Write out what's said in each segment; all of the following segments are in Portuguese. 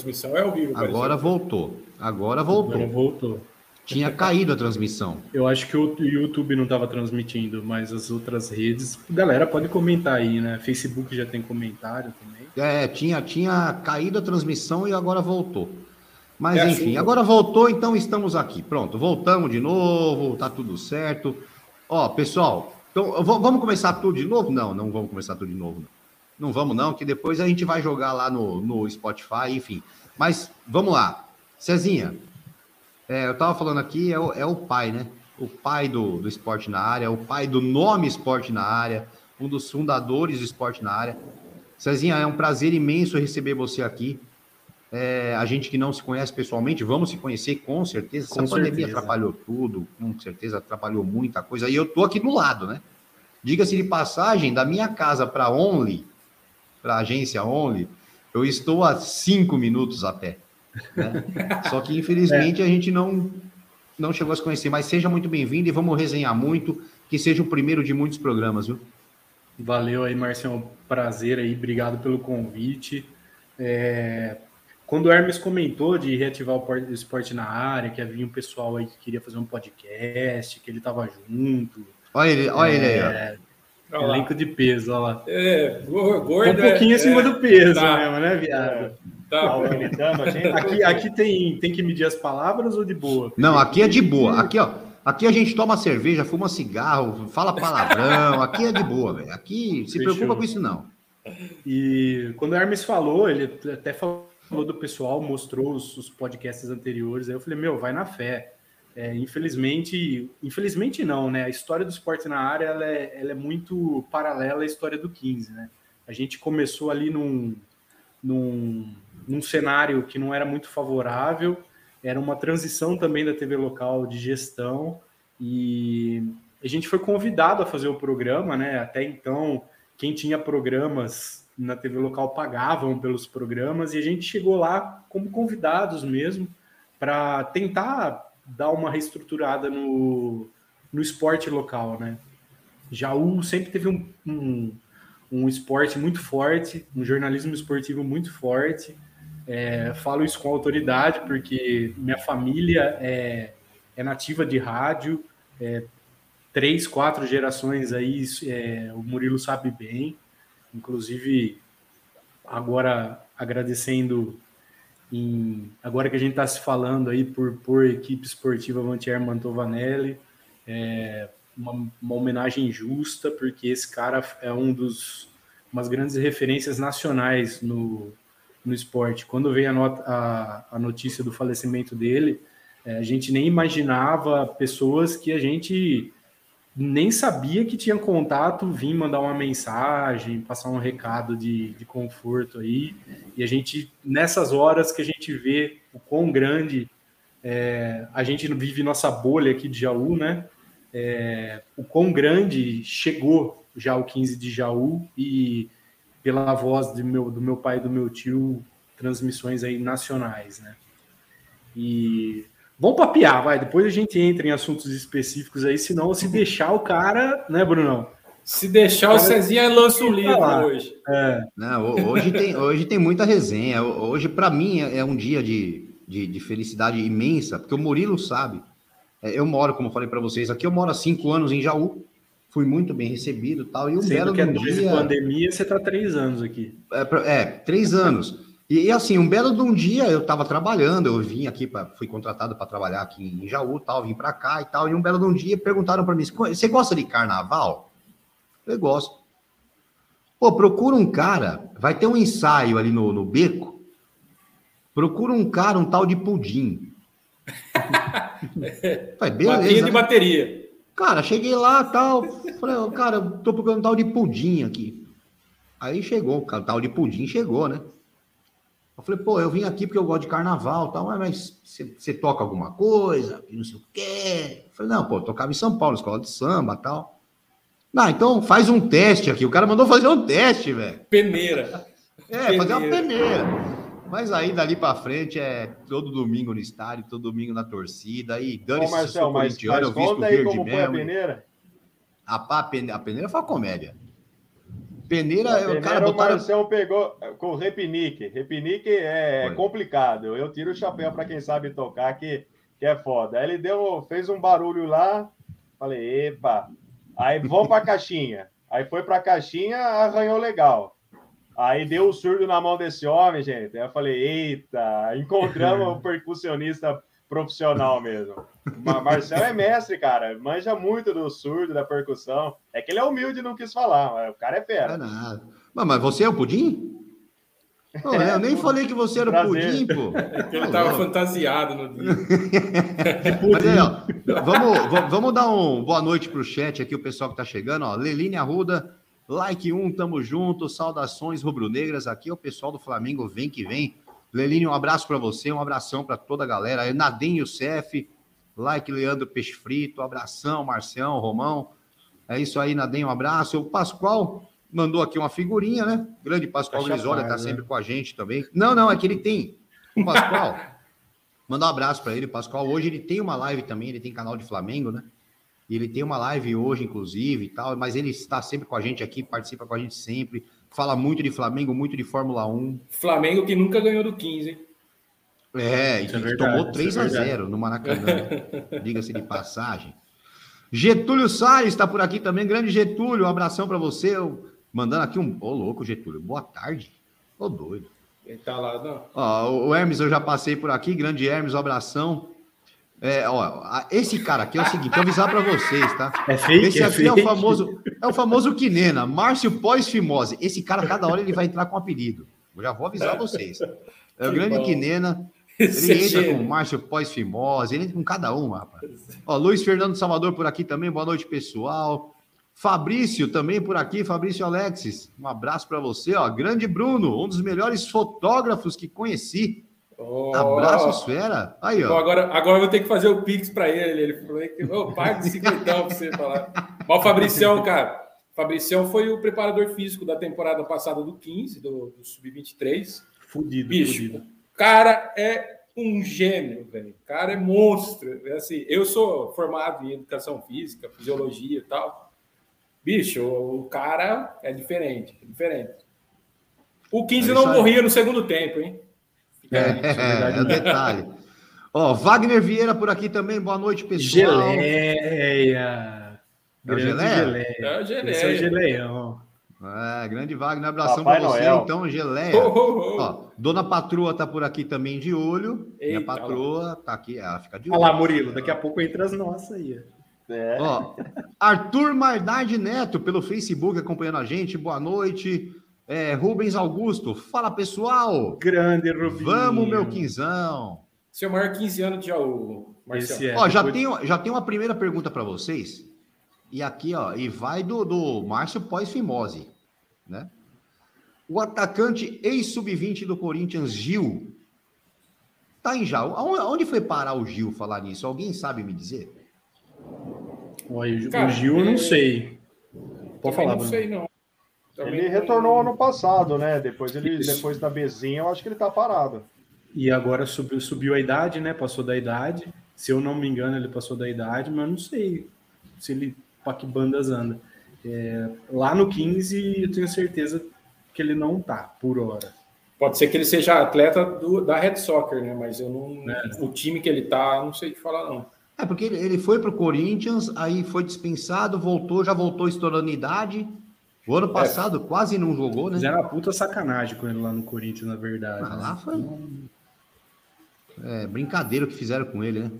transmissão é ao vivo. Agora voltou. Agora voltou. Agora voltou. Tinha caído a transmissão. Eu acho que o YouTube não estava transmitindo, mas as outras redes. Galera, pode comentar aí, né? Facebook já tem comentário também. É, tinha, tinha caído a transmissão e agora voltou. Mas é enfim, assim, agora voltou, então estamos aqui. Pronto, voltamos de novo, tá tudo certo. Ó, pessoal, então vamos começar tudo de novo? Não, não vamos começar tudo de novo. Não, não vamos, não, que depois a gente vai jogar lá no, no Spotify, enfim. Mas vamos lá. Cezinha, é, eu tava falando aqui, é o, é o pai, né? O pai do, do esporte na área, o pai do nome esporte na área, um dos fundadores do esporte na área. Cezinha, é um prazer imenso receber você aqui. É, a gente que não se conhece pessoalmente, vamos se conhecer com certeza. Com Essa certeza. pandemia atrapalhou tudo, com certeza atrapalhou muita coisa. E eu tô aqui do lado, né? Diga-se de passagem, da minha casa para Only, para a agência Only, eu estou a cinco minutos a pé. Né? Só que infelizmente é. a gente não não chegou a se conhecer. Mas seja muito bem-vindo e vamos resenhar muito, que seja o primeiro de muitos programas, viu? Valeu aí, Marcelo. Prazer aí, obrigado pelo convite. É, quando o Hermes comentou de reativar o esporte na área, que havia um pessoal aí que queria fazer um podcast, que ele estava junto. Olha ele, olha é, ele aí, ó. É, elenco de peso, olha lá. É, gordo. Um pouquinho é, acima do peso tá, mesmo, né, viado? Tá, tá aqui, aqui tem, tem que medir as palavras ou de boa? Não, aqui é de boa. Aqui, ó. Aqui a gente toma cerveja, fuma cigarro, fala palavrão. Aqui é de boa, velho. Aqui se Fechou. preocupa com isso, não. E quando o Hermes falou, ele até falou falou do pessoal, mostrou os, os, podcasts anteriores, aí eu falei, meu, vai na fé. É, infelizmente, infelizmente não, né? A história do esporte na área ela é, ela é, muito paralela à história do 15, né? A gente começou ali num, num, num cenário que não era muito favorável, era uma transição também da TV local de gestão e a gente foi convidado a fazer o programa, né? Até então, quem tinha programas na TV local pagavam pelos programas e a gente chegou lá como convidados mesmo para tentar dar uma reestruturada no, no esporte local, né? Jaú sempre teve um, um, um esporte muito forte, um jornalismo esportivo muito forte. É, falo isso com autoridade porque minha família é, é nativa de rádio, é, três, quatro gerações aí, é, o Murilo sabe bem. Inclusive, agora agradecendo em, agora que a gente está se falando aí por, por equipe esportiva Vantier Mantovanelli, é uma, uma, homenagem justa, porque esse cara é um dos umas grandes referências nacionais no, no esporte. Quando veio a, not, a, a notícia do falecimento dele, é, a gente nem imaginava pessoas que a gente nem sabia que tinha contato, vim mandar uma mensagem, passar um recado de, de conforto aí. E a gente, nessas horas que a gente vê o quão grande é, a gente vive nossa bolha aqui de Jaú, né? É, o quão grande chegou já o 15 de Jaú e pela voz do meu, do meu pai e do meu tio, transmissões aí nacionais, né? E Vamos papiar, vai. Depois a gente entra em assuntos específicos aí, senão se deixar o cara, né, Brunão? Se deixar o, Cezinha lança o livro hoje. É. Não, hoje, tem, hoje tem muita resenha. Hoje, para mim, é, é um dia de, de, de, felicidade imensa, porque o Murilo sabe. É, eu moro, como eu falei para vocês, aqui eu moro há cinco anos em Jaú. Fui muito bem recebido tal. E um Sendo belo que é dois dia... pandemia, você está três anos aqui. É, é três anos. E, e, assim, um belo de um dia eu estava trabalhando, eu vim aqui, pra, fui contratado para trabalhar aqui em Jaú, tal, vim para cá e tal, e um belo de um dia perguntaram para mim, você gosta de carnaval? Eu gosto. Pô, procura um cara, vai ter um ensaio ali no, no beco, procura um cara, um tal de pudim. Falei, beleza. de né? bateria. Cara, cheguei lá tal, falei, cara, tô procurando um tal de pudim aqui. Aí chegou, o tal de pudim chegou, né? Eu falei, pô, eu vim aqui porque eu gosto de carnaval tal, mas você toca alguma coisa? Não sei o quê. Eu falei, não, pô, eu tocava em São Paulo, escola de samba tal. Não, então faz um teste aqui. O cara mandou fazer um teste, velho. Peneira. É, peneira. fazer uma peneira. Mas aí, dali pra frente, é todo domingo no estádio, todo domingo na torcida. Aí, dane-se, mas, mas eu visto aí verde como mesmo. Foi a peneira? A, a, peneira, a peneira foi uma comédia. Peneira, a peneira cara, botaram... o Marcelo pegou com repinique. Repinique é Foi. complicado. Eu tiro o chapéu para quem sabe tocar, que, que é foda. Aí ele deu, fez um barulho lá, falei, epa. Aí vamos para a caixinha. Aí foi para a caixinha, arranhou legal. Aí deu o surdo na mão desse homem, gente. Aí eu falei, eita, encontramos um percussionista profissional mesmo. Marcelo é mestre, cara. Manja muito do surdo, da percussão. É que ele é humilde e não quis falar, mas o cara é fera. É nada. Mas, você é o pudim? Pô, eu nem falei que você era o pudim, pô. É que ele tava fantasiado no dia. Mas aí, ó, vamos, vamos dar um boa noite pro chat aqui, o pessoal que tá chegando, ó. Leline Arruda, like 1, tamo junto, saudações rubro-negras. Aqui é o pessoal do Flamengo, vem que vem. Leline, um abraço para você, um abração para toda a galera. Nadem Youssef, like Leandro Peixe Frito, abração, Marcião, Romão. É isso aí, Nadem, um abraço. O Pascoal mandou aqui uma figurinha, né? Grande Pascoal tá sempre com a gente também. Não, não, é que ele tem. O Pascoal, mandar um abraço para ele, Pascoal. Hoje ele tem uma live também, ele tem canal de Flamengo, né? E ele tem uma live hoje, inclusive, e tal, mas ele está sempre com a gente aqui, participa com a gente sempre fala muito de Flamengo, muito de Fórmula 1. Flamengo que nunca ganhou do 15, hein? É, e é tomou 3 é a 0 no Maracanã. Diga-se de passagem. Getúlio Salles está por aqui também. Grande Getúlio, um abração para você. Eu, mandando aqui um. Ô, oh, louco, Getúlio. Boa tarde. Ô, oh, doido. Ele tá lá, não. Ó, o Hermes, eu já passei por aqui. Grande Hermes, um abração. É, ó, esse cara aqui é o seguinte, vou avisar para vocês, tá? É fake, esse é aqui fake. é o famoso, é o famoso Quinena, Márcio Pós-Fimose. Esse cara, cada hora, ele vai entrar com um apelido. Eu já vou avisar vocês. É o grande bom. Quinena. Ele entra é com Márcio Pós-Fimose, ele entra com cada um, rapaz. Ó, Luiz Fernando Salvador por aqui também, boa noite, pessoal. Fabrício também por aqui, Fabrício Alexis, um abraço para você, ó. Grande Bruno, um dos melhores fotógrafos que conheci. Oh. Abraço, fera. Aí, ó. agora, agora eu vou ter que fazer o Pix para ele. Ele falou que oh, pague cinquentão para você falar. Mas o Fabricião, cara. Fabricião foi o preparador físico da temporada passada do 15, do, do Sub-23. Fudido, Bicho, fudido. O cara é um gênio, velho. O cara é monstro. É assim, eu sou formado em educação física, fisiologia e tal. Bicho, o cara é diferente, é diferente. O 15 é não morria no segundo tempo, hein? É, é, é o detalhe. Ó, Wagner Vieira por aqui também. Boa noite, pessoal. Geleia. É o Geleia? Geleia. É o Geleia. Esse é o Geleião. É, grande Wagner, abração para você, Noel. então, Geleia. Oh, oh, oh. Ó, Dona Patroa tá por aqui também de olho. Eita, Minha patroa tá aqui, ela fica de olho. Olha lá, Murilo, daqui a pouco entra as nossas aí. É. Ó, Arthur Mardade Neto, pelo Facebook, acompanhando a gente. Boa noite. É, Rubens Augusto, fala pessoal. Grande Rubens. Vamos, meu quinzão. Seu maior 15 anos de Jaú, Marcelo. É, ó, já, depois... tenho, já tenho uma primeira pergunta para vocês. E aqui, ó, e vai do, do Márcio Pós-Fimose, né? O atacante ex-sub-20 do Corinthians, Gil, tá em Jaú. Aonde foi parar o Gil falar nisso? Alguém sabe me dizer? Olha, o Gil eu não é- sei. Pode falar, não sei, não. Também ele retornou ano passado, né? Depois, ele, depois da Bezinha, eu acho que ele tá parado. E agora subiu, subiu a idade, né? Passou da idade. Se eu não me engano, ele passou da idade, mas eu não sei se ele para que bandas anda. É, lá no 15, eu tenho certeza que ele não tá, por hora. Pode ser que ele seja atleta do, da Red Soccer, né? Mas eu não. É. O time que ele tá, não sei te falar, não. É, porque ele, ele foi pro Corinthians, aí foi dispensado, voltou, já voltou estourando idade o ano é. passado é, quase não jogou, né? Fizeram uma puta sacanagem com ele lá no Corinthians, na verdade. Ah, lá foi. É, brincadeira que fizeram com ele, né?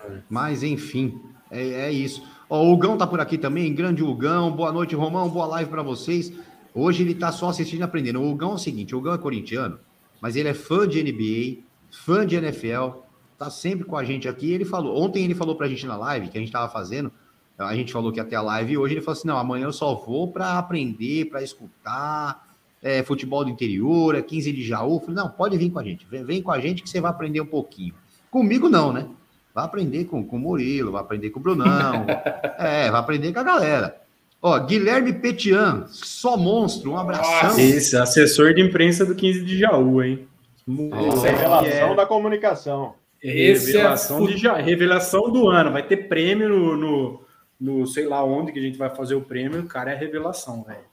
É. Mas, enfim, é, é isso. Ó, o Hugão tá por aqui também, grande Hugão. Boa noite, Romão. Boa live para vocês. Hoje ele tá só assistindo e aprendendo. O Hugão é o seguinte: o Hugão é corintiano, mas ele é fã de NBA, fã de NFL, tá sempre com a gente aqui. Ele falou, ontem ele falou pra gente na live que a gente tava fazendo a gente falou que até a live hoje ele falou assim: não, amanhã eu só vou para aprender, para escutar é, futebol do interior, é 15 de Jaú. Eu falei, não, pode vir com a gente, vem, vem, com a gente que você vai aprender um pouquinho. Comigo não, né? Vai aprender com, com o Murilo, vai aprender com o Brunão, é, vai aprender com a galera. Ó, Guilherme Petian, só monstro, um abração. Esse, assessor de imprensa do 15 de Jaú, hein? Essa é revelação é... da comunicação. Revelação, é... de, revelação do ano. Vai ter prêmio no, no no sei lá onde que a gente vai fazer o prêmio, o cara é revelação, velho.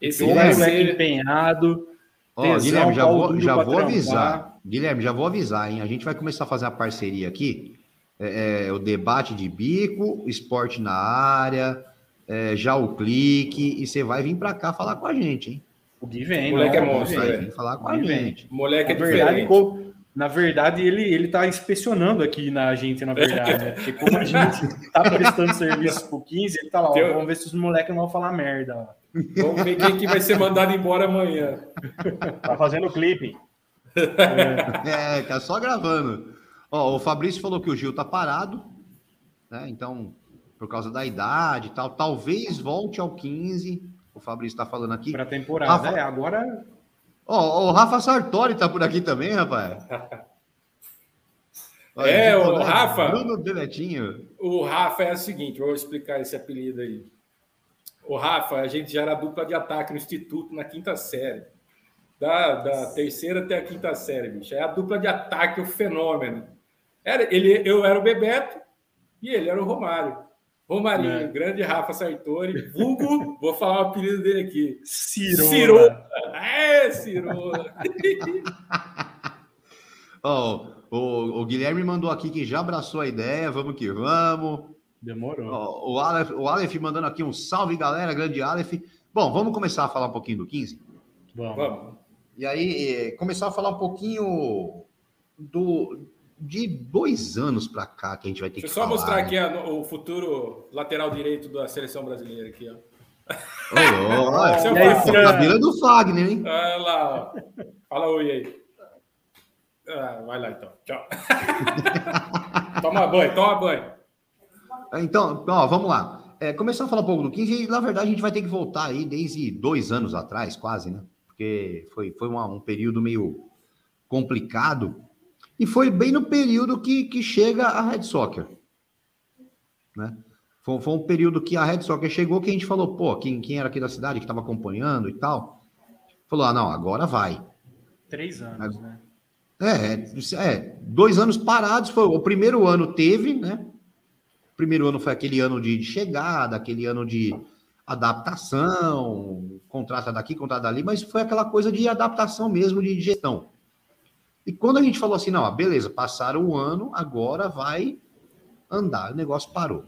Esse é um ser... empenhado. Ó, Guilherme, já vou, já vou avisar. Guilherme, já vou avisar, hein? A gente vai começar a fazer a parceria aqui. É, é, o debate de bico, esporte na área, é, já o clique, e você vai vir para cá falar com a gente, hein? O Gui vem, o moleque é monstro. Vai vir falar com a gente. O moleque é na verdade, na verdade, ele, ele tá inspecionando aqui na gente, na verdade, né? Porque como a gente tá prestando serviço pro 15, ele tá lá, ó, vamos ver se os moleques não vão falar merda. Vamos ver quem que vai ser mandado embora amanhã. Tá fazendo clipe. É, é tá só gravando. Ó, o Fabrício falou que o Gil tá parado, né? Então, por causa da idade e tal, talvez volte ao 15. O Fabrício tá falando aqui. Pra temporada, Rafa... é, agora. Ó, o Rafa Sartori tá por aqui também, rapaz. Olha, é, o Rafa. Bruno Benetinho. O Rafa é o seguinte, vou explicar esse apelido aí. O Rafa, a gente já era dupla de ataque no Instituto na quinta série. Da, da terceira até a quinta série, bicho. É a dupla de ataque, o fenômeno. Era, ele, eu era o Bebeto e ele era o Romário. Romarinho, é. grande Rafa Sartori, vulgo, vou falar o apelido dele aqui. Cirola. Cirola. É, Cirola. oh, o, o Guilherme mandou aqui que já abraçou a ideia, vamos que vamos. Demorou. Oh, o, Aleph, o Aleph mandando aqui um salve, galera, grande Aleph. Bom, vamos começar a falar um pouquinho do 15? Vamos. vamos. E aí, eh, começar a falar um pouquinho do, de dois anos para cá que a gente vai ter Deixa que só falar, mostrar né? aqui a, o futuro lateral direito da seleção brasileira aqui, ó. Oh, é cabelo do Fagner, hein? Olha lá. Fala oi aí. Ah, vai lá então. Tchau. toma banho, toma banho. Então, ó, vamos lá. É, começar a falar um pouco do 15, e na verdade a gente vai ter que voltar aí desde dois anos atrás, quase, né? Porque foi, foi uma, um período meio complicado e foi bem no período que, que chega a Red Soccer. Né? Foi, foi um período que a Red Soccer chegou que a gente falou, pô, quem, quem era aqui da cidade que estava acompanhando e tal, falou, ah, não, agora vai. Três anos, é, né? É, é, dois anos parados, foi o primeiro ano teve, né? O primeiro ano foi aquele ano de chegada, aquele ano de adaptação, contrata daqui, contrata dali, mas foi aquela coisa de adaptação mesmo, de gestão. E quando a gente falou assim, não, beleza, passaram o ano, agora vai andar, o negócio parou.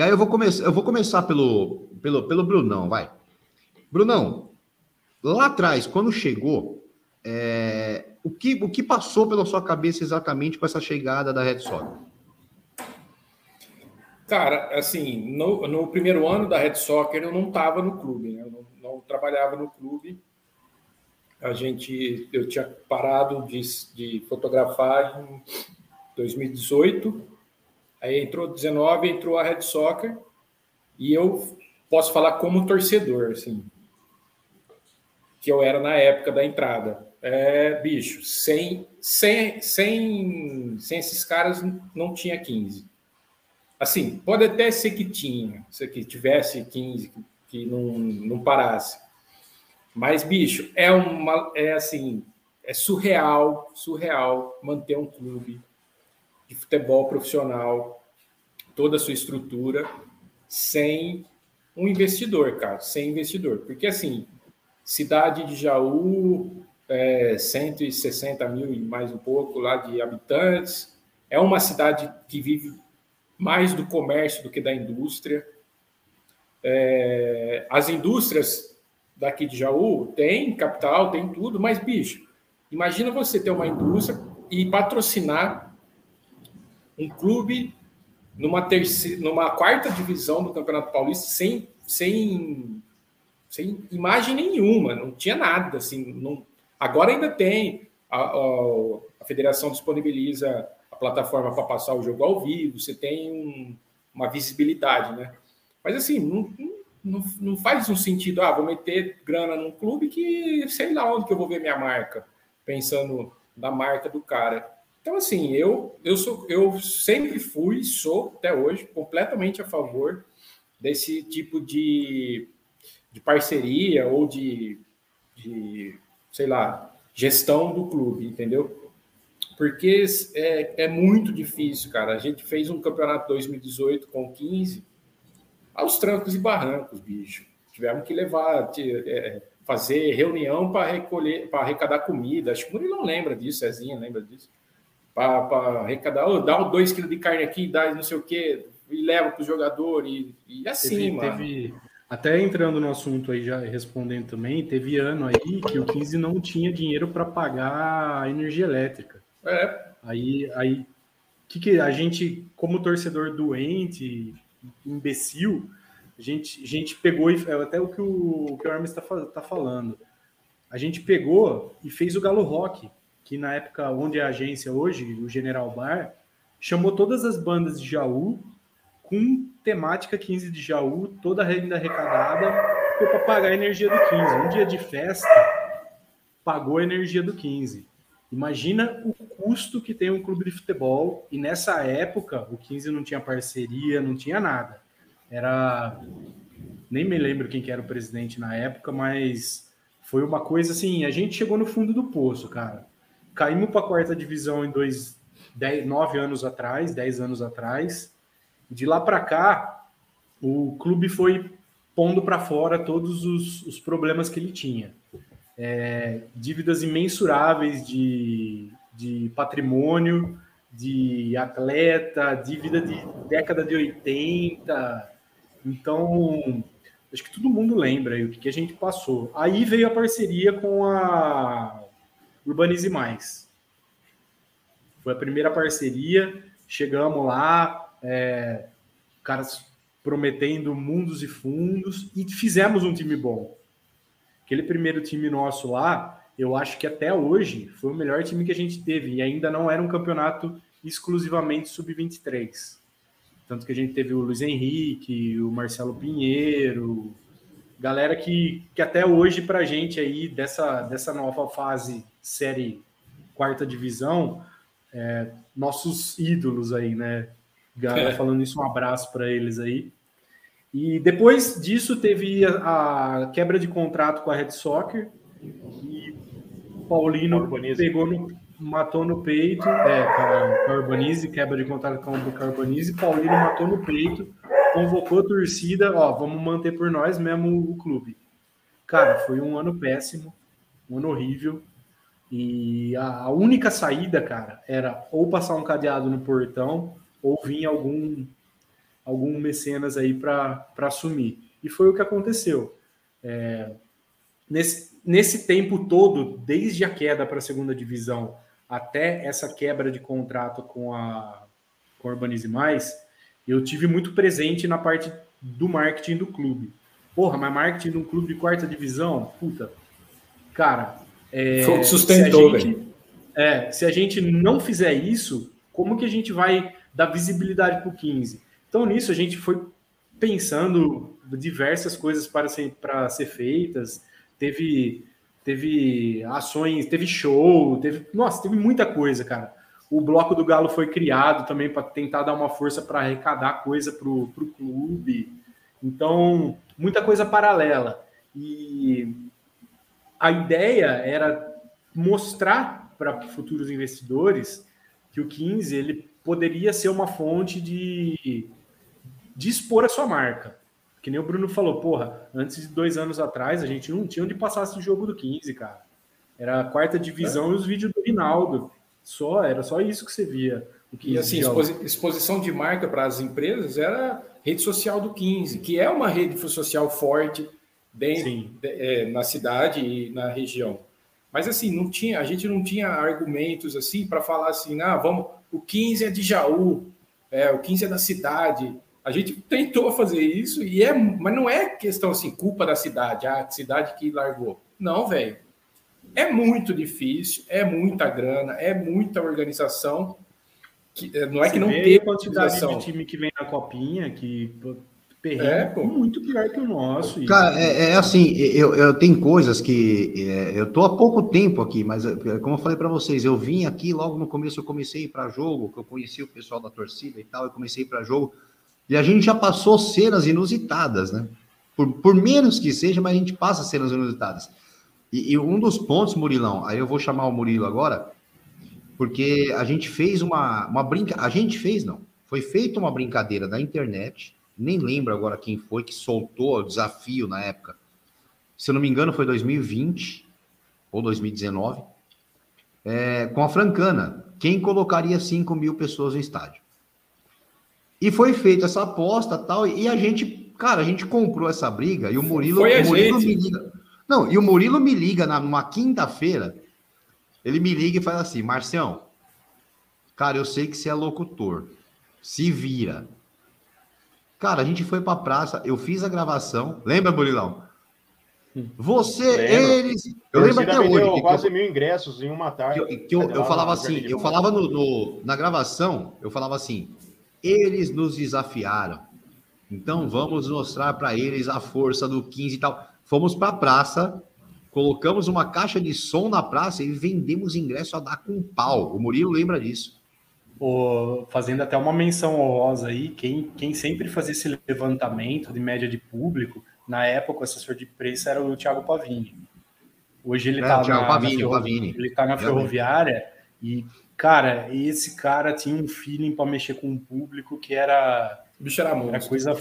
E aí eu vou começar, eu vou começar pelo, pelo, pelo Brunão, vai. Brunão, lá atrás, quando chegou, é, o, que, o que passou pela sua cabeça exatamente com essa chegada da Red Soccer? Cara, assim, no, no primeiro ano da Red Soccer eu não estava no clube, né? eu não, não trabalhava no clube a gente, eu tinha parado de, de fotografar em 2018, aí entrou 19, entrou a Red Soccer, e eu posso falar como torcedor, assim, que eu era na época da entrada. É, bicho, sem, sem, sem, sem esses caras não tinha 15. Assim, pode até ser que tinha, se que tivesse 15, que não, não parasse. Mas, bicho, é uma. É assim. É surreal, surreal manter um clube de futebol profissional, toda a sua estrutura, sem um investidor, cara, sem investidor. Porque, assim, cidade de Jaú, é, 160 mil e mais um pouco lá de habitantes, é uma cidade que vive mais do comércio do que da indústria. É, as indústrias daqui de Jaú, tem capital, tem tudo, mas, bicho, imagina você ter uma indústria e patrocinar um clube numa, terceira, numa quarta divisão do Campeonato Paulista sem, sem, sem imagem nenhuma, não tinha nada, assim, não, agora ainda tem, a, a, a federação disponibiliza a plataforma para passar o jogo ao vivo, você tem um, uma visibilidade, né? Mas assim, não, não não, faz um sentido, ah, vou meter grana num clube que sei lá onde que eu vou ver minha marca, pensando na marca do cara. Então, assim, eu, eu, sou, eu sempre fui, sou até hoje, completamente a favor desse tipo de, de parceria ou de, de, sei lá, gestão do clube, entendeu? Porque é, é muito difícil, cara. A gente fez um campeonato 2018 com 15 aos trancos e barrancos, bicho. tivemos que levar, é, fazer reunião para recolher, para arrecadar comida. Acho que o não lembra disso, Cezinha lembra disso. Para arrecadar, oh, dá dois quilos de carne aqui, dá não sei o quê, e leva para o jogador, e, e assim, teve, mano. Teve, até entrando no assunto aí, já respondendo também, teve ano aí que o 15 não tinha dinheiro para pagar a energia elétrica. É. Aí, aí que, que a gente, como torcedor doente, imbecil, a gente, a gente pegou, e é até o que o, que o Hermes está tá falando, a gente pegou e fez o Galo Rock, que na época onde é a agência hoje, o General Bar, chamou todas as bandas de Jaú com temática 15 de Jaú, toda a renda arrecadada para pagar a energia do 15. Um dia de festa pagou a energia do 15. Imagina o custo que tem um clube de futebol e nessa época o 15 não tinha parceria, não tinha nada. Era nem me lembro quem que era o presidente na época, mas foi uma coisa assim, a gente chegou no fundo do poço, cara. Caímos para a quarta divisão em dois, dez, nove anos atrás, dez anos atrás de lá para cá, o clube foi pondo para fora todos os, os, problemas que ele tinha. É, dívidas imensuráveis de, de patrimônio, de atleta, dívida de década de 80. Então, acho que todo mundo lembra o que, que a gente passou. Aí veio a parceria com a Urbanize Mais. Foi a primeira parceria, chegamos lá, é, caras prometendo mundos e fundos, e fizemos um time bom. Aquele primeiro time nosso lá, eu acho que até hoje foi o melhor time que a gente teve, e ainda não era um campeonato exclusivamente sub-23. Tanto que a gente teve o Luiz Henrique, o Marcelo Pinheiro, galera que, que até hoje para a gente aí, dessa, dessa nova fase série quarta divisão, é, nossos ídolos aí, né? Galera, é. falando isso, um abraço para eles aí. E depois disso teve a, a, quebra de contrato com a Red Soccer e Paulino pegou no, matou no peito, é, Urbanize, quebra de contrato com a Urbanize, Paulino matou no peito, convocou a torcida, ó, vamos manter por nós mesmo o clube. Cara, foi um ano péssimo, um ano horrível. E a, a única saída, cara, era ou passar um cadeado no portão ou vir algum, algum mecenas aí para assumir. E foi o que aconteceu. É, nesse, nesse tempo todo, desde a queda para a segunda divisão até essa quebra de contrato com a, com Urbanize Mais, eu tive muito presente na parte do marketing do clube. Porra, mas marketing de um clube de quarta divisão, puta, cara. É, Foi o que sustentou, velho. É, se a gente não fizer isso, como que a gente vai dar visibilidade para o 15. Então, nisso, a gente foi pensando diversas coisas para ser, para ser feitas. Teve, teve ações, teve show, teve. Nossa, teve muita coisa, cara. O Bloco do Galo foi criado também para tentar dar uma força para arrecadar coisa para o clube. Então, muita coisa paralela. E a ideia era mostrar para futuros investidores que o 15 ele poderia ser uma fonte de, de expor a sua marca. Que nem o Bruno falou, porra, antes de dois anos atrás a gente não tinha onde passar esse jogo do 15, cara. Era a quarta divisão é. e os vídeos do Rinaldo. Só, era só isso que você via. e assim, exposi exposição de marca para as empresas era rede social do 15, que é uma rede social forte bem, é, na cidade e na região. Mas assim, não tinha, a gente não tinha argumentos assim para falar assim, ah, vamos, o 15 é de Jaú, é, o 15 é da cidade. A gente tentou fazer isso e é, mas não é questão assim, culpa da cidade, a cidade que largou. Não, velho. É muito difícil, é muita grana, é muita organização. Que, é, não é Você que não tem quantidade de time que vem na copinha, que perrengue é, muito pior que o nosso. Cara, é, é, assim, eu, eu tenho coisas que é, eu tô há pouco tempo aqui, mas é, como eu falei para vocês, eu vim aqui logo no começo, eu comecei para jogo, que eu conheci o pessoal da torcida e tal, eu comecei para jogo, e a gente já passou cenas inusitadas, né? Por, por menos que seja, mas a gente passa cenas inusitadas. E, e um dos pontos, Murilão, aí eu vou chamar o Murilo agora, porque a gente fez uma, uma brinca, a gente fez não, foi feita uma brincadeira na internet nem lembro agora quem foi que soltou o desafio na época. Se eu não me engano, foi 2020 ou 2019, é, com a Francana. Quem colocaria 5 mil pessoas no estádio? E foi feita essa aposta tal, e a gente, cara, a gente comprou essa briga e o Murilo, foi o Murilo me liga. Não, e o Murilo me liga na, numa quinta-feira. Ele me liga e fala assim: Marcião, cara, eu sei que você é locutor. Se vira. Cara, a gente foi pra praça, eu fiz a gravação. Lembra, Murilão? Você, Lembro. eles. Eu lembro até hoje. que quase eu, mil ingressos em uma que tarde. eu, que eu- eu falava assim, eu falava no, no- na gravação, eu falava assim, eles nos desafiaram. Então vamos mostrar para eles a força do 15 e tal. Fomos para a praça, colocamos uma caixa de som na praça e vendemos ingresso a dar com pau. O Murilo lembra disso. O- fazendo até uma menção honrosa aí, quem, quem sempre fazia esse levantamento de média de público, na época o assessor de imprensa era o Thiago Pavini. Hoje ele É, está o Thiago na, Pavini, na Pavini. ele tá na ferroviária e, cara, esse cara tinha um feeling para mexer com o público que era, bicho era era coisa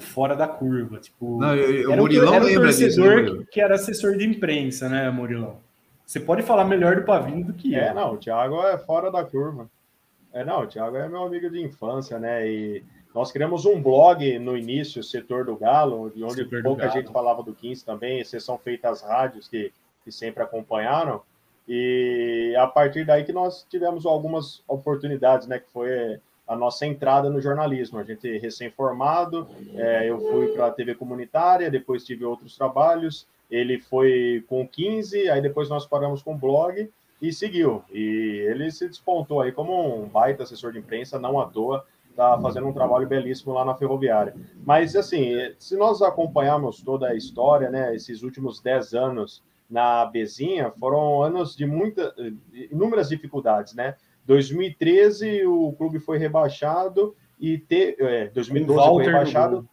fora da curva. Tipo, Não, eu- eu- o era um- Murilão era um lembra disso, né, torcedor Murilo? que, que era assessor de imprensa, né, Murilão? Você pode falar melhor do Pavini do que É, eu. não, o Thiago é fora da curva. É, não, o Thiago é meu amigo de infância, né? E nós criamos um blog no início, Setor do Galo, de onde Setor pouca gente falava do 15 também, exceção feita as rádios que, que sempre acompanharam. E a partir daí que nós tivemos algumas oportunidades, né? Que foi a nossa entrada no jornalismo. A gente recém-formado, é, eu fui para a TV comunitária, depois tive outros trabalhos. Ele foi com 15, aí depois nós paramos com o blog e seguiu. E ele se despontou aí como um baita assessor de imprensa, não à toa, está fazendo um trabalho belíssimo lá na Ferroviária. Mas, assim, se nós acompanharmos toda a história, né, esses últimos 10 anos na Bezinha, foram anos de muitas, inúmeras dificuldades, né? 2013 o clube foi rebaixado e te, é, 2012 foi rebaixado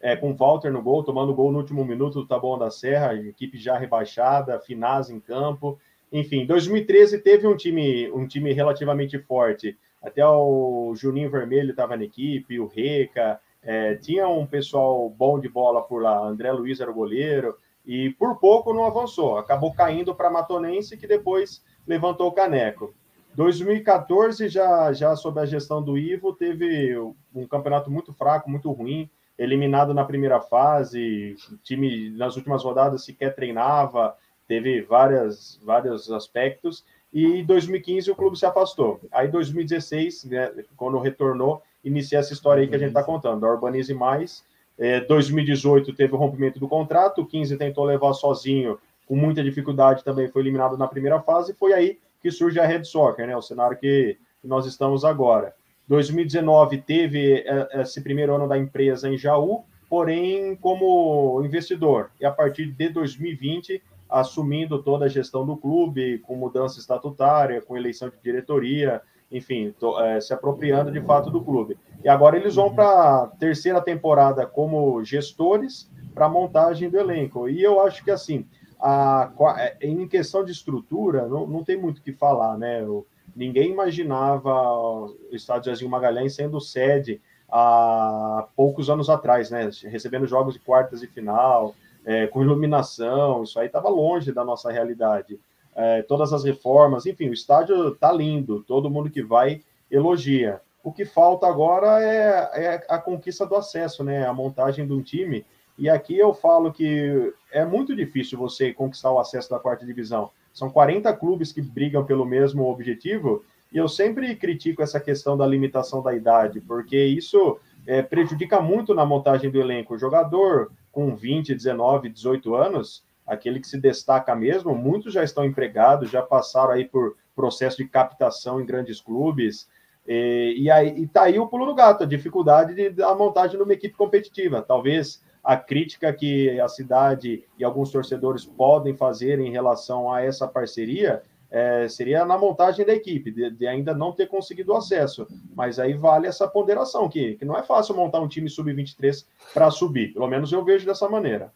é, com o Walter no gol, tomando gol no último minuto do Taboão da Serra, equipe já rebaixada, Finaz em campo. Enfim, 2013 teve um time, um time relativamente forte. Até o Juninho Vermelho estava na equipe, o Reca, é, tinha um pessoal bom de bola por lá. André Luiz era o goleiro, e por pouco não avançou. Acabou caindo para Matonense, que depois levantou o caneco. 2014, já, já sob a gestão do Ivo, teve um campeonato muito fraco, muito ruim eliminado na primeira fase, o time nas últimas rodadas sequer treinava, teve várias, vários aspectos, e em 2015 o clube se afastou. Aí 2016, né, quando retornou, inicia essa história aí que a gente está contando, a Urbanize Mais, é, 2018 teve o rompimento do contrato, o 15 tentou levar sozinho, com muita dificuldade também foi eliminado na primeira fase, e foi aí que surge a Red Soccer, né, o cenário que, que nós estamos agora. 2019 teve esse primeiro ano da empresa em Jaú, porém como investidor. E a partir de 2020, assumindo toda a gestão do clube, com mudança estatutária, com eleição de diretoria, enfim, to, é, se apropriando de fato do clube. E agora eles vão para a terceira temporada como gestores para a montagem do elenco. E eu acho que assim, a, em questão de estrutura, não, não tem muito o que falar, né? O, ninguém imaginava o estádio Zezinho Magalhães sendo sede há poucos anos atrás, né? Recebendo jogos de quartas e final, é, com iluminação, isso aí estava longe da nossa realidade. É, todas as reformas, enfim, o estádio está lindo, todo mundo que vai elogia. O que falta agora é, é a conquista do acesso, né? A montagem de um time. E aqui eu falo que é muito difícil você conquistar o acesso da quarta divisão. São 40 clubes que brigam pelo mesmo objetivo, e eu sempre critico essa questão da limitação da idade, porque isso é, prejudica muito na montagem do elenco. O jogador com 20, 19, 18 anos, aquele que se destaca mesmo, muitos já estão empregados, já passaram aí por processo de captação em grandes clubes, e, e aí e tá aí o pulo do gato, a dificuldade de, da montagem de uma equipe competitiva. Talvez a crítica que a cidade e alguns torcedores podem fazer em relação a essa parceria é, seria na montagem da equipe, de, de, ainda não ter conseguido acesso. Mas aí vale essa ponderação, que, que não é fácil montar um time sub-23 para subir. Pelo menos eu vejo dessa maneira.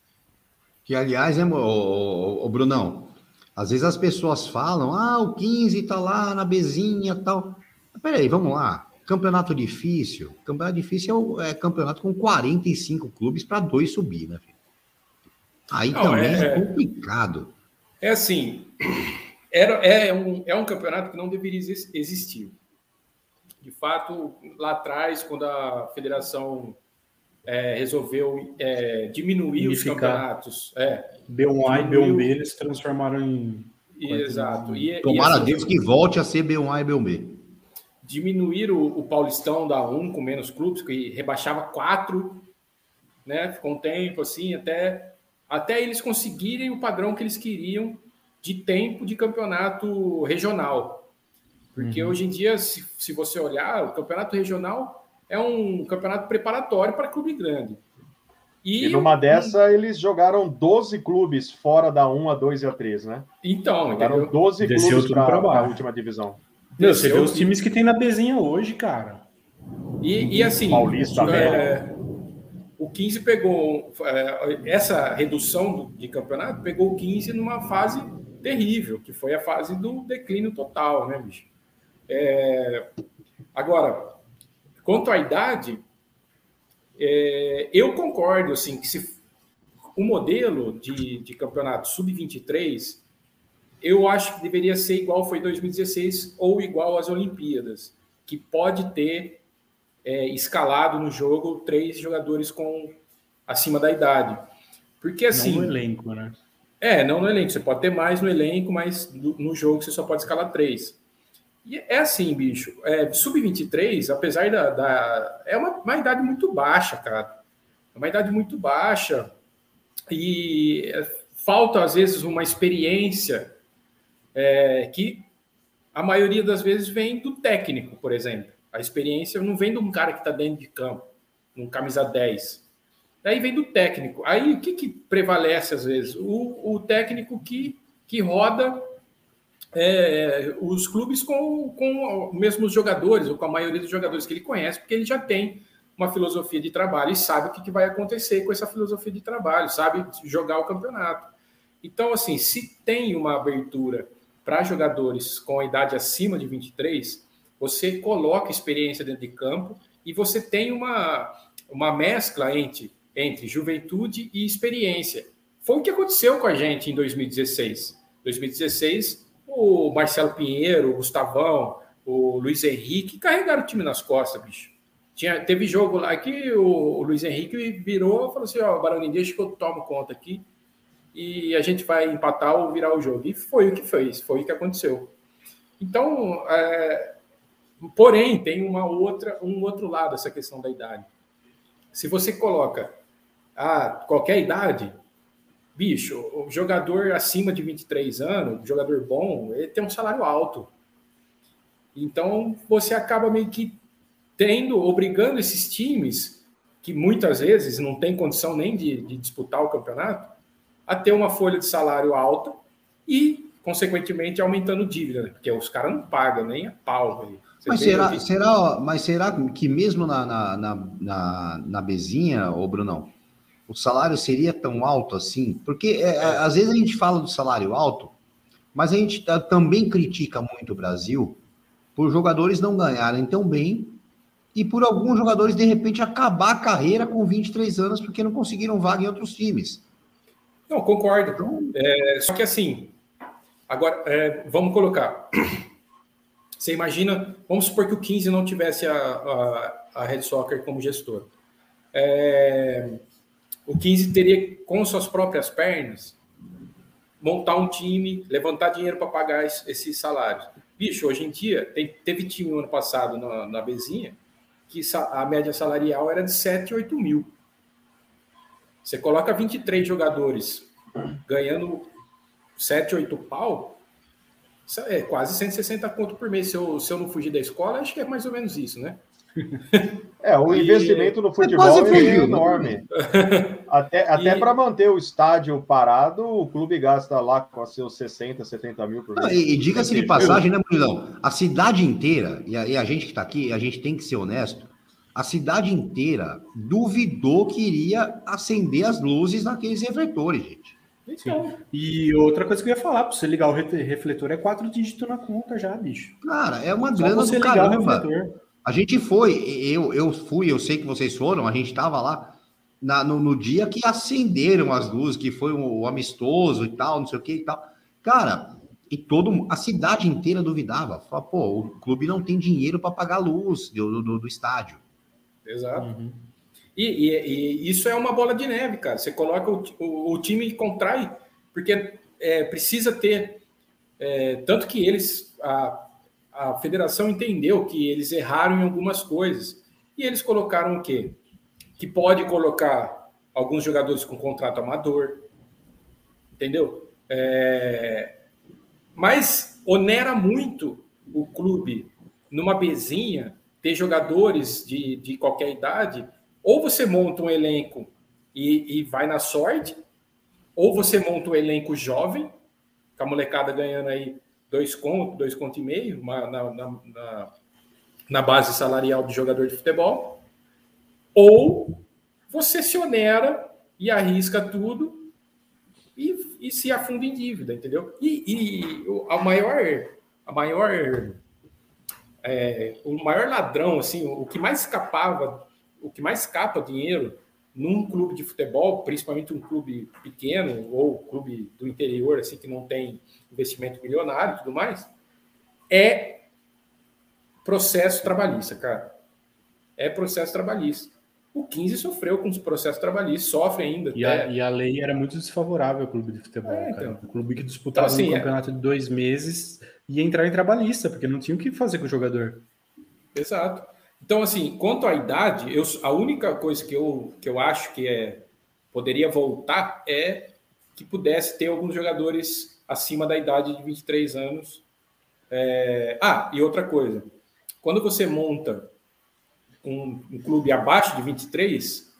Que, aliás, é, o, o, Brunão, às vezes as pessoas falam, ah, o 15 tá lá na bezinha e tal. Peraí, vamos lá. campeonato difícil, campeonato difícil é, é campeonato com 45 clubes para dois subir, né? Filho? Aí Não, também é, é complicado. É assim, era, é, um, é um campeonato que não deveria existir. De fato, lá atrás, quando a federação é, resolveu é, diminuir Unificar. os campeonatos. É, B1A e B1B eles transformaram em. Exato. E, Tomara e assim, Deus que volte a ser B1A e B1B. Diminuir o, o Paulistão da 1 com menos clubes, que rebaixava quatro, né? Ficou um tempo assim, até, até eles conseguirem o padrão que eles queriam de tempo de campeonato regional. Porque uhum. hoje em dia, se, se você olhar, o campeonato regional é um campeonato preparatório para clube grande. E, e numa dessa, eles jogaram 12 clubes fora da 1, a 2 e a 3, né? Então, jogaram entendeu? 12 Desceu clubes para a última divisão. Meu, você vê os times que tem na Bezinha hoje, cara. E, e assim, Paulista, é, o 15 pegou é, essa redução de campeonato, pegou o 15 numa fase terrível, que foi a fase do declínio total, né, bicho? É, agora, quanto à idade, é, eu concordo, assim, que se o modelo de, de campeonato sub-23, eu acho que deveria ser igual foi 2016 ou igual às Olimpíadas, que pode ter é, escalado no jogo três jogadores com acima da idade. Porque assim. Não no elenco, né? É, não no elenco. Você pode ter mais no elenco, mas no jogo você só pode escalar três. E é assim, bicho. É, Sub-23, apesar da, da. é uma, uma, idade muito baixa, cara. É uma idade muito baixa. E falta, às vezes, uma experiência é, que a maioria das vezes vem do técnico, por exemplo. A experiência não vem de um cara que está dentro de campo, um camisa 10. Daí vem do técnico. Aí o que, que prevalece às vezes? O, o técnico que, que roda é, os clubes com, com os mesmos jogadores, ou com a maioria dos jogadores que ele conhece, porque ele já tem uma filosofia de trabalho e sabe o que, que vai acontecer com essa filosofia de trabalho, sabe jogar o campeonato. Então, assim, se tem uma abertura para jogadores com a idade acima de 23, você coloca experiência dentro de campo e você tem uma, uma mescla entre entre juventude e experiência. Foi o que aconteceu com a gente em 2016. 2016, o Marcelo Pinheiro, o Gustavão, o Luiz Henrique carregaram o time nas costas, bicho. Tinha, teve jogo lá que o, Luiz Henrique virou e falou assim: Ó, Barão, deixa que eu tomo conta aqui e a gente vai empatar ou virar o jogo. E foi o que fez, foi o que aconteceu. Então, é, porém, tem uma outra, um outro lado essa questão da idade. Se você coloca a qualquer idade, bicho, o jogador acima de 23 anos, jogador bom, ele tem um salário alto. Então, você acaba meio que tendo, obrigando esses times, que muitas vezes não tem condição nem de, de disputar o campeonato, a ter uma folha de salário alta e, consequentemente, aumentando dívida, né? porque os caras não pagam nem a pau. Mas será, será, mas será que mesmo na, na, na, na, na Bezinha, ô Brunão, o salário seria tão alto assim? Porque é, é, às vezes a gente fala do salário alto, mas a gente também critica muito o Brasil por jogadores não ganharem tão bem e por alguns jogadores, de repente, acabar a carreira com 23 anos porque não conseguiram vaga em outros times. Não, concordo. Então... É, só que assim, agora, é, vamos colocar. Você imagina, vamos supor que o 15 não tivesse a, a, a Red Soccer como gestor. É, o 15 teria, com suas próprias pernas, montar um time, levantar dinheiro para pagar esses salários. Bicho, hoje em dia, tem, teve time no ano passado na, na Bezinha que a média salarial era de 7, 8 mil. Você coloca 23 jogadores ganhando 7, 8 pau, é quase 160 conto por mês. Se eu, se eu não fugir da escola, acho que é mais ou menos isso, né? É, o investimento no é futebol é, é enorme. Até, até e... para manter o estádio parado, o clube gasta lá com seus 60, 70 mil por mês. e, e diga-se de passagem, né, Murilão? A cidade inteira, e a, e a gente que está aqui, a gente tem que ser honesto, a cidade inteira duvidou que iria acender as luzes naqueles refletores, gente. Então. E outra coisa que eu ia falar, para você ligar o refletor é quatro dígitos na conta já, bicho. Cara, é uma Só grana você do caramba. A gente foi, eu, eu fui, eu sei que vocês foram, a gente estava lá na, no, no, dia que acenderam as luzes, que foi o, o amistoso e tal, não sei o que e tal. Cara, e todo a cidade inteira duvidava. Fala, pô, o clube não tem dinheiro para pagar a luz do, do, do estádio. Exato. Uhum. E, e, e, isso é uma bola de neve, cara. Você coloca o, o, o time contrai, porque é, precisa ter. É, tanto que eles, a, a federação entendeu que eles erraram em algumas coisas. E eles colocaram o quê? Que pode colocar alguns jogadores com contrato amador. Entendeu? É, mas onera muito o clube numa bezinha ter jogadores de, de qualquer idade. Ou você monta um elenco e, e vai na sorte, ou você monta um elenco jovem, com a molecada ganhando aí dois contos, dois contos e meio uma, na, na, na, base salarial do jogador de futebol, ou você se onera e arrisca tudo e, e se afunda em dívida, entendeu? E, e a maior, a maior, é, o maior ladrão, assim, o que mais escapava, o que mais escapa dinheiro num clube de futebol, principalmente um clube pequeno ou clube do interior, assim, que não tem investimento milionário e tudo mais, é processo trabalhista, cara. É processo trabalhista. O 15 sofreu com os processos trabalhistas, sofre ainda. E, até... a, e a lei era muito desfavorável ao clube de futebol, é, então. O clube que disputava então, assim, um é- campeonato é... de dois meses ia entrar em trabalhista, porque não tinha o que fazer com o jogador. Exato. Então, assim, quanto à idade, eu, a única coisa que eu, que eu acho que é, poderia voltar é que pudesse ter alguns jogadores acima da idade de 23 anos. É... Ah, e outra coisa. Quando você monta um, um clube abaixo de 23,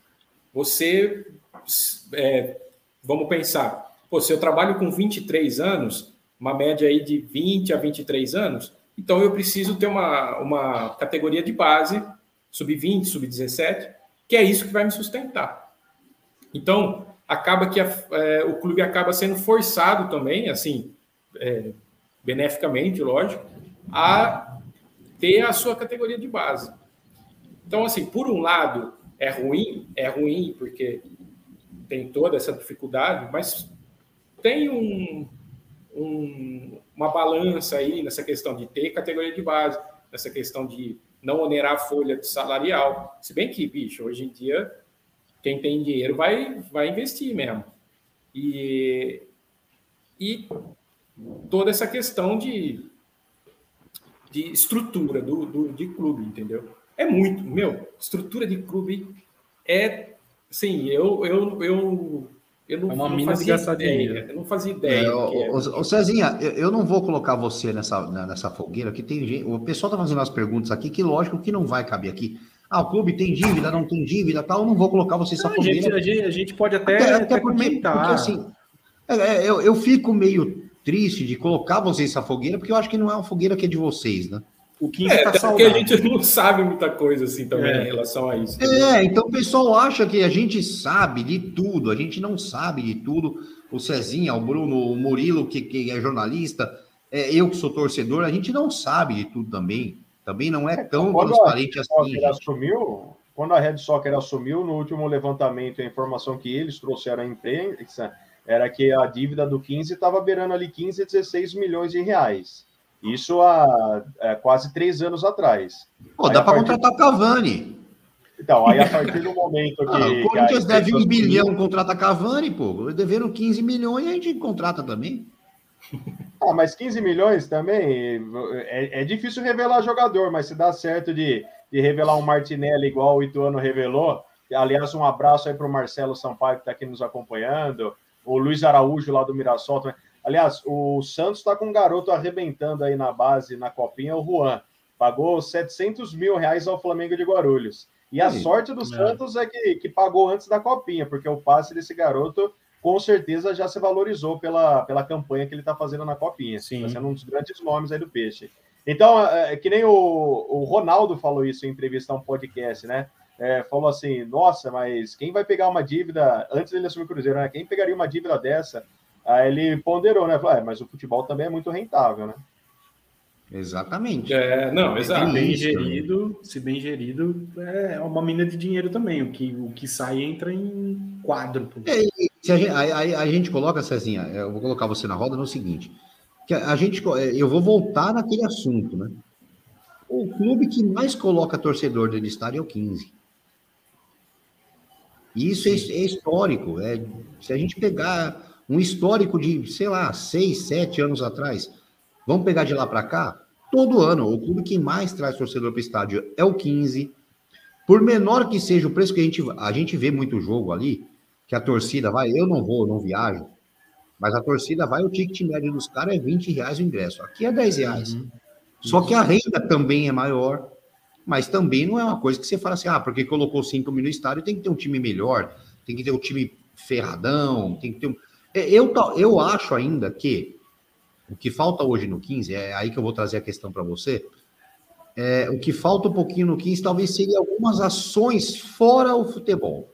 você. É, vamos pensar. Pô, se eu trabalho com 23 anos, uma média aí de 20 a 23 anos, então eu preciso ter uma, uma categoria de base, sub-20, sub-17, que é isso que vai me sustentar. Então, acaba que a, é, o clube acaba sendo forçado também, assim, é, beneficamente, lógico, a ter a sua categoria de base. Então, assim, por um lado, é ruim, é ruim porque tem toda essa dificuldade, mas tem um, um, uma balança aí nessa questão de ter categoria de base, nessa questão de não onerar a folha salarial. Se bem que, bicho, hoje em dia quem tem dinheiro vai, vai investir mesmo. E, e toda essa questão de, de estrutura do, do, de clube, entendeu? É muito, meu, estrutura de clube é, sim, eu, eu, eu eu não, é uma não fazia ideia. Eu não fazia ideia. É, o, o, Cezinha, eu, eu, não vou colocar você nessa, nessa fogueira, que tem gente. O pessoal está fazendo as perguntas aqui, que lógico que não vai caber aqui. Ah, o clube tem dívida, não tem dívida, tal. Eu não vou colocar você nessa fogueira. A gente, a gente, pode até, até, até, porque, porque, assim, é, é, eu, eu fico meio triste de colocar vocês nessa fogueira, porque eu acho que não é uma fogueira que é de vocês, né? O 15 é, tá porque a gente não sabe muita coisa assim também é. em relação a isso. É, então o pessoal acha que a gente sabe de tudo, a gente não sabe de tudo. O Cezinha, o Bruno, o Murilo, que, que é jornalista, é, eu que sou torcedor, a gente não sabe de tudo também. Também não é, é tão quando transparente assim. Assumiu, quando a Red Soccer assumiu, no último levantamento, a informação que eles trouxeram à imprensa era que a dívida do 15 estava beirando ali 15, 16 milhões de reais. Isso há é, quase três anos atrás. Pô, dá para partir... contratar Cavani. Então, aí a partir do momento que. Ah, o Corinthians deve um bilhão, contrata Cavani, pô. Devendo 15 milhões, a gente contrata também. Ah, mas 15 milhões também é, é difícil revelar jogador, mas se dá certo de, de revelar um Martinelli igual o Ituano revelou. Aliás, um abraço aí para o Marcelo Sampaio, que está aqui nos acompanhando, o Luiz Araújo lá do Mirassol também. Aliás, o Santos está com um garoto arrebentando aí na base, na copinha, o Juan. Pagou 700 mil reais ao Flamengo de Guarulhos. E a Sim, sorte do é. Santos é que, que pagou antes da copinha, porque o passe desse garoto com certeza já se valorizou pela, pela campanha que ele está fazendo na copinha. Está sendo um dos grandes nomes aí do Peixe. Então, é, é, que nem o, o Ronaldo falou isso em entrevista a um podcast, né? É, falou assim: nossa, mas quem vai pegar uma dívida antes dele assumir o Cruzeiro, né? Quem pegaria uma dívida dessa Aí ele ponderou, né? Falou, é, mas o futebol também é muito rentável, né? Exatamente. É, não, exato. Se bem gerido, se bem gerido, é uma mina de dinheiro também. O que, o que sai entra em quadro. É, a, gente, a, a, a, gente coloca, Cezinha, eu vou colocar você na roda no seguinte: que a, a gente, eu vou voltar naquele assunto, né? O clube que mais coloca torcedor dentro do estádio é o 15. E isso é, é, histórico. É, se a gente pegar um histórico de, sei lá, seis, sete anos atrás, vamos pegar de lá para cá, todo ano, o clube que mais traz torcedor para o estádio é o 15. Por menor que seja o preço que a gente, a gente vê muito jogo ali, que a torcida vai, eu não vou, não viajo, mas a torcida vai, o ticket médio dos caras é 20 reais o ingresso. Aqui é 10 reais. Uhum. Só que a renda também é maior mas também não é uma coisa que você fala assim, ah, porque colocou 5 mil no estádio, tem que ter um time melhor, tem que ter um time ferradão, tem que ter um... É, eu, eu acho ainda que o que falta hoje no 15, é aí que eu vou trazer a questão para você, é, o que falta um pouquinho no 15 talvez seria algumas ações fora o futebol.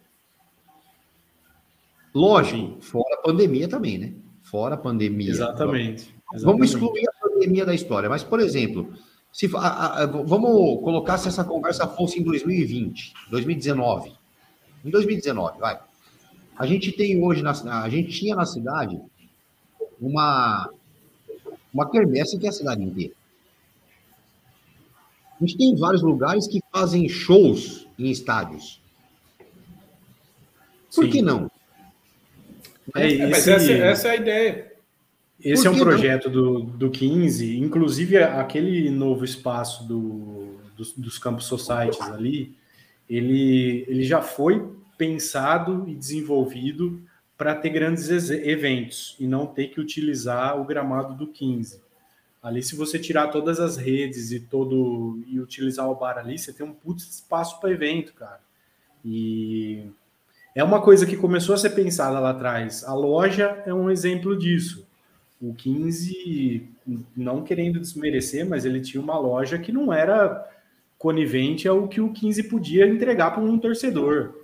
Lógico, fora a pandemia também, né? Fora a pandemia. Exatamente. Exatamente. Vamos excluir a pandemia da história, mas, por exemplo, se, a, a, vamos colocar se essa conversa fosse em 2020, 2019. Em 2019, vai. A gente tem hoje, na, a gente tinha na cidade uma, uma quermesse que é a cidade inteira. A gente tem vários lugares que fazem shows em estádios. Por Sim. que não? É, esse... Mas essa, essa é a ideia. Esse é um projeto do, do 15, inclusive aquele novo espaço do, dos, dos Campos Societies ali, ele, ele já foi pensado e desenvolvido para ter grandes eventos e não ter que utilizar o gramado do 15. Ali, se você tirar todas as redes e todo e utilizar o bar ali, você tem um puto espaço para evento, cara. E é uma coisa que começou a ser pensada lá atrás. A loja é um exemplo disso. O 15, não querendo desmerecer, mas ele tinha uma loja que não era conivente ao que o 15 podia entregar para um torcedor.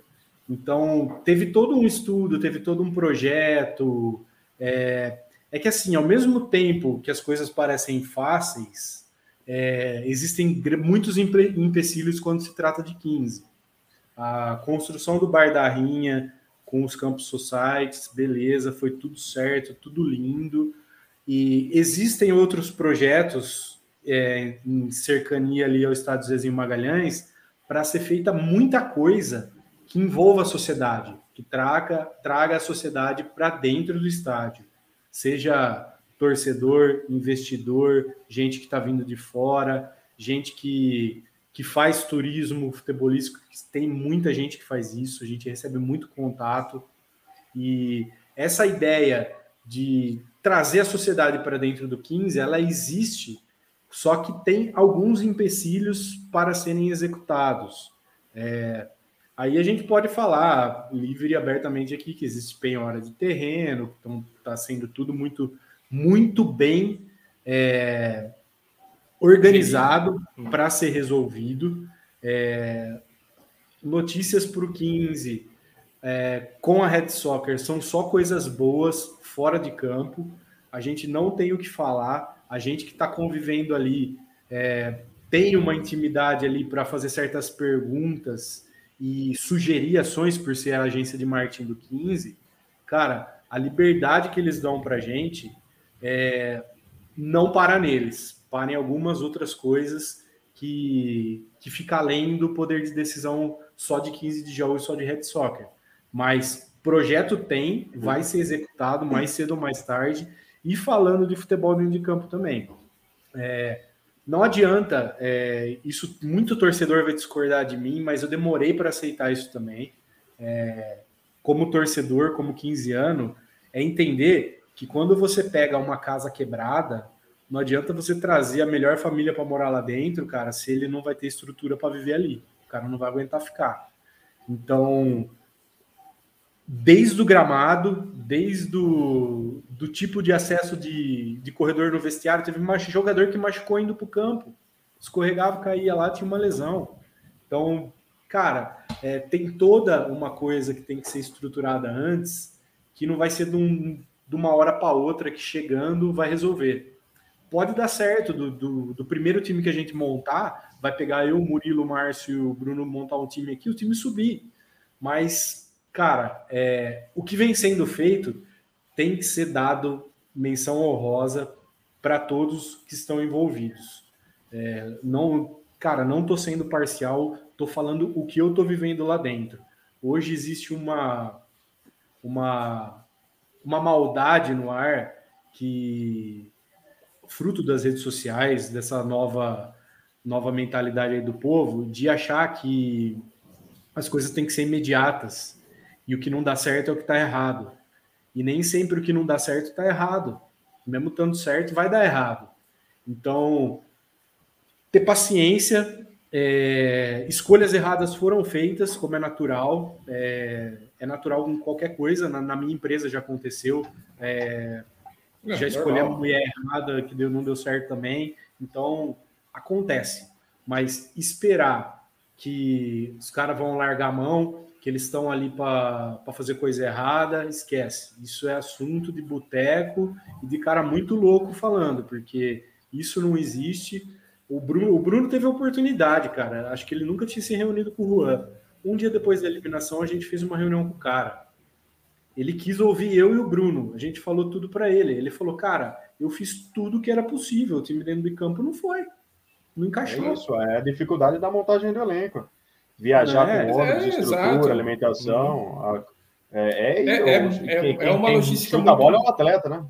Então, teve todo um estudo, teve todo um projeto. É, é que, assim, ao mesmo tempo que as coisas parecem fáceis, é, existem muitos empecilhos quando se trata de 15. A construção do Bar da Rinha, com os campos societies, beleza, foi tudo certo, tudo lindo. E existem outros projetos é, em cercania ali ao Estado de Zezinho Magalhães para ser feita muita coisa que envolva a sociedade, que traga, traga a sociedade para dentro do estádio, seja torcedor, investidor, gente que está vindo de fora, gente que, que faz turismo futebolístico, tem muita gente que faz isso, a gente recebe muito contato. E essa ideia de trazer a sociedade para dentro do 15, ela existe, só que tem alguns empecilhos para serem executados. É, aí a gente pode falar livre e abertamente aqui que existe penhora de terreno, então está sendo tudo muito, muito bem é, organizado para ser resolvido. É, notícias para o 15 é, com a Red Soccer são só coisas boas fora de campo. A gente não tem o que falar. A gente que está convivendo ali é, tem uma intimidade ali para fazer certas perguntas e sugerir ações por ser a agência de marketing do 15. Cara, a liberdade que eles dão para gente é, não para neles, para em algumas outras coisas que, que fica além do poder de decisão só de 15 de jogos, só de Red Soccer. Mas projeto tem, vai ser executado mais cedo ou mais tarde. E falando de futebol dentro de campo também. É, não adianta, é, isso muito torcedor vai discordar de mim, mas eu demorei para aceitar isso também. É, como torcedor, como 15 anos, é entender que quando você pega uma casa quebrada, não adianta você trazer a melhor família para morar lá dentro, cara, se ele não vai ter estrutura para viver ali. O cara não vai aguentar ficar. Então, desde o gramado, desde o do tipo de acesso de, de corredor no vestiário. Teve um jogador que machucou indo para o campo, escorregava, caía lá, tinha uma lesão. Então, cara, é, tem toda uma coisa que tem que ser estruturada antes, que não vai ser de, um, de uma hora para outra que chegando vai resolver. pode dar certo. Do, do, do, primeiro time que a gente montar, vai pegar eu, Murilo, Márcio e o Bruno montar um time aqui, o time subir. Mas, cara, é, o que vem sendo feito tem que ser dado menção honrosa para todos que estão envolvidos. É, não, cara, não estou sendo parcial, estou falando o que eu estou vivendo lá dentro. Hoje existe uma, uma, uma maldade no ar que fruto das redes sociais, dessa nova nova mentalidade do povo, de achar que as coisas têm que ser imediatas e o que não dá certo é o que está errado. E nem sempre o que não dá certo está errado. Mesmo estando certo, vai dar errado. Então, ter paciência, é, escolhas erradas foram feitas, como é natural, é, é natural em qualquer coisa. Na, na, minha empresa já aconteceu. É, é, já escolhi a mulher errada, que deu, não deu certo também. Então, acontece. Mas esperar que os caras vão largar a mão, que eles estão ali para fazer coisa errada, esquece. Isso é assunto de boteco e de cara muito louco falando, porque isso não existe. O Bruno, o Bruno teve a oportunidade, cara. Acho que ele nunca tinha se reunido com o Juan. Um dia depois da eliminação, a gente fez uma reunião com o cara. Ele quis ouvir eu e o Bruno. A gente falou tudo para ele. Ele falou, cara, eu fiz tudo que era possível. O time dentro do campo não foi. Não encaixou. É isso, é a dificuldade da montagem do elenco. Viajar é, com ônibus, é, estrutura, exato. alimentação. Uhum. É, é, é, quem, é, uma logística. Muito... bola é um atleta, né?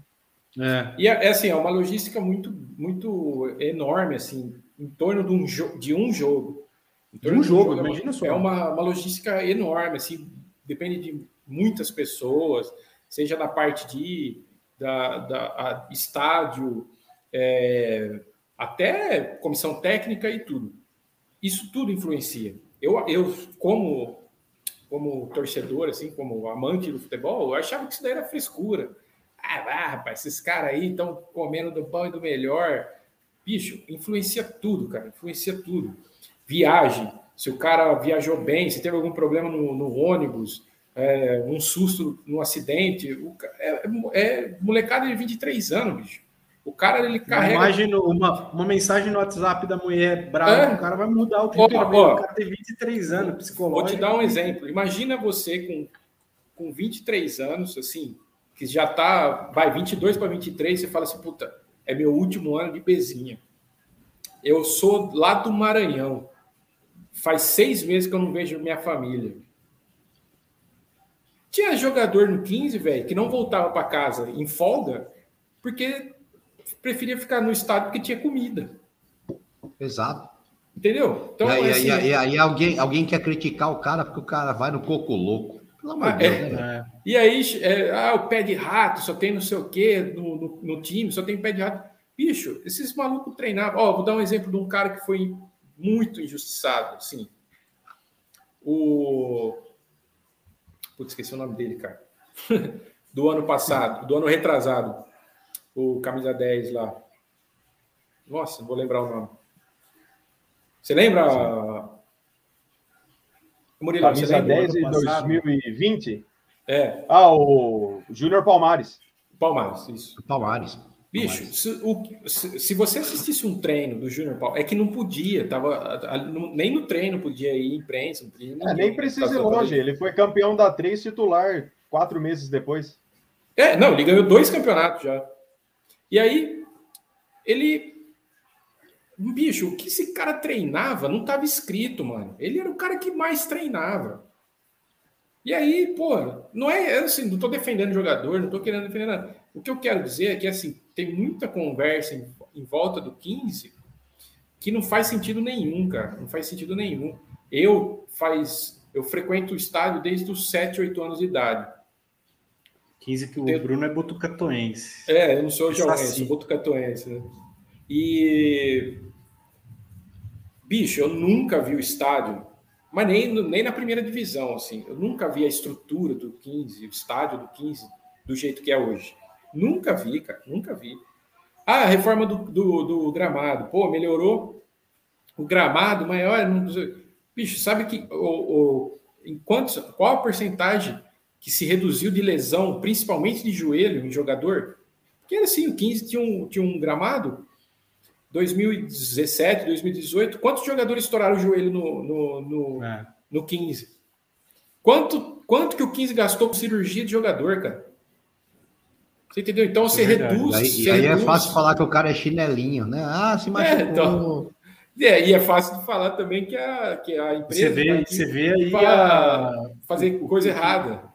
É. E é, assim, é uma logística muito, muito enorme, assim, em torno de um, jo de um jogo. De um jogo, imagina só. É uma, uma logística enorme, assim, depende de muitas pessoas, seja na parte de da, da estádio, é, até comissão técnica e tudo. Isso tudo influencia. Eu, eu como como torcedor, assim, como amante do futebol, eu achava que isso daí era frescura. Ah, ah rapaz, esses caras aí estão comendo do bom e do melhor. Bicho, influencia tudo, cara, influencia tudo. Viagem, se o cara viajou bem, se teve algum problema no, no ônibus, é, um susto no acidente. O, é, é, molecada de 23 anos, bicho. O cara ele carrega. Imagina uma, uma mensagem no WhatsApp da mulher brava, é. o cara vai mudar o temperamento. Ó, ó, o cara tem 23 anos, psicológico. Vou te dar um exemplo. Imagina você com, com 23 anos, assim, que já tá, vai 22 para 23, você fala assim, puta, é meu último ano de pezinha. Eu sou lá do Maranhão. Faz seis meses que eu não vejo minha família. Tinha jogador no 15, velho, que não voltava para casa em folga, porque preferia ficar no estádio porque tinha comida. Exato. Entendeu? Então, e aí, assim, e aí, alguém, alguém quer criticar o cara porque o cara vai no coco louco. Pelo amor de ah, Deus, é, né? E aí, é, ah, o pé de rato, só tem não sei o quê no, no, no time, só tem pé de rato. Bicho, esses malucos treinavam. Ó, vou dar um exemplo de um cara que foi muito injustiçado, assim. O Putz, esqueci o nome dele, cara. do ano passado, do ano retrasado. O camisa 10 lá. Nossa, não vou lembrar o nome. Você lembra? Sim. Murilo, camisa você 10 de 2020? É. Ah, o Júnior Palmares. Palmares, isso. Palmares. Bicho, se, o, se, se, você assistisse um treino do Júnior Paulo, é que não podia, tava, nem no treino podia ir imprensa, não podia ninguém, é, nem precisa ir longe, ele foi campeão da três titular quatro meses depois. É, não, ele ganhou dois campeonatos já. E aí, ele. Bicho, o que esse cara treinava não estava escrito, mano. Ele era o cara que mais treinava. E aí, pô, não é assim, não estou defendendo jogador, não estou querendo defender nada. O que eu quero dizer é que assim, tem muita conversa em, em, volta do 15 que não faz sentido nenhum, cara. Não faz sentido nenhum. Eu faz. Eu frequento o estádio desde os 7, 8 anos de idade. 15 que o Tem... Bruno é botucatoense. É, eu não sou jauense, sou botucatoense. Né? E. Bicho, eu nunca vi o estádio, mas nem, nem na primeira divisão, assim. Eu nunca vi a estrutura do 15, o estádio do 15, do jeito que é hoje. Nunca vi, cara, nunca vi. Ah, a reforma do, do, do gramado. Pô, melhorou o gramado, maior. Não... Bicho, sabe que o, o, enquanto, qual a porcentagem que se reduziu de lesão, principalmente de joelho, em jogador? Porque era assim, o 15 tinha um, tinha um gramado 2017, 2018, quantos jogadores estouraram o joelho no, no, no, é. no 15? Quanto, quanto que o 15 gastou com cirurgia de jogador, cara? Você entendeu? Então você é reduz. Aí, você aí é reduz. é fácil falar que o cara é chinelinho, né? Ah, se machucou. É, então, é, e é fácil de falar também que a, que a empresa. Você vê, você vê aí a, fazer coisa errada.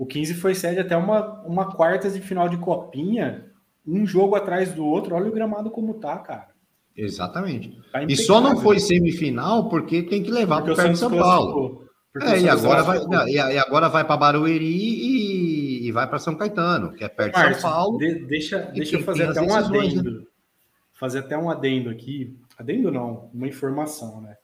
O 15 foi sede até uma, uma quarta de final de copinha, um jogo atrás do outro. Olha o gramado como tá, cara. Exatamente. Tá e só não foi semifinal porque tem que levar para perto de São Paulo. É, e agora, vai, não, e agora vai para Barueri e, e vai para São Caetano, que é perto Marcio, de São Paulo. De, deixa deixa eu fazer até um né? adendo. Né? Fazer até um adendo aqui. Adendo não, uma informação, né?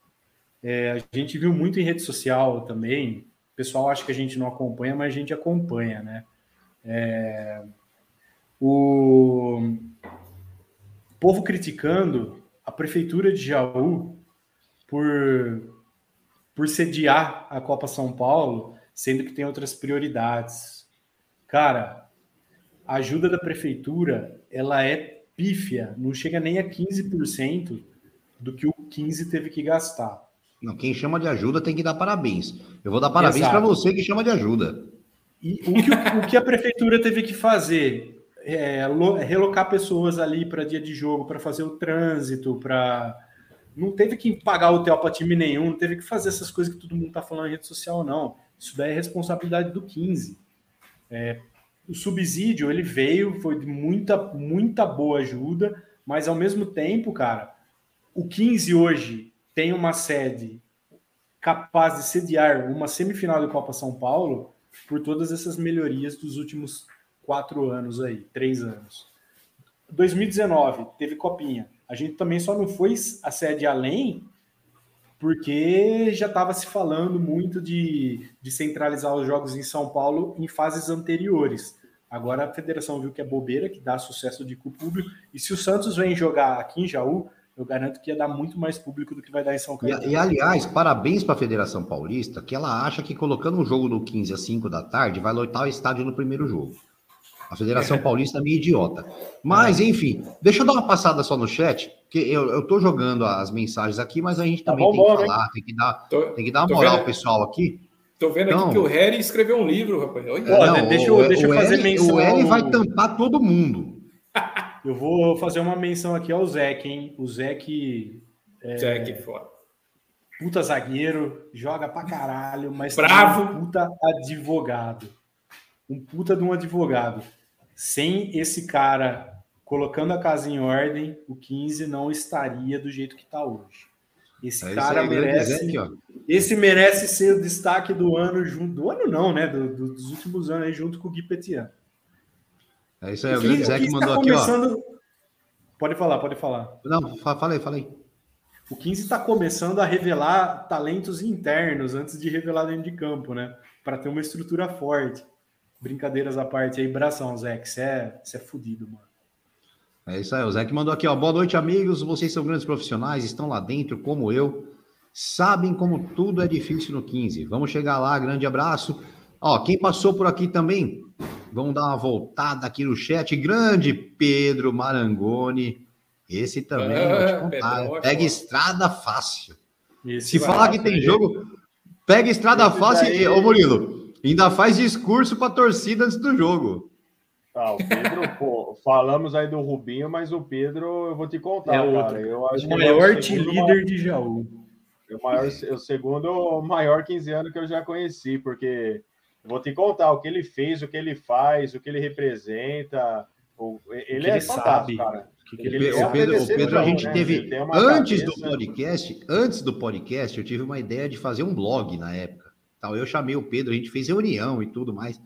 É, a gente viu muito em rede social também. O pessoal acha que a gente não acompanha, mas a gente acompanha, né? É, o povo criticando a prefeitura de Jaú por, por sediar a Copa São Paulo, sendo que tem outras prioridades. Cara, a ajuda da prefeitura, ela é pífia, não chega nem a 15% do que o 15 teve que gastar. Não, quem chama de ajuda tem que dar parabéns. Eu vou dar parabéns para você que chama de ajuda. E o que, o que a prefeitura teve que fazer? É, relocar pessoas ali para dia de jogo, para fazer o trânsito, para. Não teve que pagar hotel para time nenhum, não teve que fazer essas coisas que todo mundo está falando em rede social, não. Isso daí é responsabilidade do 15. É, o subsídio ele veio, foi de muita, muita boa ajuda, mas ao mesmo tempo, cara, o 15 hoje tem uma sede capaz de sediar uma semifinal de Copa São Paulo por todas essas melhorias dos últimos quatro anos aí, três anos. 2019 teve copinha. A gente também só não foi a sede além porque já estava se falando muito de, de centralizar os jogos em São Paulo em fases anteriores. Agora a federação viu que é bobeira, que dá sucesso de o público. E se o Santos vem jogar aqui em Jaú, eu garanto que ia dar muito mais público do que vai dar em São Caetano. E, e aliás, parabéns para a Federação Paulista, que ela acha que colocando um jogo no 15 às 5 da tarde vai lotar o estádio no primeiro jogo. A Federação Paulista é meio idiota. Mas, enfim, deixa eu dar uma passada só no chat, porque eu, eu tô jogando as mensagens aqui, mas a gente tá também tá bom, tem que bom, falar, tem que dar, tô, tem que dar uma moral vendo, pessoal aqui. Tô vendo então, aqui que o Harry escreveu um livro, rapaz. Olha. Não, deixa eu, deixa eu fazer L, menção. O L vai tampar todo mundo. Eu vou fazer uma menção aqui ao Zeke, hein? O Zeke. É... Zeke, foda. Puta zagueiro, joga pra caralho, mas Bravo. um puta advogado. Um puta de um advogado. Sem esse cara colocando a casa em ordem, o 15 não estaria do jeito que está hoje. Esse é cara merece. Aqui, esse merece ser o destaque do ano junto. Do ano não, né? Do, do, dos últimos anos aí, junto com o Gui Petian. É isso aí, o, grande Zé que mandou tá aqui, começando... ó. Pode falar, pode falar. Não, falei, falei. O 15 está começando a revelar talentos internos antes de revelar dentro de campo, né? Para ter uma estrutura forte. Brincadeiras à parte aí, bração, Zé, que você é, é fudido, mano. É isso aí, o Zé que mandou aqui, ó. Boa noite, amigos. Vocês são grandes profissionais, estão lá dentro, como eu. Sabem como tudo é difícil no 15. Vamos chegar lá, grande abraço. Ó, quem passou por aqui também, vamos dar uma voltada aqui no chat. Grande Pedro Marangoni. Esse também, é, contar, Pedro, pega estrada fácil. Esse Se falar que tem jogo, pega estrada Esse fácil. Daí... Ô, Murilo, ainda faz discurso para torcida antes do jogo. Tá, o Pedro, pô, falamos aí do Rubinho, mas o Pedro, eu vou te contar, é cara. Eu acho o maior é o líder de Jaú. É o, maior, o segundo maior 15 anos que eu já conheci, porque vou te contar o que ele fez, o que ele faz, o que ele representa. O, ele, que é ele fantástico, cara. Que que ele o Pedro, o Pedro a gente né? teve antes cabeça... do podcast, antes do podcast, eu tive uma ideia de fazer um blog na época. Tal, eu chamei o Pedro, a gente fez reunião e tudo mais.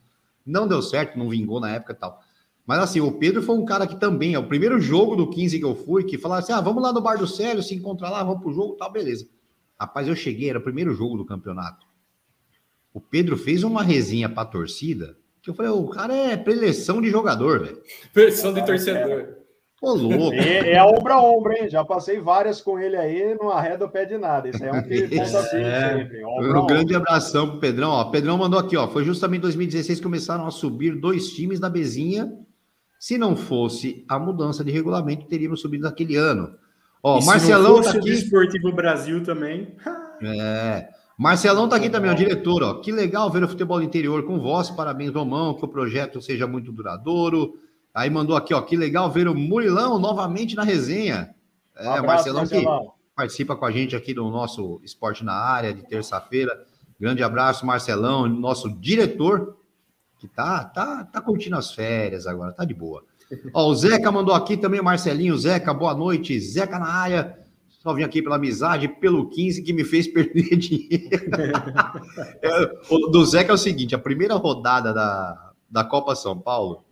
Não deu certo, não vingou na época tal. Mas assim, o Pedro foi um cara que também, é o primeiro jogo do 15 que eu fui, que falava assim: ah, vamos lá no Bar do Célio, se encontrar lá, vamos pro jogo, tal, beleza. Rapaz, eu cheguei, era o primeiro jogo do campeonato. O Pedro fez uma resenha pra torcida, que eu falei, o cara é preleção de jogador, velho. Preleção de torcedor. Ô, louco. É, é ombro a ombro, hein? Já passei várias com ele aí, não arreda o pé de nada. Isso é um que é, sempre. Um grande abração pro Pedrão. Ó, Pedrão mandou aqui, ó. Foi justamente em 2016 que começaram a subir dois times da Bezinha. Se não fosse a mudança de regulamento, teríamos subido naquele ano. Ó, e Marcelão tá aqui. Esportivo Brasil também. é. Marcelão tá aqui também, o diretor, ó. Que legal ver o futebol do interior com voz. Parabéns, Romão, que o projeto seja muito duradouro. Aí mandou aqui, ó. Que legal ver o Murilão novamente na resenha. É, um abraço, Marcelão, Marcelão que participa com a gente aqui do nosso Esporte na Área de terça-feira. Grande abraço, Marcelão, nosso diretor, que tá, tá, tá curtindo as férias agora, tá de boa. Ó, o Zeca mandou aqui também, Marcelinho. Zeca, boa noite. Zeca na área. Só vim aqui pela amizade, pelo 15 que me fez perder dinheiro. é, o do Zeca é o seguinte: a primeira rodada da, da Copa São Paulo,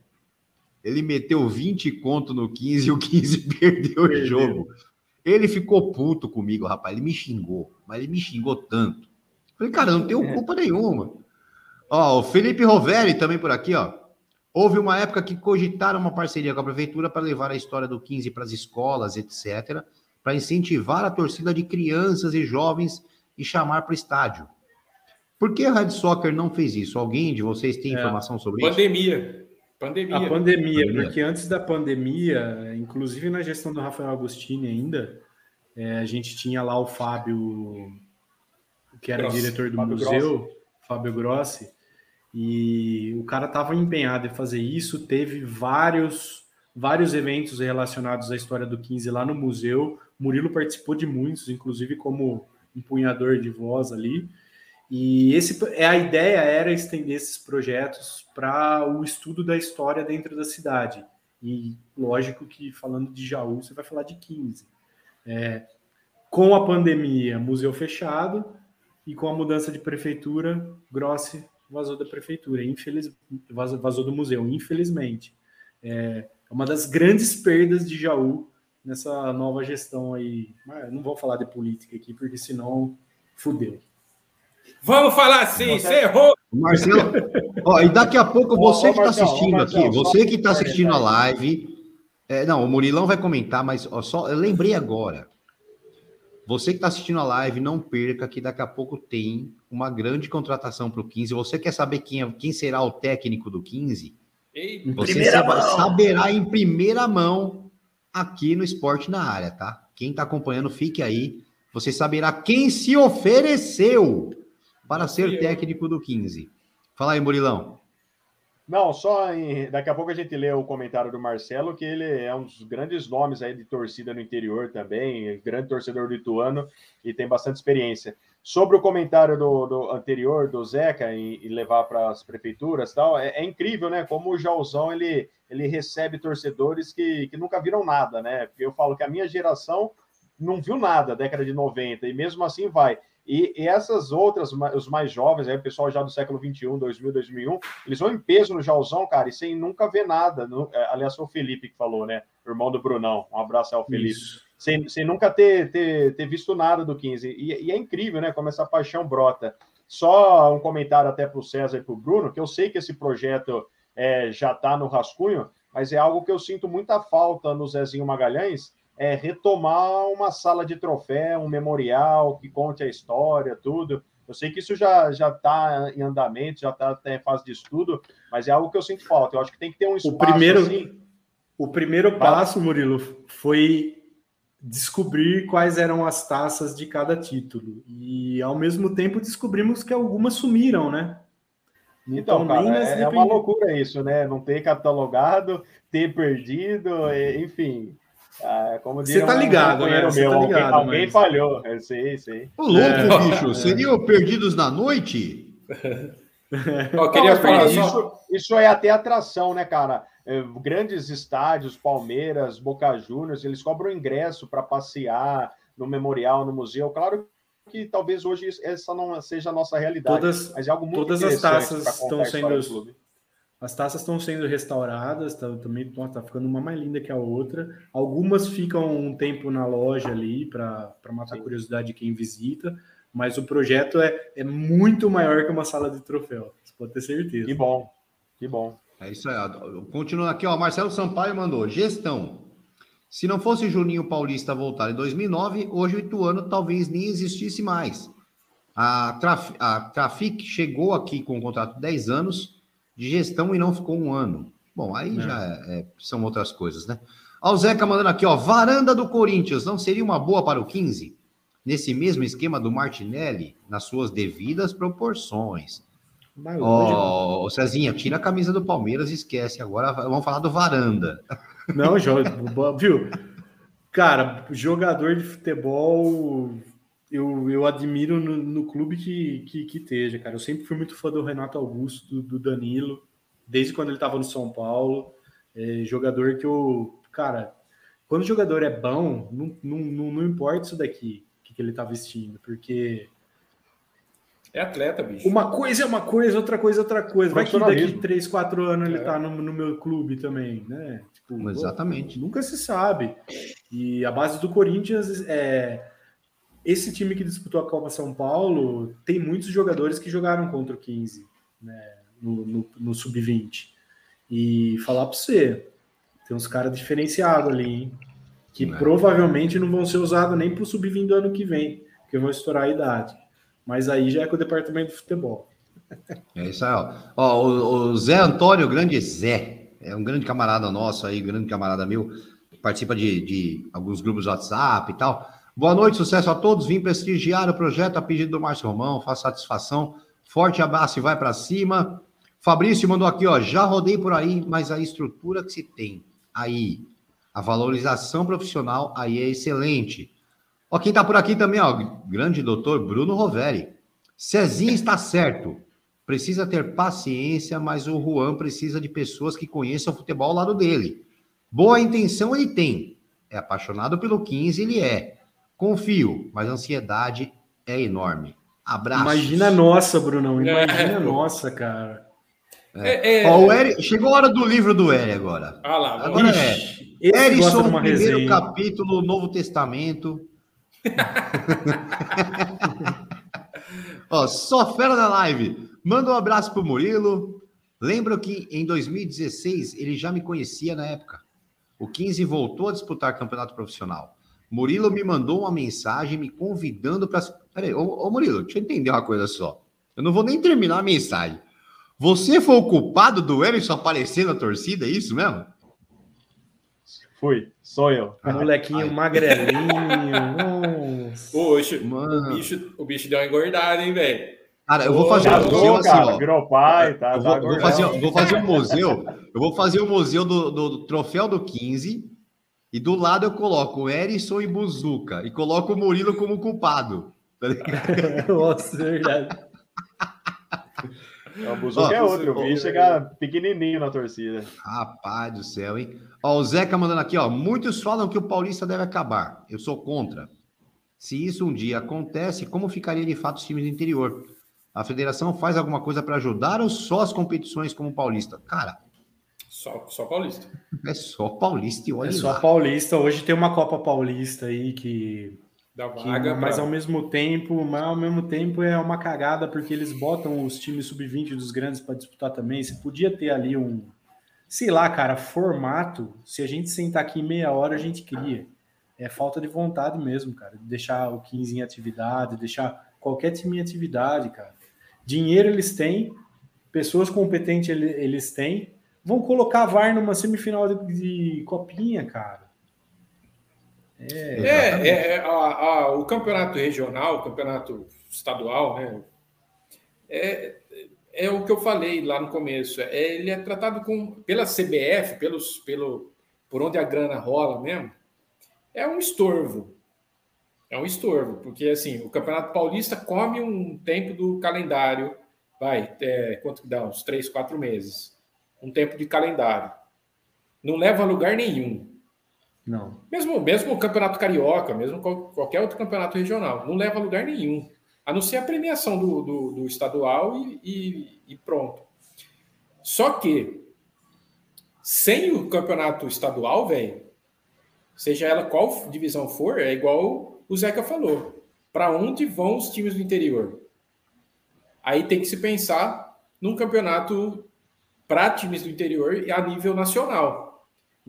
ele meteu 20 conto no 15 e o 15 perdeu o jogo. Ele ficou puto comigo, rapaz. Ele me xingou, mas ele me xingou tanto. Falei, cara, não tenho culpa nenhuma. Ó, o Felipe Roveri também por aqui, ó. Houve uma época que cogitaram uma parceria com a prefeitura para levar a história do 15 para as escolas, etc., para incentivar a torcida de crianças e jovens e chamar para o estádio. Por que a Red Soccer não fez isso? Alguém de vocês tem é, informação sobre pandemia. isso? Pandemia. A pandemia, pandemia, porque antes da pandemia, inclusive na gestão do Rafael Agostini ainda, é, a gente tinha lá o Fábio que era Grossi, diretor do Fábio museu, Grossi. Fábio Grossi, e o cara estava empenhado em fazer isso. Teve vários, vários eventos relacionados à história do 15 lá no museu. Murilo participou de muitos, inclusive como empunhador de voz ali. E esse, é a ideia era estender esses projetos para o estudo da história dentro da cidade. E lógico que falando de Jaú, você vai falar de 15. É, com a pandemia, museu fechado, e com a mudança de prefeitura, Grossi vazou da prefeitura, infeliz, vazou do museu, infelizmente. É uma das grandes perdas de Jaú nessa nova gestão aí. Mas não vou falar de política aqui, porque senão fudeu. Vamos falar assim, você errou. Marcelo, ó, e daqui a pouco você que está assistindo aqui, você que está assistindo a live, é, não, o Murilão vai comentar, mas ó, só eu lembrei agora. Você que está assistindo a live, não perca que daqui a pouco tem uma grande contratação para o 15. Você quer saber quem, é, quem será o técnico do 15? Ei, você saberá em primeira mão aqui no Esporte na Área, tá? Quem está acompanhando, fique aí. Você saberá quem se ofereceu para ser técnico do 15. Fala aí, Murilão. Não, só em... daqui a pouco a gente lê o comentário do Marcelo, que ele é um dos grandes nomes aí de torcida no interior também, grande torcedor do Ituano e tem bastante experiência. Sobre o comentário do, do anterior do Zeca em, levar para as prefeituras tal, é, é, incrível, né? Como o Jauzão ele, ele recebe torcedores que, que nunca viram nada, né? Porque eu falo que a minha geração não viu nada, década de 90, e mesmo assim vai. E, e, essas outras, os mais jovens, aí, o pessoal já do século 21, 2000, 2001, eles vão em peso no Jauzão, cara, e sem nunca ver nada. No, é, aliás, foi o Felipe que falou, né? irmão do Brunão. Um abraço ao Felipe. Sem, sem nunca ter, ter, ter visto nada do 15. E, e, é incrível, né? Como essa paixão brota. Só um comentário até para o César e para o Bruno, que eu sei que esse projeto é, já está no rascunho, mas é algo que eu sinto muita falta no Zezinho Magalhães, é, retomar uma sala de troféu, um memorial que conte a história, tudo. Eu sei que isso já já está em andamento, já está em fase de estudo, mas é algo que eu sinto falta. Eu acho que tem que ter um espaço. O primeiro, assim... o primeiro passo, Murilo, foi descobrir quais eram as taças de cada título. E ao mesmo tempo descobrimos que algumas sumiram, né? Então, então cara, é, é uma loucura isso, né? Não ter catalogado, ter perdido, enfim. Ah, como você tá ligado, né? Você meu, tá ligado, alguém, mas... falhou, eu sei, sei. Ô, louco, é. bicho, seriam perdidos na noite? eu queria Não, falar isso, isso é até atração, né, cara? É, grandes estádios, Palmeiras, Boca Juniors, eles cobram ingresso para passear no memorial, no museu. Claro que talvez hoje essa não seja a nossa realidade, todas, mas é algo muito Todas as taças estão sendo as taças estão sendo restauradas, tá, também está ficando uma mais linda que a outra. Algumas ficam um tempo na loja ali para matar a curiosidade de quem visita, mas o projeto é, é muito maior que uma sala de troféu, você pode ter certeza. Que bom, que bom. É isso aí. Continuando aqui, ó, Marcelo Sampaio mandou: gestão. Se não fosse Juninho Paulista voltar em 2009, hoje o Ituano talvez nem existisse mais. A, Traf, a Trafic chegou aqui com um contrato de 10 anos de gestão e não ficou um ano. Bom, aí é. já é, são outras coisas, né? Ó, o Zeca mandando aqui, ó. Varanda do Corinthians não seria uma boa para o 15? Nesse mesmo esquema do Martinelli, nas suas devidas proporções. Ó, oh, Cezinha, tira a camisa do Palmeiras e esquece. Agora vamos falar do Varanda. Não, viu? Cara, jogador de futebol, eu, eu admiro no, no clube que, que, que, esteja, cara. Eu sempre fui muito fã do Renato Augusto, do, do Danilo, desde quando ele estava no São Paulo. É, jogador que eu. Cara, quando o jogador é bom, não, não, não, não importa isso daqui, que, que ele está vestindo, porque é atleta, bicho. Uma coisa é uma coisa, outra coisa é outra coisa. Vai que daqui 3, 4 anos ele é. tá no, no, meu clube também, né? Tipo, Exatamente. Pô, nunca se sabe. E a base do Corinthians é. Esse time que disputou a Copa São Paulo tem muitos jogadores que jogaram contra o 15, né? No, no, no Sub-20. E falar para você, tem uns caras diferenciados ali, hein? Que não. provavelmente não vão ser usados nem para o Sub-20 do ano que vem, porque vão estourar a idade. Mas aí já é com o departamento de futebol. É isso aí, ó. ó o, o, Zé Antônio, grande Zé, é um grande camarada nosso aí, grande camarada meu, participa de, de alguns grupos de WhatsApp e tal. Boa noite, sucesso a todos. Vim prestigiar o projeto a pedido do Márcio Romão, faço satisfação. Forte abraço e vai para cima. Fabrício mandou aqui, ó, já rodei por aí, mas a estrutura que se tem aí, a valorização profissional aí é excelente. Ó, quem tá por aqui também, ó, grande doutor Bruno Roveri. Cezinha está certo. Precisa ter paciência, mas o Juan precisa de pessoas que conheçam o futebol ao lado dele. Boa intenção ele tem. É apaixonado pelo 15, ele é. Confio, mas a ansiedade é enorme. Abraço. Imagina a nossa, Brunão. Imagina é. a nossa, cara. É. É, Ó, o Eri, chegou a hora do livro do Eri agora. Ah lá, agora é. Erison, primeiro resenha. capítulo, Novo Testamento. Ó, só fera da live. Manda um abraço pro Murilo. Lembro que em 2016 ele já me conhecia na época. O 15 voltou a disputar campeonato profissional. Murilo me mandou uma mensagem me convidando para. Peraí, ô, ô Murilo, deixa eu entender uma coisa só. Eu não vou nem terminar a mensagem. Você foi o culpado do Emerson aparecer na torcida, é isso mesmo? Fui, sou eu. O molequinho ai. magrelinho. Poxa, Mano. O, bicho, o bicho deu uma engordada, hein, velho? Cara, eu vou fazer um museu assim, ó. Virou pai, tá? Eu vou, tá vou fazer, vou fazer um museu. Eu vou fazer o um museu do, do, do, troféu do 15 e do lado eu coloco o Erisson e Buzuca e coloco o Murilo como culpado. Tá Nossa, é verdade. O Buzuca é outro, o bicho chega pequenininho na torcida. Rapaz do céu, hein? Ó, o Zeca mandando aqui, ó. Muitos falam que o Paulista deve acabar. Eu sou contra. Se isso um dia acontece, como ficaria de fato os times do interior? A federação faz alguma coisa para ajudar ou só as competições como Paulista? Cara. Só, só Paulista. É só Paulista e olha. É só lá. Paulista. Hoje tem uma Copa Paulista aí que da vaga. Que, mas pra... ao mesmo tempo, mas ao mesmo tempo é uma cagada porque eles botam os times sub-20 dos grandes para disputar também. Você podia ter ali um, sei lá, cara, formato. Se a gente sentar aqui meia hora, a gente cria. É falta de vontade mesmo, cara. Deixar o 15 em atividade, deixar qualquer time em atividade, cara. Dinheiro eles têm, pessoas competentes eles têm. Vão colocar VAR numa semifinal de, de copinha, cara. É, é, é, é a, a, o campeonato regional, o campeonato estadual, né? É, é o que eu falei lá no começo. É, ele é tratado com, pela CBF, pelos, pelo, por onde a grana rola mesmo, é um estorvo. É um estorvo, porque assim, o Campeonato Paulista come um tempo do calendário, vai, é, quanto que dá? Uns três, quatro meses. Um tempo de calendário. Não leva a lugar nenhum. Não. Mesmo, mesmo o Campeonato Carioca, mesmo qualquer outro campeonato regional, não leva a lugar nenhum. A não ser a premiação do, do, do estadual e, e, e pronto. Só que, sem o campeonato estadual, velho, seja ela qual divisão for, é igual o Zeca falou. Para onde vão os times do interior? Aí tem que se pensar num campeonato para times do interior e a nível nacional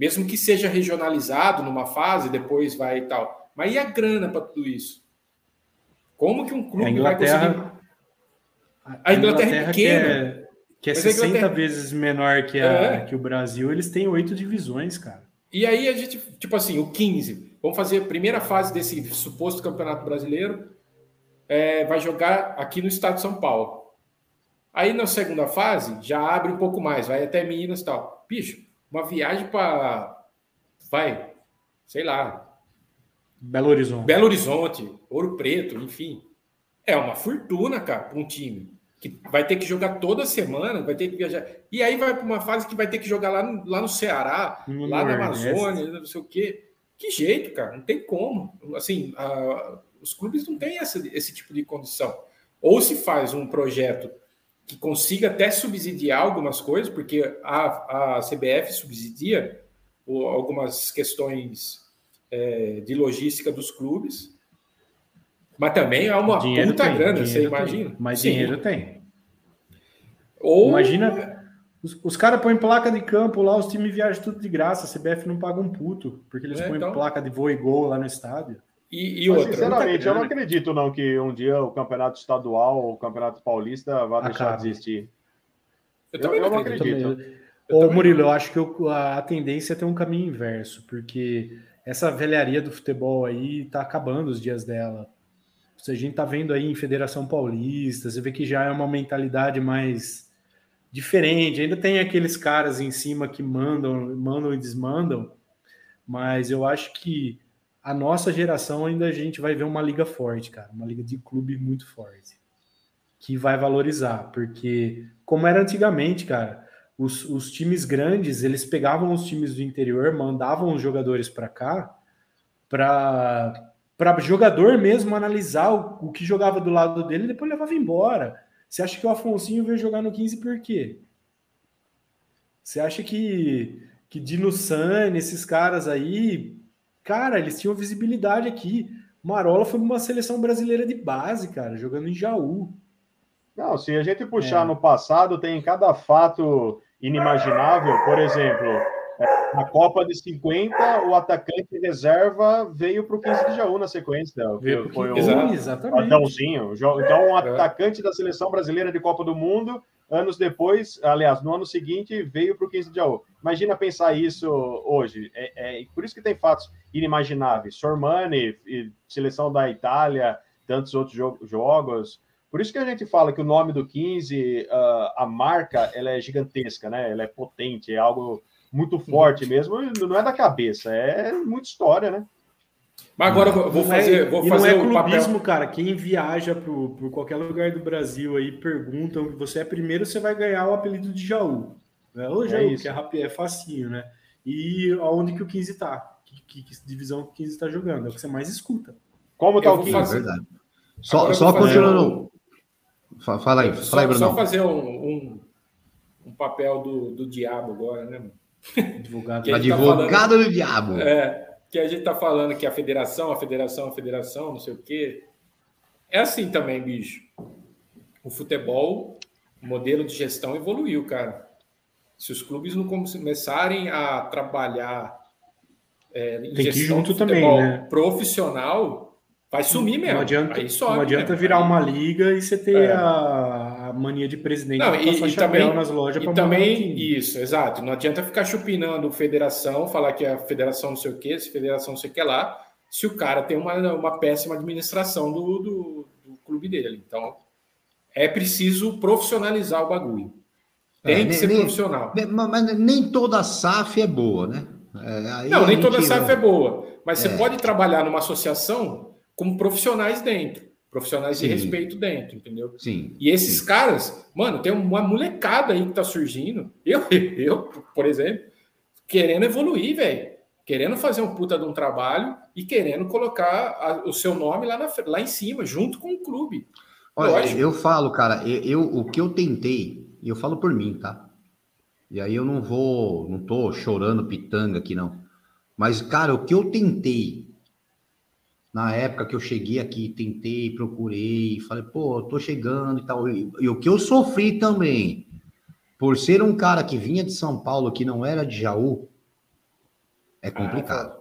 mesmo que seja regionalizado numa fase, depois vai e tal. Mas e a grana para tudo isso? Como que um clube vai conseguir? A Inglaterra, a Inglaterra é pequena. Que é, que é 60 Inglaterra... vezes menor que, a, é. que o Brasil, eles têm oito divisões, cara. E aí a gente, tipo assim, o 15, vamos fazer a primeira fase desse suposto campeonato brasileiro, é, vai jogar aqui no estado de São Paulo. Aí na segunda fase já abre um pouco mais, vai até Minas e tal. Bicho, uma viagem para. Vai, sei lá. Belo Horizonte. Belo Horizonte, Ouro Preto, enfim. É uma fortuna, cara, para um time que vai ter que jogar toda semana, vai ter que viajar. E aí vai para uma fase que vai ter que jogar lá no, lá no Ceará, no lá na Amazônia, não sei o quê. Que jeito, cara, não tem como. Assim, a, os clubes não têm essa, esse tipo de condição. Ou se faz um projeto que consiga até subsidiar algumas coisas, porque a, a CBF subsidia algumas questões é, de logística dos clubes, mas também há uma dinheiro puta tem, grana, você imagina? Tem, mas Sim. dinheiro tem. Ou... Imagina, os, os caras põem placa de campo lá, os times viajam tudo de graça, a CBF não paga um puto, porque eles é, põem então... placa de voo e gol lá no estádio. E, e Mas, outra. Sinceramente, eu não acredito não que um dia o campeonato estadual ou o campeonato paulista vá deixar de existir. Eu, eu, eu não acredito. Ô, Murilo, eu acho que eu, a tendência é ter um caminho inverso, porque essa velharia do futebol aí tá acabando os dias dela. A gente tá vendo aí em Federação Paulista, você vê que já é uma mentalidade mais diferente. Ainda tem aqueles caras em cima que mandam, mandam e desmandam, mas eu acho que a nossa geração ainda a gente vai ver uma liga forte, cara, uma liga de clube muito forte, que vai valorizar, porque como era antigamente, cara, os, os times grandes eles pegavam os times do interior, mandavam os jogadores para cá, para para jogador mesmo analisar o, o, que jogava do lado dele e depois levava embora. Você acha que o Afonsinho veio jogar no 15 por quê? Você acha que que Dino Sane, esses caras aí Cara, eles tinham visibilidade aqui. Marola foi uma seleção brasileira de base, cara, jogando em Jaú. Não, se a gente puxar é. no passado, tem cada fato inimaginável. Por exemplo, é, na Copa de 50, o atacante reserva veio para o 15 de Jaú na sequência. Veio foi o Exatamente. Adãozinho. Então, um é. atacante da seleção brasileira de Copa do Mundo anos depois, aliás, no ano seguinte, veio para o 15 de Jaú. Imagina pensar isso hoje. É, é, por isso que tem fatos inimagináveis. Sormani, seleção da Itália, tantos outros jo jogos. Por isso que a gente fala que o nome do 15, uh, ah, a marca, ela é gigantesca, né? Ela é potente, é algo muito forte mesmo. Não é da cabeça, é muita história, né? Mas agora eu vou fazer, é, vou fazer não é clubismo, papel. cara. Quem viaja por qualquer lugar do Brasil aí perguntam você é primeiro, você vai ganhar o apelido de Jaú. Né? Ô, Jaú, é que é, é facinho, né? E aonde que o 15 tá? Que, que, que divisão que o 15 tá jogando? É o que você mais escuta. Como tá o 15? Fazer... Verdade. Só, só continuando. Um... Fala aí, fala aí, Bruno. Só fazer um, um, um, papel do, do diabo agora, né? Advogado, Advogado tá falando... do diabo. É, que a gente está falando que a federação, a federação, a federação, não sei o quê. É assim também, bicho. O futebol, o modelo de gestão evoluiu, cara. Se os clubes não começarem a trabalhar é, em Tem gestão junto também, né? profissional, vai sumir mesmo. Não adianta, não adianta virar uma liga e você ter é. a a mania de presidente não, e, e também nas lojas e também isso, exato. Não adianta ficar chupinando federação, falar que a federação não sei o que, se federação não sei o que lá, se o cara tem uma, uma péssima administração do, do, do clube dele. Então, é preciso profissionalizar o bagulho. Tem é, que ser nem, profissional. Mas nem toda SAF é boa, né? É, não, nem toda SAF é boa. Mas é. você pode trabalhar numa associação com profissionais dentro profissionais sim. de respeito dentro, entendeu? Sim. E esses sim. caras, mano, tem uma molecada aí que tá surgindo. Eu, eu por exemplo, querendo evoluir, velho. Querendo fazer um puta de um trabalho e querendo colocar a, o seu nome lá, na, lá em cima, junto com o clube. Olha, Lógico. eu falo, cara, eu, eu, o que eu tentei, e eu falo por mim, tá? E aí eu não vou, não tô chorando pitanga aqui, não. Mas, cara, o que eu tentei na época que eu cheguei aqui, tentei, procurei, falei, pô, tô chegando e tal. E, e, o que eu sofri também, por ser um cara que vinha de São Paulo, que não era de Jaú, é complicado.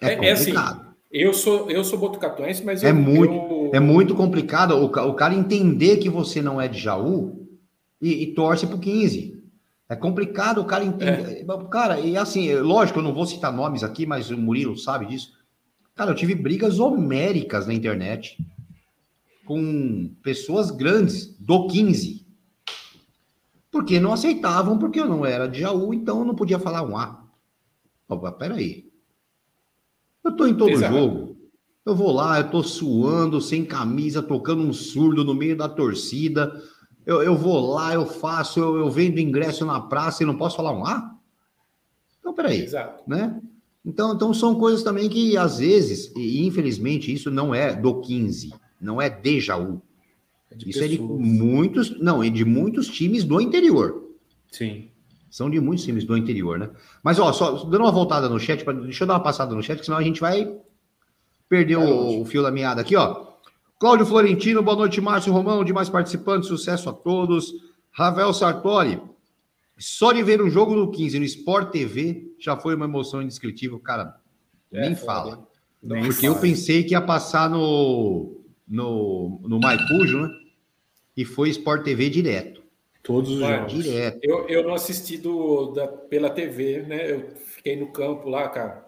Ah, é, é, complicado. É assim, eu sou, eu sou botucatuense, mas é eu, muito, eu... é muito complicado o, o cara entender que você não é de Jaú e, e torce pro 15. É complicado o cara entender. É. Cara, e assim, lógico, eu não vou citar nomes aqui, mas o Murilo sabe disso. Cara, eu tive brigas homéricas na internet com pessoas grandes do 15. Porque não aceitavam, porque eu não era de Jaú, então eu não podia falar um A. Opa, peraí. Eu tô em todo Exato. jogo. Eu vou lá, eu tô suando, sem camisa, tocando um surdo no meio da torcida eu, eu vou lá, eu faço, eu, eu vendo ingresso na praça e não posso falar um A? Então, peraí. Exato. Né? Então, então, são coisas também que, às vezes, e infelizmente, isso não é do 15, não é de Jaú. É de isso pessoas. é de muitos, não, é de muitos times do interior. Sim. São de muitos times do interior, né? Mas, ó, só dando uma voltada no chat, pra, deixa eu dar uma passada no chat, senão a gente vai perder o, o fio da meada aqui, ó. Cláudio Florentino, boa noite, Márcio Romão, demais participantes, sucesso a todos. Ravel Sartori, só de ver um jogo no 15 no Sport TV já foi uma emoção indescritível, cara. É, nem fala. Nem porque fala. eu pensei que ia passar no, no, no Maicujo, né? E foi Sport TV direto. Todos os jogos. Direto. Eu, eu não assisti do, da, pela TV, né? Eu fiquei no campo lá, cara.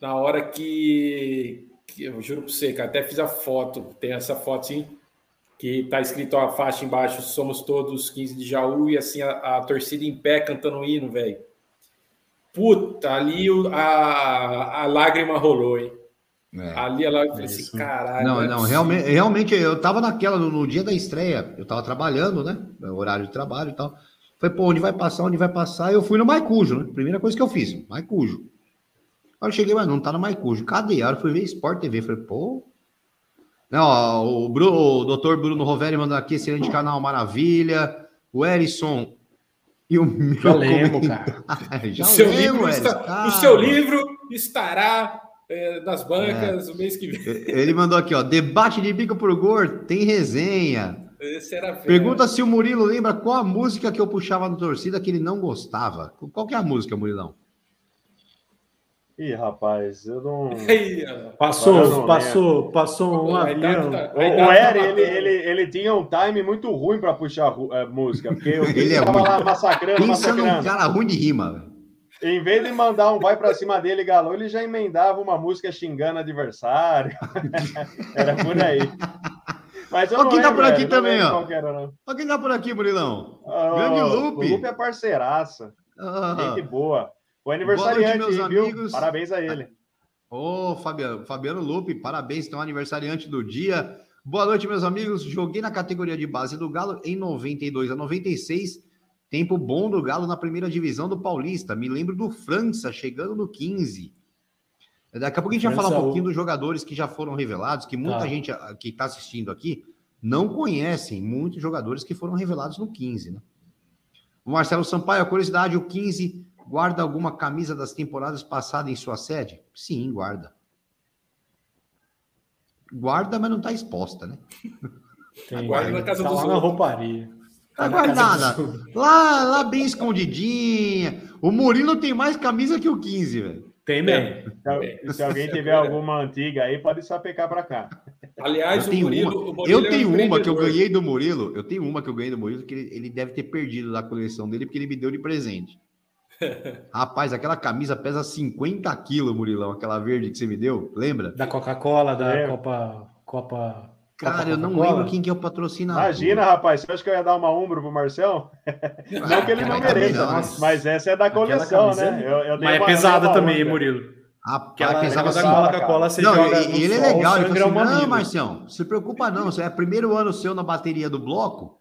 Na hora que, eu juro para você, cara, até fiz a foto, tem essa foto assim, que tá escrito a faixa embaixo, somos todos 15 de Jaú, e assim, a, a torcida em pé cantando o hino, velho. Puta, ali o, a, a lágrima rolou, hein? É, ali ela falou assim, caralho. Não, não, realmente, realmente eu tava naquela, no, no, dia da estreia, eu tava trabalhando, né? Horário de trabalho e tal. Falei, pô, onde vai passar, onde vai passar? Eu fui no Maicujo, né? Primeira coisa que eu fiz, Maicujo. Aí eu cheguei, mas não tá no Maicujo. Cadê? Aí eu fui ver Sport TV. Falei, pô. Não, ó, o, Bruno, o doutor Bruno Roveri mandando aqui, excelente canal, maravilha. O Erison e o meu. Já cara. Já o, seu livro está, o seu livro estará é, nas bancas é. o mês que vem. Ele mandou aqui, ó. Debate de bico por gor, tem resenha. Pergunta se o Murilo lembra qual a música que eu puxava no torcida que ele não gostava. Qual que é a música, Murilão? Ih, rapaz, eu não. passou, não passou, passou um avião. O, o Eri, ele, ele, ele tinha um time muito ruim para puxar a música, porque eu ele é lá massacrando, Pensa massacrando. num cara ruim de rima. Em vez de mandar um vai para cima dele, galão, ele já emendava uma música xingando adversário. Era por aí. Mas eu Olha quem tá por aqui também, ó. Olha quem tá por aqui, Murilão. Oh, Grande Lupe. O Lupe é parceiraça. Oh. Gente boa. O aniversariante, noite, meus viu? amigos. Parabéns a ele. Ô, oh, Fabiano, Fabiano Lupe, parabéns, então, aniversariante do dia. Boa noite, meus amigos. Joguei na categoria de base do Galo em 92 a 96. Tempo bom do Galo na primeira divisão do Paulista. Me lembro do França chegando no 15. Daqui a pouco a gente vai falar um pouquinho dos jogadores que já foram revelados, que muita tá. gente ah, que está assistindo aqui não conhecem muitos jogadores que foram revelados no 15, né? O Marcelo Sampaio, a curiosidade, o 15 Guarda alguma camisa das temporadas passadas em sua sede? Sim, guarda. Guarda, mas não está exposta, né? Tem, guarda na casa tá dos lá outros. na rouparia. Tá, tá guardada. Lá, lá bem escondidinha. O Murilo tem mais camisa que o 15, velho. Tem mesmo. Se, se, alguém tiver alguma antiga aí, pode sapecar para cá. Aliás, eu o Murilo, uma, o Murilo eu tenho é um uma que eu ganhei do Murilo. Eu tenho uma que eu ganhei do Murilo que ele, ele deve ter perdido da coleção dele porque ele me deu de presente. Rapaz, aquela camisa pesa 50 quilos, Murilão, aquela verde que você me deu, lembra? Da Coca-Cola, da é. Copa. Copa. Cara, Copa eu não lembro quem que é o patrocinador. Imagina, rapaz, você acha que eu ia dar uma umbro pro Marcel? não que ele não mereça, mas, mas, essa é da coleção, né? Eu, eu mas é pesada também, Murilo. Aquela pesava assim. Coca-Cola, você não, joga ele é legal. Ele falou assim, não, Marcelo, se preocupa não. Você é primeiro ano seu na bateria do bloco.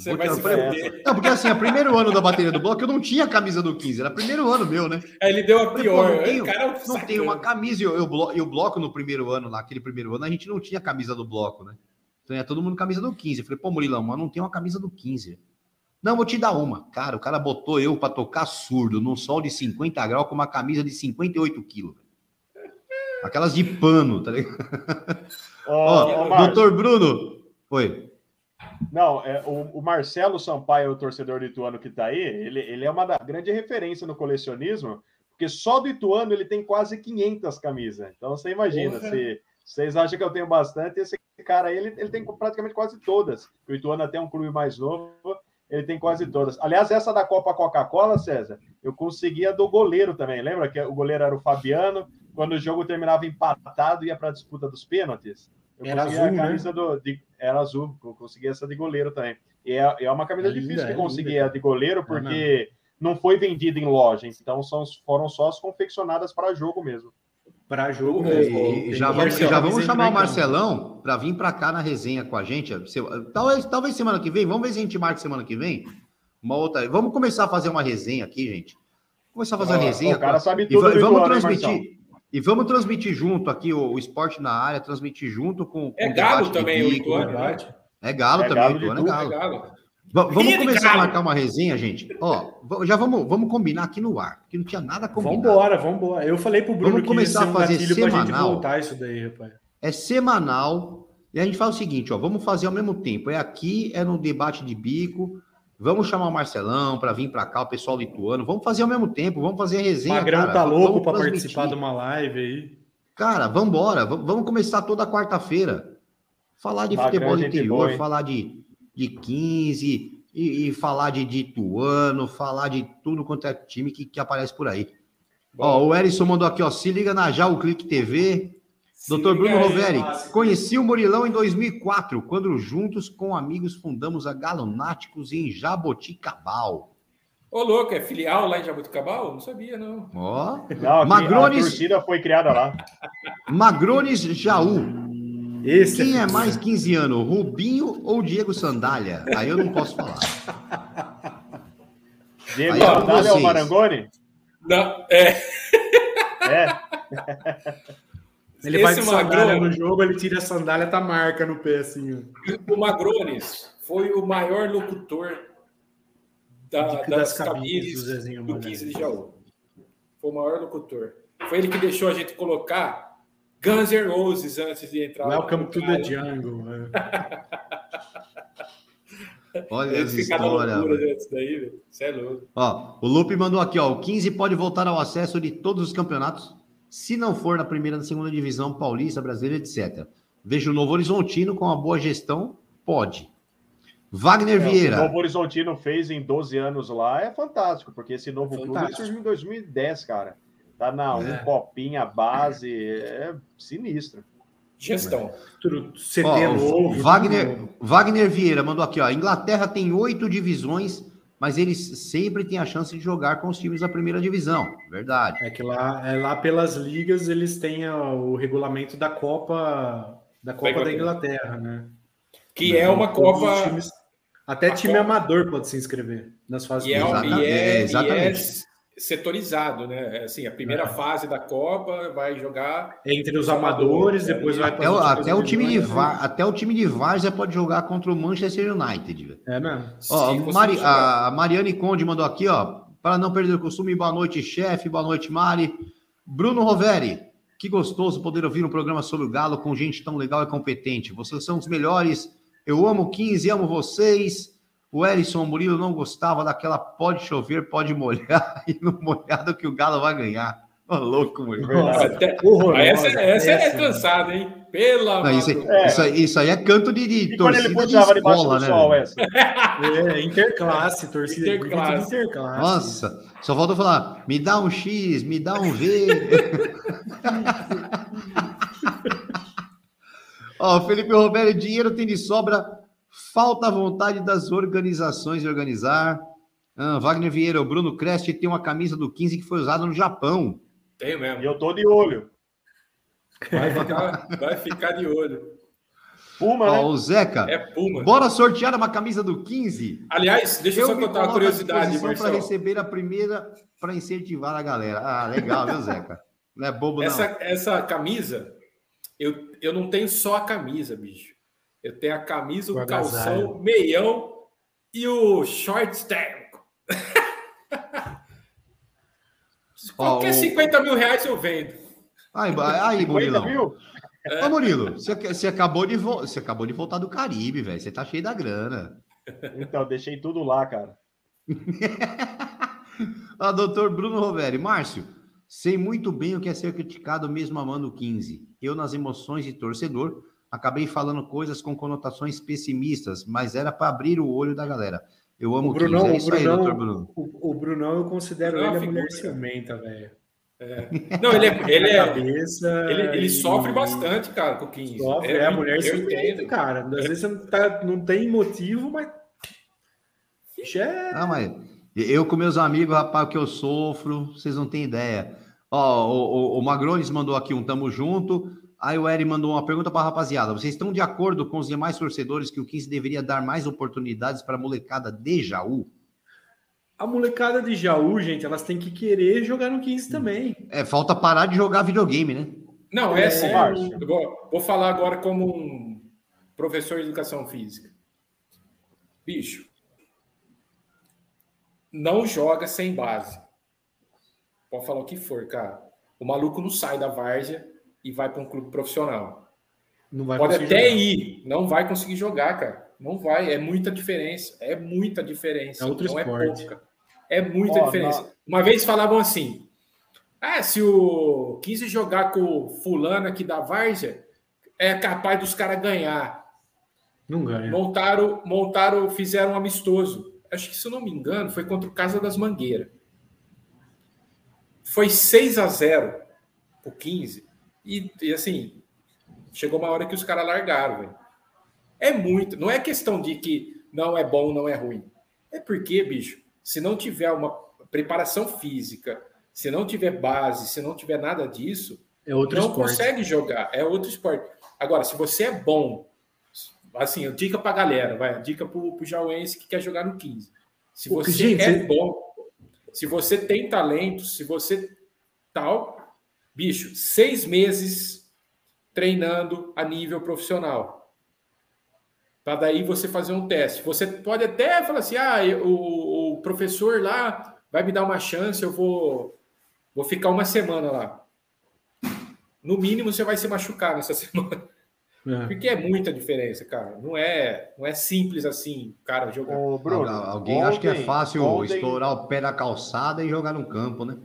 Você vai se fuder. Não, porque assim, é primeiro ano da bateria do bloco, eu não tinha camisa do 15, era primeiro ano meu, né? Aí ele deu a pior. Falei, não tenho, cara, não tenho uma camisa. E eu, eu, eu, bloco no primeiro ano, naquele primeiro ano, a gente não tinha camisa do bloco, né? Então é todo mundo camisa do 15. Eu falei, pô, Murilão, mas não tem uma camisa do 15. Não, vou te dar uma. Cara, o cara botou eu para tocar surdo num sol de 50 graus com uma camisa de 58 quilos. Aquelas de pano, tá ligado? Oh, Ó, oh, doutor Bruno. Oi. Não, é, o, o, Marcelo Sampaio, o torcedor do Ituano que está aí, ele, ele é uma da, grande referência no colecionismo, porque só do Ituano ele tem quase 500 camisas. Então você imagina, se vocês acham que eu tenho bastante, esse cara aí ele, ele tem praticamente quase todas. O Ituano até é um clube mais novo, ele tem quase todas. Aliás, essa da Copa Coca-Cola, César, eu conseguia do goleiro também. Lembra que o goleiro era o Fabiano? Quando o jogo terminava empatado, ia para a disputa dos pênaltis. Eu era azul, a né? camisa né? do, de, era azul, eu consegui essa de goleiro também. E é, é uma camisa é difícil linda, de conseguir é a de goleiro, porque é não foi vendida em loja, então são, foram só as confeccionadas para jogo mesmo. Para jogo mesmo. E, já vamos, já vamos chamar o Marcelão para vir para cá na resenha com a gente. Talvez, talvez semana que vem, vamos ver se a gente marca semana que vem. Uma outra. Vamos começar a fazer uma resenha aqui, gente. Começar a fazer uma resenha. O cara sabe tudo. E, vamos transmitir. E vamos transmitir junto aqui o, o, esporte na área, transmitir junto com. com é galo também, o Ituano, né? É galo é também, galo Ituano, é galo. É galo. Vamos começar a marcar uma resenha, gente. Ó, já vamos, vamos combinar aqui no ar, que não tinha nada combinado. Vambora, vambora. Eu falei pro Bruno vamos começar a fazer um semanal. voltar isso daí, rapaz. É semanal. E a gente faz o seguinte, ó, vamos fazer ao mesmo tempo. É aqui, é no debate de bico. Vamos chamar o Marcelão para vir para cá, o pessoal lituano. Vamos fazer ao mesmo tempo, vamos fazer a resenha. Magrão cara. tá louco para participar de uma live aí. Cara, vamos embora. Vamos começar toda quarta-feira. Falar de Magrão, futebol interior, boa, falar de, de 15 e, e, falar de, de Ituano, falar de tudo quanto é time que, que aparece por aí. Bom, ó, o Erison mandou aqui, ó. Se liga na Já o Clique TV. Doutor Bruno Roveri, conheci o Murilão em 2004, quando juntos com amigos fundamos a Galonáticos em Jaboticabal. Ô, louco, é filial lá em Jaboticabal? Não sabia, não. Ó, não, Magrones... a torcida foi criada lá. Magrones Jaú. Esse Quem é, é mais 15 anos, Rubinho ou Diego Sandália? Aí eu não posso falar. Diego Aí, Sandália é o Marangoni? Não, é. É. Ele Esse vai de sandália no jogo, ele tira a sandália, tá marca no pé, assim. O Magrones foi o maior locutor da, das, das camisas do, do 15 de Jaú. Foi o maior locutor. Foi ele que deixou a gente colocar Guns N' Roses antes de entrar. Welcome to the jungle. Né? Olha as histórias. Daí, é louco. Ó, o Lupe mandou aqui, ó. O 15 pode voltar ao acesso de todos os campeonatos se não for na primeira na segunda divisão paulista, brasileira, etc. Vejo o Novo Horizontino com uma boa gestão, pode. Wagner é, Vieira. O Novo Horizontino fez em 12 anos lá, é fantástico, porque esse novo fantástico. clube surgiu em 2010, cara. Tá na é. um copinha base, é sinistro. Gestão. Ó, Wagner, Wagner Vieira mandou aqui, ó. Inglaterra tem oito divisões mas eles sempre têm a chance de jogar com os times da primeira divisão, verdade. É que lá, é, lá pelas ligas eles têm o regulamento da Copa da Copa da Inglaterra, né? Que é uma Copa. Times, até time Copa... amador pode se inscrever nas fases. E é, e é, exatamente. E é setorizado, né? É assim, a primeira é. fase da Copa vai jogar entre os amadores, depois vai até, o, até o time de VAR, até o time de Várzea pode jogar contra o Manchester United. É mesmo. Ó, Mari, a Mariane Conde mandou aqui, ó, para não perder o costume, boa noite, chefe, boa noite, Mari. Bruno Roveri, que gostoso poder ouvir um programa sobre o Galo com gente tão legal e competente. Vocês são os melhores. Eu amo 15, amo vocês. O Ellison Murilo não gostava daquela pode chover, pode molhar, e no molhado que o Galo vai ganhar. Ô, louco, mulher. Até... essa, essa é cansada, hein? Pela não, isso, é. isso, isso, aí é canto de, de torcida ele de escola, né? Sol, essa. É, interclasse, torcida interclasse. interclasse. Nossa, só falta falar, me dá um X, me dá um V. Ó, Felipe Roberto, dinheiro tem de sobra Falta a vontade das organizações de organizar. Ah, Wagner Vieira, o Bruno Crest tem uma camisa do 15 que foi usada no Japão. Tem mesmo. E eu tô de olho. Vai ficar, vai ficar de olho. Puma, Ó, né? O Zeca. É Puma. Bora sortear uma camisa do 15. Aliás, deixa eu, só contar uma curiosidade, Para receber a primeira, para incentivar a galera. Ah, legal, viu, Zeca? Não é bobo, essa, não. Essa camisa, eu, eu não tenho só a camisa, bicho. Eu tenho a camisa, o, o calção, meião e o short térmico. Qualquer oh, 50 mil reais eu vendo. Aí, aí Murilão. Mil? É. Ô, Murilo, você, você, acabou de você acabou de voltar do Caribe, velho. Você tá cheio da grana. Então, deixei tudo lá, cara. ah, doutor Bruno Roveri. Márcio, sei muito bem o que é ser criticado mesmo amando 15. Eu, nas emoções de torcedor, acabei falando coisas com conotações pessimistas, mas era para abrir o olho da galera. Eu amo o Brunão, 15. É o isso aí, Brunão, doutor Bruno. O, o Brunão eu considero é ele a uma mulher ciumenta, velho. Não, ele é. Ele, é, Cabeça ele, ele e- sofre bastante, cara, com o 15. Sofre, é, a mulher ciumenta, cara. Às vezes você não, tá, não tem motivo, mas. É. Ah, mas eu com meus amigos, rapaz, o que eu sofro, vocês não têm ideia. Ó, o, o, o Magrones mandou aqui um tamo junto. Aí o Eri mandou uma pergunta para a rapaziada. Vocês estão de acordo com os demais torcedores que o 15 deveria dar mais oportunidades para a molecada de Jaú? A molecada de Jaú, gente, elas têm que querer jogar no 15 também. É, falta parar de jogar videogame, né? Não, é assim. Márcio. eu vou, vou falar agora como um professor de educação física. Bicho, não joga sem base. Pode falar o que for, cara. O maluco não sai da várzea e vai para um clube profissional. Não vai Pode até jogar. ir, não vai conseguir jogar, cara. Não vai, é muita diferença. É muita diferença. É outro não esporte. É pouca. É muita Ó, diferença. Uma vez falavam assim: ah, se o 15 jogar com o fulano aqui da Várzea, é capaz dos caras ganhar. Não ganha. Montaram, montaram, fizeram um amistoso. Acho que, se eu não me engano, foi contra o Casa das Mangueiras. Foi 6 a 0 o 15. E, e, assim, chegou uma hora que os caras largaram, velho. É muito. Não é questão de que não é bom, não é ruim. É porque, bicho, se não tiver uma preparação física, se não tiver base, se não tiver nada disso, É outro não esporte. consegue jogar. É outro esporte. Agora, se você é bom, assim, dica pra galera, vai, a dica pro, pro jauense que quer jogar no 15. Se você gente, é bom, se você tem talento, se você tal, bicho, seis meses treinando a nível profissional. Para daí você fazer um teste. Você pode até falar assim: ah, o, o professor lá vai me dar uma chance, eu vou, vou ficar uma semana lá. No mínimo, você vai se machucar nessa semana. É. Porque é muita diferença, cara. Não é, não é simples assim, cara, jogar. Ô, Bruno, Al- Alguém acha que é ontem- fácil ontem- estourar o pé da calçada e jogar no campo, né?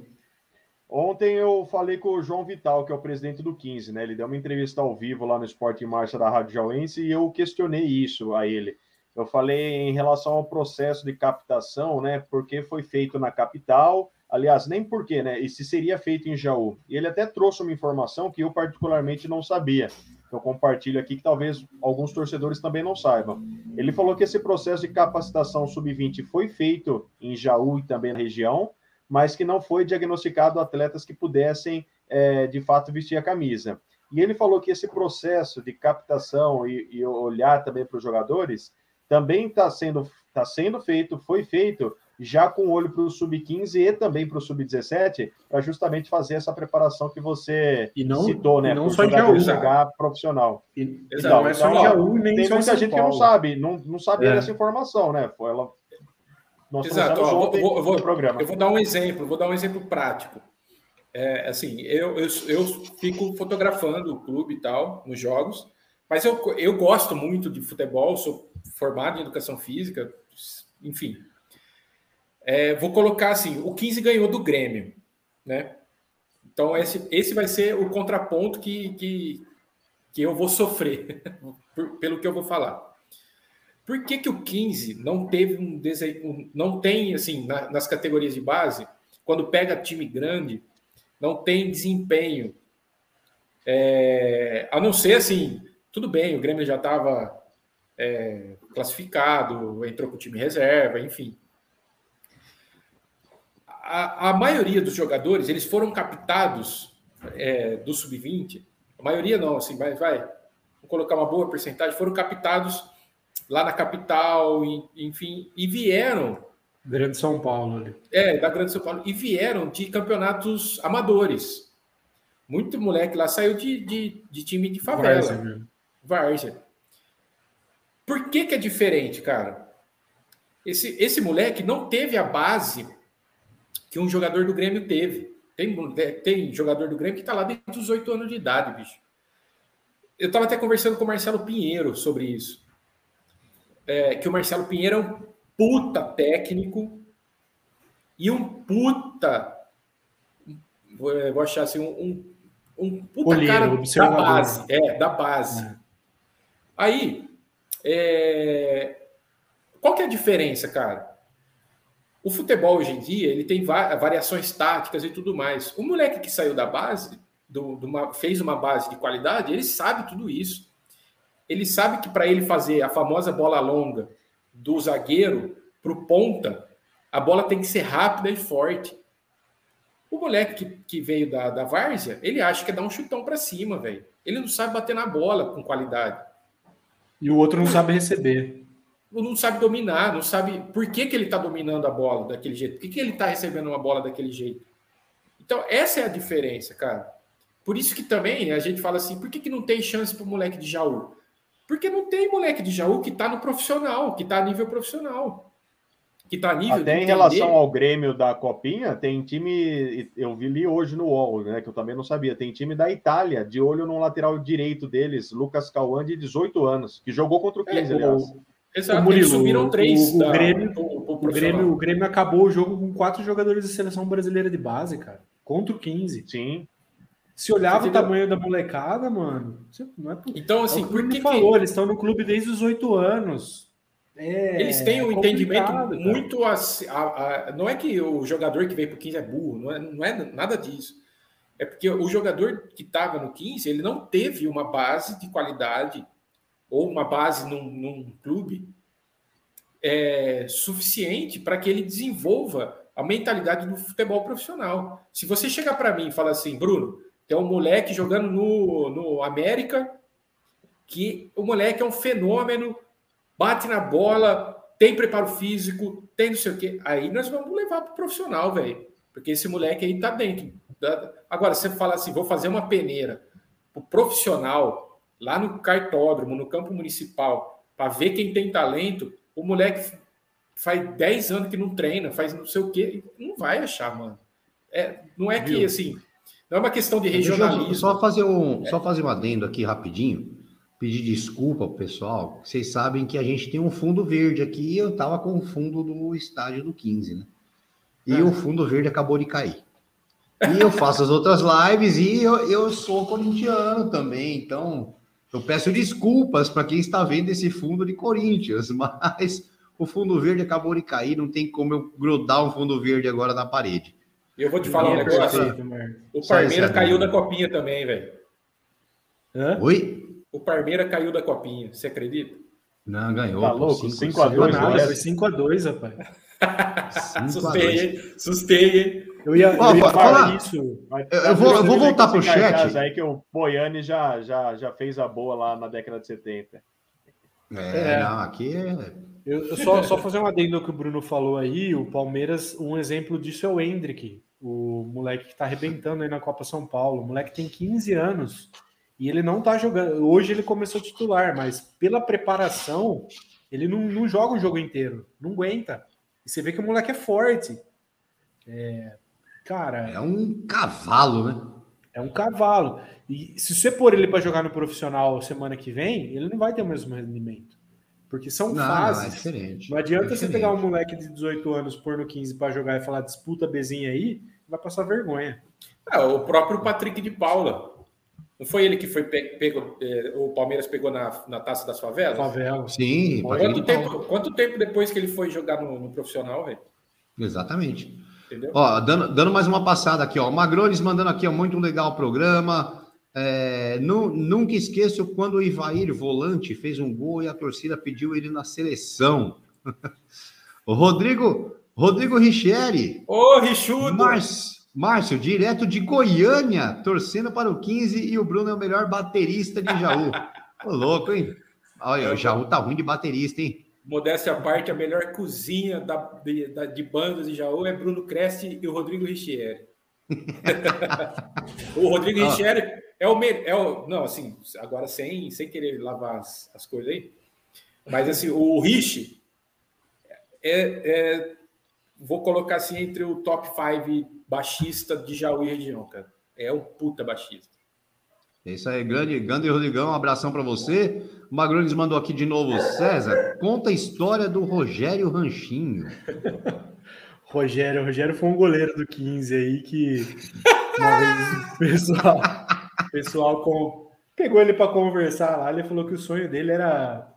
Ontem eu falei com o João Vital, que é o presidente do 15, né? Ele deu uma entrevista ao vivo lá no Esporte em Marcha da Rádio Jauense e eu questionei isso a ele. Eu falei em relação ao processo de captação, né? Porque foi feito na capital, aliás, nem porquê, né? E se seria feito em Jaú. E ele até trouxe uma informação que eu particularmente não sabia. Eu compartilho aqui que talvez alguns torcedores também não saibam. Ele falou que esse processo de capacitação sub-20 foi feito em Jaú e também na região, mas que não foi diagnosticado atletas que pudessem, é, de fato, vestir a camisa. E ele falou que esse processo de captação e, e olhar também para os jogadores também está sendo, tá sendo feito, foi feito já com olho para o sub-15 e também para o sub-17, para justamente fazer essa preparação que você E não, citou, né? e não só em jogador Jaú. chegar profissional. E, Exato. não é só em Jaú, nem Tem só muita gente que não sabe, não, não sabia É. dessa informação, né? Foi ela. Nós Exato. Ó, vou- vou- programa. Eu vou dar um exemplo, vou dar um exemplo prático. É, assim, eu, eu, eu fico fotografando o clube e tal, nos jogos, mas eu, eu gosto muito de futebol, sou formado em educação física, enfim. É, vou colocar assim: o 15 ganhou do Grêmio, né? Então, esse, esse vai ser o contraponto que, que, que eu vou sofrer, pelo que eu vou falar. Por que, que o 15 não teve um desenho, não tem assim na- nas categorias de base, quando pega time grande, não tem desempenho? É, a não ser assim, tudo bem, o Grêmio já estava classificado, entrou com o time reserva, enfim. A, a maioria dos jogadores eles foram captados é, do sub-20, a maioria não, assim, vai, vai, vou colocar uma boa porcentagem, foram captados lá na capital, enfim, e vieram Grande São Paulo ali. é, da Grande São Paulo, e vieram de campeonatos amadores. Muito moleque lá saiu de, de, de time de favela, Várzea. Por que, que é diferente, cara? Esse, esse moleque não teve a base que um jogador do Grêmio teve. Tem, tem jogador do Grêmio que está lá desde os 8 anos de idade, bicho. Eu estava até conversando com o Marcelo Pinheiro sobre isso. É, que o Marcelo Pinheiro é um puta técnico e um puta. Vou, vou achar assim, um, um, puta Olheiro, cara da base. É, da base. É. Aí, é, qual que é a diferença, cara? O futebol hoje em dia ele tem variações táticas e tudo mais. O moleque que saiu da base, do, do uma, fez uma base de qualidade, ele sabe tudo isso. Ele sabe que para ele fazer a famosa bola longa do zagueiro para o ponta, a bola tem que ser rápida e forte. O moleque que, que veio da, da várzea, ele acha que é dar um chutão para cima, velho. Ele não sabe bater na bola com qualidade. E o outro não sabe receber não sabe dominar, não sabe por que, que ele está dominando a bola daquele jeito, por que, que ele está recebendo uma bola daquele jeito. Então, essa é a diferença, cara. Por isso que também a gente fala assim, por que, que não tem chance para o moleque de Jaú? Porque não tem moleque de Jaú que está no profissional, que está a nível profissional. Que está a nível Até em relação ao Grêmio da Copinha, tem time, eu vi li hoje no UOL, né, que eu também não sabia, tem time da Itália, de olho no lateral direito deles, Lucas Cauã, de 18 anos, que jogou contra o 15, é, aliás. O Exato, Murilo, eles subiram três. O, o, da, Grêmio, o, Grêmio, o Grêmio acabou o jogo com quatro jogadores da seleção brasileira de base, cara. Contra o 15. Sim. Se olhava o tamanho da molecada, mano. Não é então, assim, é por que. falou, que... eles estão no clube desde os oito anos. É, eles têm um é entendimento muito. A, a, a, não é que o jogador que veio para o 15 é burro, não é, não é nada disso. É porque o jogador que estava no 15, ele não teve uma base de qualidade ou uma base num, num clube é, suficiente para que ele desenvolva a mentalidade do futebol profissional. Se você chegar para mim e falar assim, Bruno, tem um moleque jogando no, no América, que o moleque é um fenômeno, bate na bola, tem preparo físico, tem não sei o quê. Aí nós vamos levar para o profissional, velho. Porque esse moleque aí tá dentro. Agora, você fala assim, vou fazer uma peneira. O profissional, lá no cartódromo, no campo municipal, para ver quem tem talento, o moleque faz 10 anos que não treina, faz não sei o quê, não vai achar, mano. É, não é que assim, não é uma questão de regionalismo. só fazer um, é. só fazer um adendo aqui rapidinho, pedir desculpa pro pessoal. Vocês sabem que a gente tem um fundo verde aqui, eu tava com o fundo do estádio do 15, né? E é. o fundo verde acabou de cair. E eu faço as outras lives e eu, eu sou corintiano também, então eu peço desculpas para quem está vendo esse fundo de Corinthians, mas o fundo verde acabou de cair, não tem como eu grudar um fundo verde agora na parede. Eu vou te falar um negócio. O Parmeira caiu da copinha também, velho. Oi? O Parmeira caiu da copinha, você acredita? Não, ganhou. Tá louco? 5x2, 5x2, rapaz. sustei, sustei. Eu ia, eu ia falar isso. Eu vou, eu vou voltar para o chat. Aí que o Boiani já, já, já fez a boa lá na década de 70. É, é. não, aqui é. Eu, eu só, só fazer um adendo ao que o Bruno falou aí. O Palmeiras, um exemplo disso é o Hendrick, o moleque que está arrebentando aí na Copa São Paulo. O moleque tem 15 anos e ele não está jogando. Hoje ele começou titular, mas pela preparação, ele não, não joga o jogo inteiro, não aguenta. E você vê que o moleque é forte. É, Cara. É um cavalo, né? É um cavalo. E se você pôr ele para jogar no profissional semana que vem, ele não vai ter o mesmo rendimento. Porque são não, fases. Não, é. Não adianta é você pegar um moleque de 18 anos, pôr no 15 para jogar e falar disputa bezinha aí, vai passar vergonha. É, o próprio Patrick de Paula. Não foi ele que foi pego, é, o Palmeiras pegou na, na taça das favelas? Favela. Sim. Quanto tempo, quanto tempo depois que ele foi jogar no, no profissional, velho? Exatamente. Entendeu? Ó, dando, dando mais uma passada aqui, ó. O Magrones mandando aqui, ó, muito legal o programa. É, nu, nunca esqueço quando o Ivair, volante, fez um gol e a torcida pediu ele na seleção. o Rodrigo, Rodrigo Richieri. Ô, Richudo! Márcio, Márcio, direto de Goiânia, torcendo para o 15 e o Bruno é o melhor baterista de Jaú. Ô, louco, hein? Olha, o Jaú tá ruim de baterista, hein? modéstia à parte, a melhor cozinha da, de, da, de bandas de Jaú é Bruno Creste e o Rodrigo Richieri. o Rodrigo ah. Richieri é o, é o. Não, assim, agora sem, sem querer lavar as, as coisas aí, mas assim, o Rich é, é, vou colocar assim entre o top 5 baixista de Jaú e região, cara. É um puta baixista. É isso aí, grande, grande Rodrigão, um abração para você. O Magrones mandou aqui de novo, César, conta a história do Rogério Ranchinho. Rogério, Rogério foi um goleiro do 15 aí que uma vez o pessoal, pessoal com, pegou ele para conversar lá, ele falou que o sonho dele era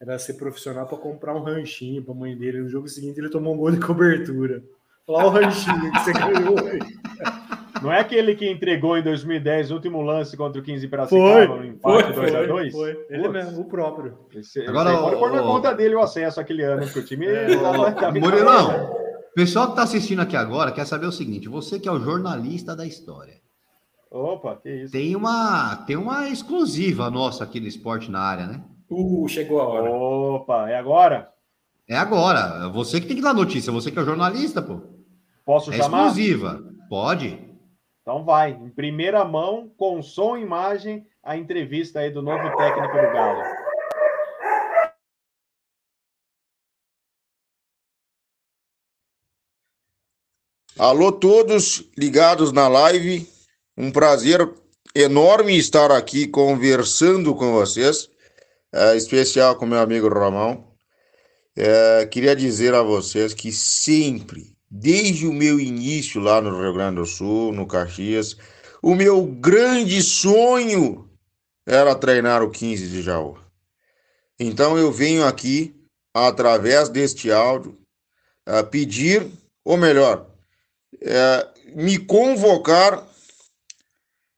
era ser profissional para comprar um ranchinho para a mãe dele. No jogo seguinte, ele tomou um gol de cobertura. Olha o ranchinho que você ganhou. Não é aquele que entregou em 2010 o último lance contra o 15 Piracicaba no empate 2x2? Foi, ele mesmo, o próprio. Esse, Agora, esse pode pôr na conta dele o acesso aquele ano, porque o time é, tava, tava Murilão, o pessoal que está assistindo aqui agora quer saber o seguinte: você que é o jornalista da história. Opa, que isso. Tem uma, tem uma exclusiva nossa aqui do esporte na área, né? Uh, chegou a hora. Opa, é agora? É agora. Você que tem que dar notícia, você que é o jornalista, pô. Posso é chamar? exclusiva. Pode. Então vai, em primeira mão, com som e imagem, a entrevista aí do novo técnico do Galo. Alô todos ligados na live. Um prazer enorme estar aqui conversando com vocês, é, especial com meu amigo Ramão. É, queria dizer a vocês que sempre, desde o meu início lá no Rio Grande do Sul, no Caxias, o meu grande sonho era treinar o 15 de Jaú. Então eu venho aqui, através deste áudio, pedir, ou melhor, é, me convocar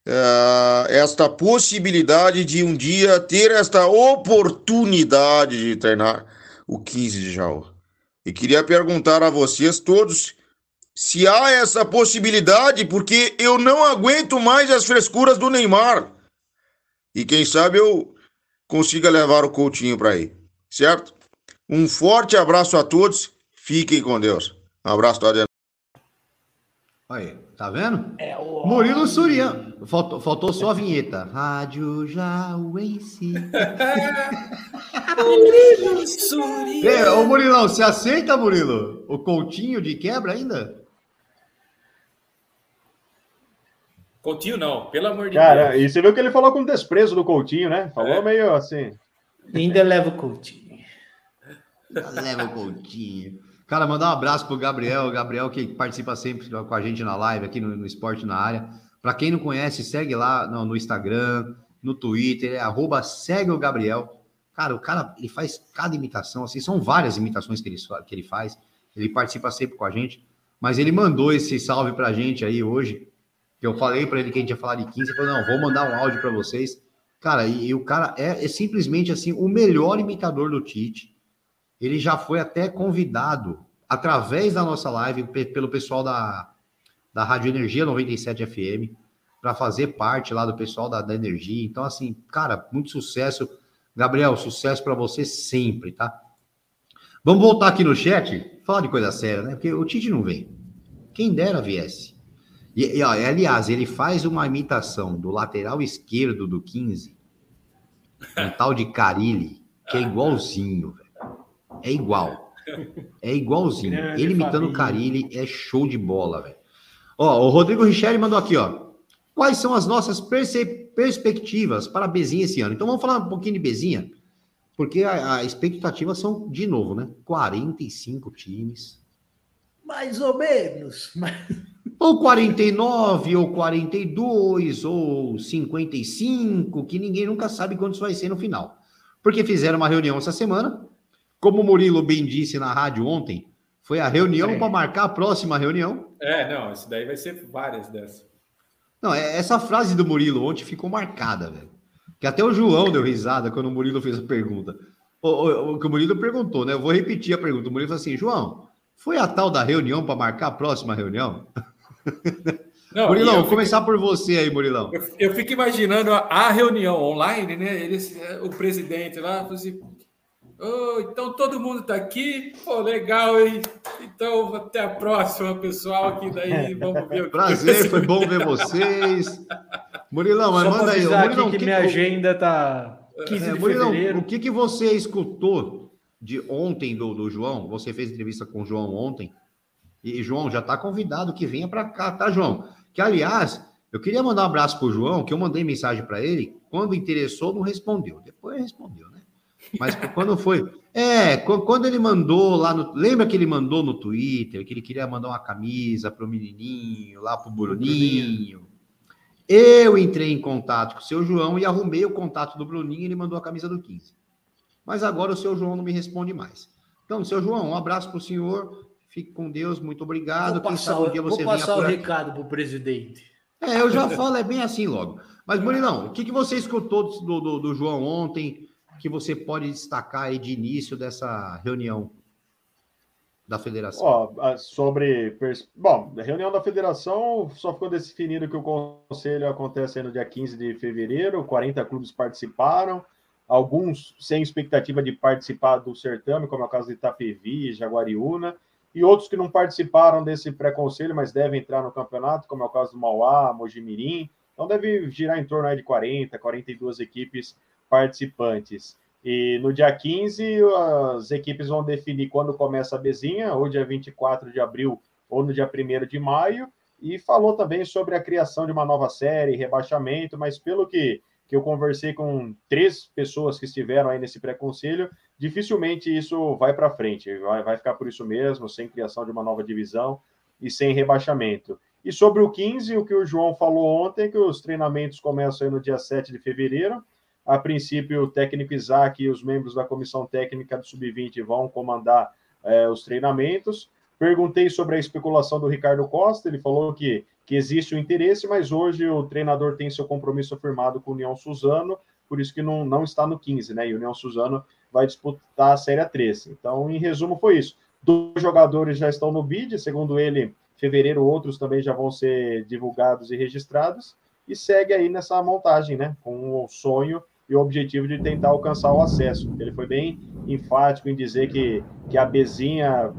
é, esta possibilidade de um dia ter esta oportunidade de treinar o 15 de Jaú. E queria perguntar a vocês todos se há essa possibilidade, porque eu não aguento mais as frescuras do Neymar. E quem sabe eu consiga levar o Coutinho para aí, certo? Um forte abraço a todos, fiquem com Deus. Um abraço, Tadeu. Aí, tá vendo? É o... Murilo Surian. Faltou, faltou só a vinheta. Rádio Jauense. Murilo Surian. É, ô Murilão, você aceita, Murilo? O Coutinho de quebra ainda? Coutinho não, pelo amor de Cara, Deus. Cara, e você viu que ele falou com desprezo do Coutinho, né? Falou é. meio assim. Ainda leva o Coutinho. leva o Coutinho. Cara, mandar um abraço pro Gabriel, Gabriel que participa sempre com a gente na live aqui no, no Esporte na Área. Para quem não conhece, segue lá no, no Instagram, no Twitter, é arroba segue o Gabriel. Cara, o cara, ele faz cada imitação, assim, são várias imitações que ele, que ele faz, ele participa sempre com a gente, mas ele mandou esse salve pra gente aí hoje, que eu falei para ele que a gente ia falar de 15, ele falou, não, vou mandar um áudio para vocês. Cara, e, e o cara é, é, simplesmente, assim, o melhor imitador do Tite, ele já foi até convidado, através da nossa live, pelo pessoal da, da Rádio Energia 97 FM, para fazer parte lá do pessoal da, da Energia. Então, assim, cara, muito sucesso. Gabriel, sucesso para você sempre, tá? Vamos voltar aqui no chat, falar de coisa séria, né? Porque o Tite não vem. Quem dera viesse. E, e ó, aliás, ele faz uma imitação do lateral esquerdo do 15, um tal de Carilli, que é igualzinho, velho. É igual. É igualzinho. Grande Ele imitando o Carilli é show de bola, velho. Ó, o Rodrigo Richelli mandou aqui, ó. Quais são as nossas perspectivas para Bezinha esse ano? Então vamos falar um pouquinho de Bezinha, porque a, a expectativa são, de novo, né? 45 times. Mais ou menos. Ou 49, ou 42, ou 55, que ninguém nunca sabe quantos vai ser no final. Porque fizeram uma reunião essa semana como o Murilo bem disse na rádio ontem, foi a reunião é. para marcar a próxima reunião. É, não, isso daí vai ser várias dessas. Não, é, essa frase do Murilo ontem ficou marcada, velho. Que até o João deu risada quando o Murilo fez a pergunta. O, o, o que o Murilo perguntou, né? Eu vou repetir a pergunta. O Murilo falou assim: João, foi a tal da reunião para marcar a próxima reunião? Não, Murilão, vou começar por você aí, Murilão. Eu, eu fico imaginando a, a, reunião online, né? Eles, o presidente lá, assim, Oh, então todo mundo está aqui. Pô, legal, hein? Então até a próxima, pessoal. Que daí vamos ver o que Prazer, foi bom ver vocês. Murilão, mas manda aí. Murilão, que, que minha agenda tá 15 é, de Murilão, fevereiro. O que, que você escutou de ontem do, do João? Você fez entrevista com o João ontem. E, João, já está convidado que venha para cá, tá, João? Que, aliás, eu queria mandar um abraço para o João, que eu mandei mensagem para ele. Quando interessou, não respondeu. Depois respondeu, né? Mas quando foi. É, quando ele mandou lá no. Lembra que ele mandou no Twitter que ele queria mandar uma camisa para o menininho, lá para o Bruninho? Eu entrei em contato com o seu João e arrumei o contato do Bruninho e ele mandou a camisa do 15. Mas agora o seu João não me responde mais. Então, seu João, um abraço para o senhor. Fique com Deus, muito obrigado. Vou passar, um dia você vou passar o recado para o presidente. É, eu já falo, é bem assim logo. Mas, Murilão, o que, que você escutou do, do, do João ontem que você pode destacar aí de início dessa reunião da federação? Ó, sobre. Bom, a reunião da federação só ficou definido que o conselho acontece no dia 15 de fevereiro, 40 clubes participaram, alguns sem expectativa de participar do certame, como é o caso de Itapevi, Jaguariúna, e outros que não participaram desse pré-conselho, mas devem entrar no campeonato, como é o caso do Mauá, Mojimirim. Então deve girar em torno de 40, 42 equipes participantes. E no dia 15, as equipes vão definir quando começa a bezinha, ou dia 24 de abril, ou no dia 1 de maio. E falou também sobre a criação de uma nova série, rebaixamento, mas pelo que, que eu conversei com três pessoas que estiveram aí nesse pré-conselho, dificilmente isso vai para frente. Vai, vai ficar por isso mesmo, sem criação de uma nova divisão e sem rebaixamento. E sobre o 15, o que o João falou ontem, que os treinamentos começam aí no dia 7 de fevereiro, a princípio, o técnico Isaac e os membros da comissão técnica do Sub-20 vão comandar é, os treinamentos. Perguntei sobre a especulação do Ricardo Costa, ele falou que, que existe o interesse, mas hoje o treinador tem seu compromisso firmado com o União Suzano, por isso que não, não está no 15, né? E o União Suzano vai disputar a Série 3. Então, em resumo, foi isso. Dois jogadores já estão no bid, segundo ele, fevereiro outros também já vão ser divulgados e registrados, e segue aí nessa montagem, né? Com o sonho e o objetivo de tentar alcançar o acesso. Ele foi bem enfático em dizer que, que a Bezinha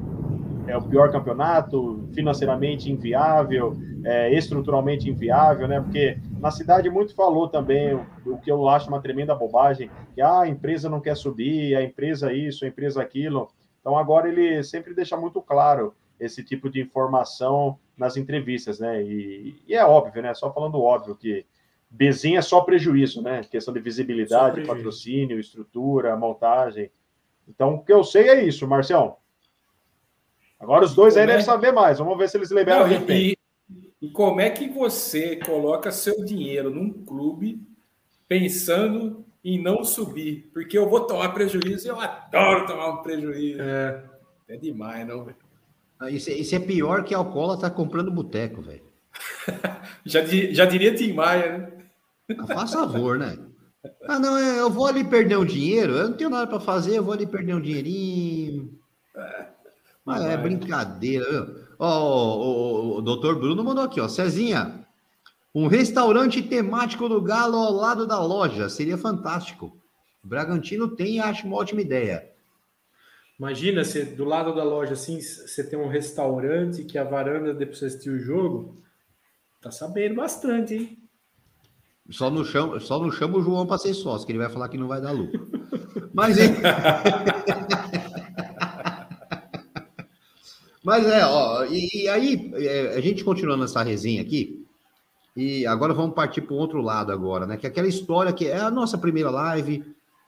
é o pior campeonato, financeiramente inviável, é, estruturalmente inviável, né? Porque na cidade muito falou também o, que eu acho uma tremenda bobagem, que ah, a empresa não quer subir, a empresa isso, a empresa aquilo. Então agora ele sempre deixa muito claro esse tipo de informação nas entrevistas, né? E, e é óbvio, né? Só falando óbvio que Bezinha é só prejuízo, né? Questão de visibilidade, patrocínio, estrutura, montagem. Então, o que eu sei é isso, Marcião. Agora os dois aí devem é... saber mais. Vamos ver se eles liberam Não, e, e como é que você coloca seu dinheiro num clube pensando em não subir? Porque eu vou tomar prejuízo e eu adoro tomar um prejuízo. É, é demais, não, velho. Ah, isso, é, isso é pior que a alcoólatra tá comprando boteco, velho. já, já diria Tim Maia, né? Ah, faz favor, né? Ah, não, é, eu vou ali perder um dinheiro, eu não tenho nada para fazer, eu vou ali perder um dinheirinho. Mas é brincadeira, viu? Ó, o, o, doutor Bruno mandou aqui, ó. Cezinha, um restaurante temático do Galo ao lado da loja, seria fantástico. O Bragantino tem, acho uma ótima ideia. Imagina se do lado da loja, assim, você tem um restaurante que a varanda depois você assistir o jogo. Tá sabendo bastante, hein? Só não chama, só não chama o João para ser sócio, que ele vai falar que não vai dar lucro. Mas Mas é, ó, e, e aí é, a gente continuando essa resenha aqui, e agora vamos partir para o outro lado agora, né? Que é aquela história que é a nossa primeira live.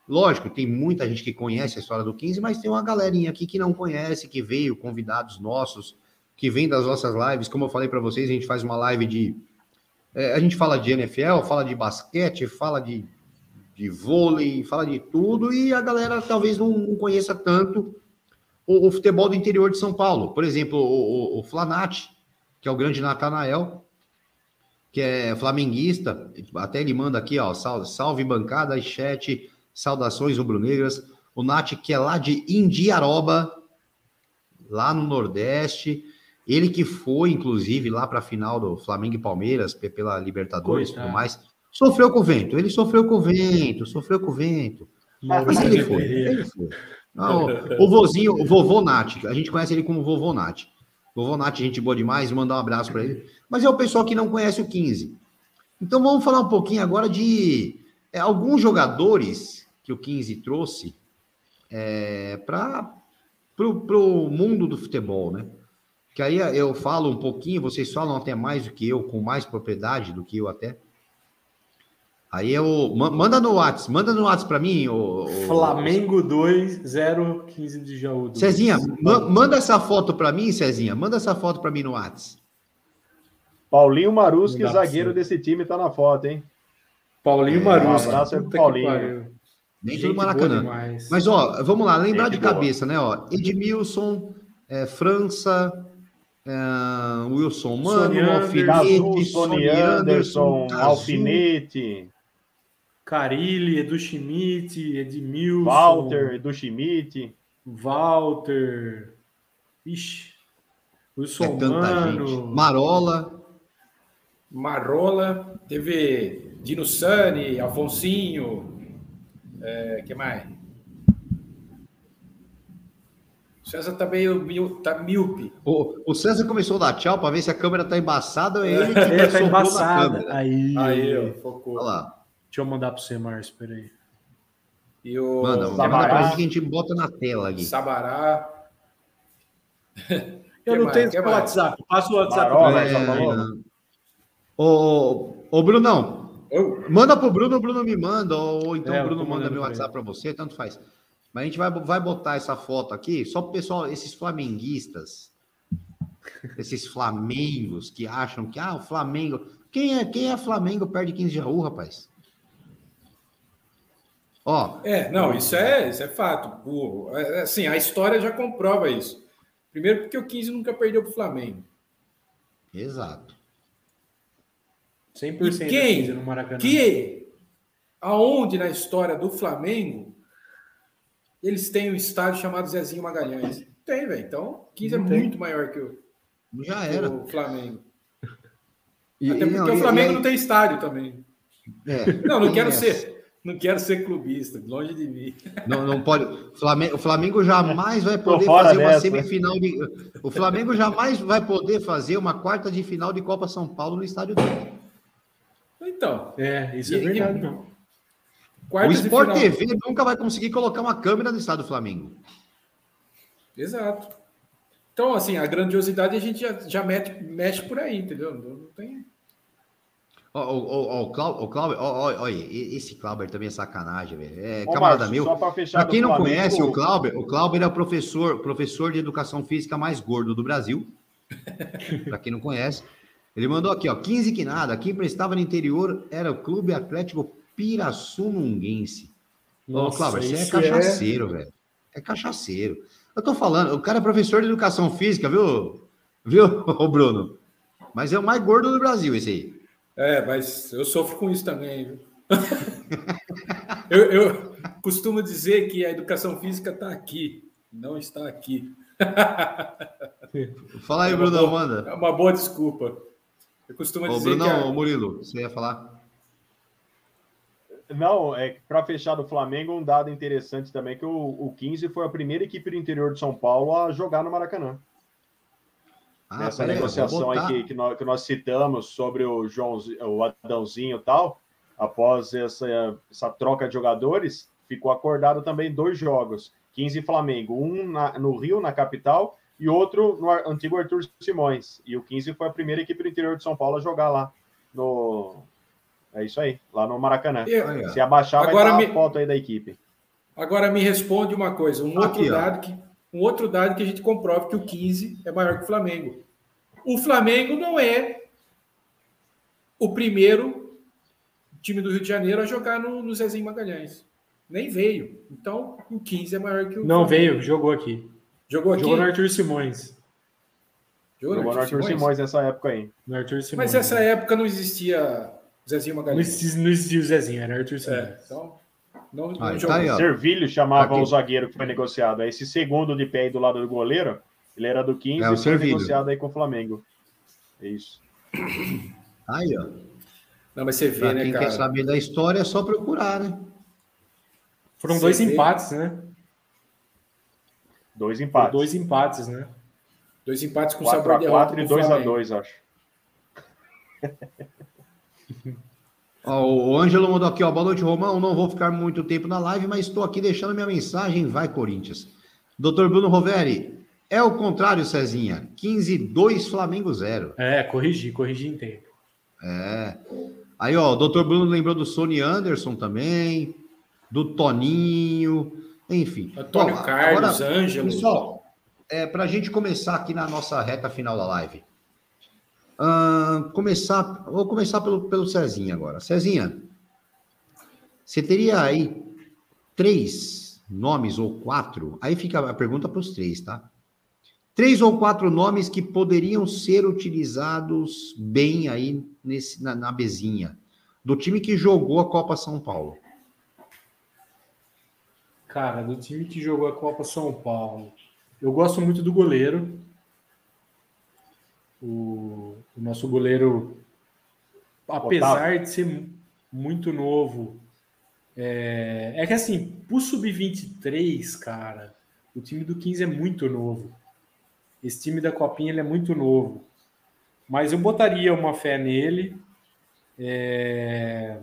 Lógico, tem muita gente que conhece a história do 15, mas tem uma galerinha aqui que não conhece, que veio, convidados nossos, que vem das nossas lives. Como eu falei para vocês, a gente faz uma live de é, a gente fala de NFL, fala de basquete, fala de, de vôlei, fala de tudo, e a galera talvez não, não conheça tanto o, o, futebol do interior de São Paulo. Por exemplo, o, o, o que é o grande Natanael, que é flamenguista, até ele manda aqui, ó, salve, salve bancada, chat, saudações rubro-negras. O Nath, que é lá de Indiaroba, lá no Nordeste. Ele que foi, inclusive, lá para a final do Flamengo e Palmeiras, pela Libertadores e tudo mais, sofreu com o vento. Ele sofreu com o vento, sofreu com o vento. Mas ele foi, ele foi. Não, o vozinho, o vovô Nath, a gente conhece ele como vovô Nath. Vovô Nath, gente boa demais, mandar um abraço para ele. Mas é o pessoal que não conhece o 15. Então vamos falar um pouquinho agora de é, alguns jogadores que o 15 trouxe é, para o mundo do futebol, né? Que aí eu falo um pouquinho, vocês falam até mais do que eu, com mais propriedade do que eu até. Aí eu. Manda no WhatsApp, manda no WhatsApp para mim. O, Flamengo 2015 de Jaú. Cezinha, ma manda essa foto para mim, Cezinha. Manda essa foto para mim no WhatsApp. Paulinho Marusque, zagueiro desse time, tá na foto, hein? Paulinho Marusque. Um abraço aí pro Paulinho. Dentro do Maracanã. Mas, ó, vamos lá, lembrar Gente de boa. cabeça, né? Ó, Edmilson, é, França, é, Wilson Mano, Alfinete, Sony Anderson, Alfinete. Carilli, Edu Schmidt, Edmilson. Walter, Edu Schmidt. Walter. Ixi. Wilson é Mano. Gente. Marola. Marola. Teve Dino Sani, Alfonsinho. É, que mais? O César tá meio tá míope. O, o César começou a dar tchau para ver se a câmera tá embaçada. É, ele é, tá embaçada. Aí, aí, ó, focou. Olha lá. Deixa eu mandar para você, Márcio, peraí. E o manda, manda pra gente que a gente bota na tela aqui. Sabará. Eu não tenho o WhatsApp. Passa o WhatsApp. Marola, é... Ô, ô, Brunão, eu? manda pro Bruno, o Bruno me manda, ou então é, o Bruno manda meu WhatsApp para você, tanto faz. Mas a gente vai, vai botar essa foto aqui só pro pessoal, esses flamenguistas, esses flamengos que acham que, ah, o Flamengo. Quem é, quem é Flamengo perde 15 de Jaú, rapaz? Ó. É, não, isso é, isso é fato. O, é, assim, a história já comprova isso. Primeiro porque o 15 nunca perdeu para o Flamengo. Exato. 100% e quem, no Maracanã. Que, aonde na história do Flamengo, eles têm um estádio chamado Zezinho Magalhães? Tem, velho. Então, 15 é muito maior que o, Já era. o Flamengo. E, Até porque não, o Flamengo e, não tem estádio também. É, não, não quero ser. Não quero ser clubista, longe de mim. Não, não pode. Flamengo, o Flamengo jamais vai poder fazer uma semifinal de. O Flamengo jamais vai poder fazer uma quarta de final de Copa São Paulo no estádio dele. Então. É, isso é verdade, não. o Sport TV nunca vai conseguir colocar uma câmera no estado do Flamengo. Exato. Então, assim, a grandiosidade a gente já, já mete, mexe por aí, entendeu? Não tem. O, Cláudio, olha, esse Cláudio também é sacanagem, velho. É camarada meu. Para quem não Flamengo, conhece o Cláudio, o Cláudio é o professor, professor de educação física mais gordo do Brasil. Para quem não conhece, ele mandou aqui, ó, 15 que nada. Quem prestava no interior era o Clube Atlético Pirassununguense. Ô, Cláudio, você é, é cachaceiro, é... velho. É cachaceiro. Eu tô falando, o cara é professor de educação física, viu? Viu, o Bruno? Mas é o mais gordo do Brasil, esse aí. É, mas eu sofro com isso também. eu, eu costumo dizer que a educação física está aqui, não está aqui. Fala aí, é Bruno, manda. É uma boa desculpa. Eu costumo Ô, dizer Bruno, que. A... Murilo, você ia falar? Não, é para fechar do Flamengo, um dado interessante também que o, o 15 foi a primeira equipe do interior de São Paulo a jogar no Maracanã. Ah, nessa negociação aí que, que, nós, que nós citamos sobre o João, o Adãozinho e tal, após essa, essa troca de jogadores, ficou acordado também dois jogos, 15 Flamengo, um na, no Rio, na capital, e outro no antigo Arthur Simões. E o 15 foi a primeira equipe do interior de São Paulo a jogar lá no. É isso aí, lá no Maracanã. Eu, Se abaixar, agora vai me... a foto aí da equipe. Agora me responde uma coisa: um Aqui, outro dado que um outro dado que a gente comprova que o 15 é maior que o Flamengo. O Flamengo não é o primeiro time do Rio de Janeiro a jogar no, no Zezinho Magalhães. Nem veio. Então, o 15 é maior que o. Não Flamengo. veio, jogou aqui. Jogou aqui? Jogou no Arthur Simões. Jogou, jogou no Arthur Simões? Simões nessa época aí. No Arthur Simões. Mas essa né? época não existia Zezinho Magalhães. Não existia, não o Zezinho, era Arthur Simões. É, então. Não, não ah, tá Servilho chamava Aqui. o zagueiro que foi negociado. Esse segundo de pé aí do lado do goleiro, ele era do 15 é, e foi negociado aí com o Flamengo. É isso. Aí, ó. Não, mas você vê, pra né, quem cara? quer saber da história é só procurar, né? Foram você dois vê. empates, né? Dois empates. dois empates, né? Dois empates com 4 sabor de 4 e 2 a 2 acho. Ó, o Ângelo mandou aqui, ó. Boa noite, Romão. Não vou ficar muito tempo na live, mas estou aqui deixando minha mensagem. Vai, Corinthians. Doutor Bruno Roveri, é o contrário, Cezinha. 15, 2, Flamengo 0. É, corrigi, corrigi em tempo. É. Aí, ó, o doutor Bruno lembrou do Sony Anderson também, do Toninho, enfim. Antônio Carlos, agora, Ângelo. Pessoal, é, para a gente começar aqui na nossa reta final da live. Uh, começar, vou começar pelo, pelo Cezinha agora. Cezinha, você teria aí três nomes ou quatro, aí fica a pergunta para os três, tá? Três ou quatro nomes que poderiam ser utilizados bem aí nesse, na, na Bezinha, do time que jogou a Copa São Paulo. Cara, do time que jogou a Copa São Paulo, eu gosto muito do goleiro. O, o nosso goleiro, apesar Otávio. de ser muito novo, é, é que assim, pro sub-23, cara, o time do 15 é muito novo. Esse time da Copinha ele é muito novo. Mas eu botaria uma fé nele. É...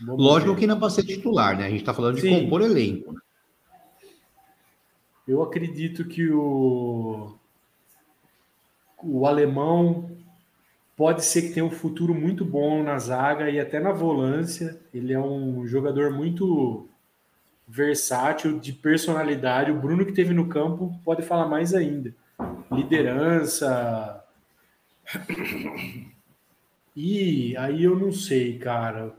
Lógico ver. que não é para ser titular, né? A gente está falando de Sim. compor elenco. Né? Eu acredito que o, o alemão pode ser que tenha um futuro muito bom na zaga e até na volância. Ele é um jogador muito versátil, de personalidade. O Bruno que teve no campo pode falar mais ainda. Liderança. E aí eu não sei, cara.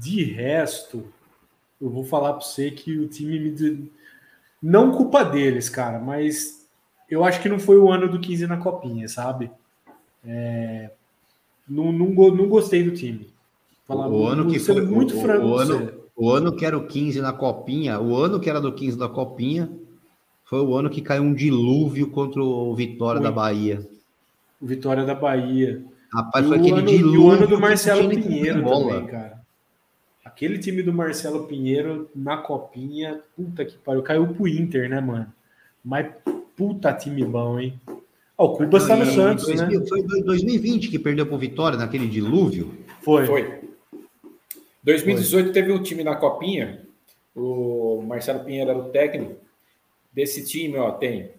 De resto, eu vou falar para você que o time me não culpa deles, cara, mas eu acho que não foi o ano do 15 na copinha, sabe? É, não, não, não gostei do time. Falar, o ano que foi muito o, franco. O, ano, o ano que era o 15 na copinha, o ano que era do 15 da copinha, foi o ano que caiu um dilúvio contra o Vitória da Bahia. O Vitória da Bahia. Rapaz, e foi aquele ano, dilúvio. E o ano do Marcelo Pinheiro também, cara. Aquele time do Marcelo Pinheiro na copinha, puta que pariu, caiu pro Inter, né, mano? Mas puta time bom, hein? Oh, o Cuba está no Santos, 2000, né? Foi 2020 que perdeu pro Vitória naquele dilúvio? Foi. Foi. 2018 foi. teve um time na copinha, o Marcelo Pinheiro era o técnico. Desse time, ó, tem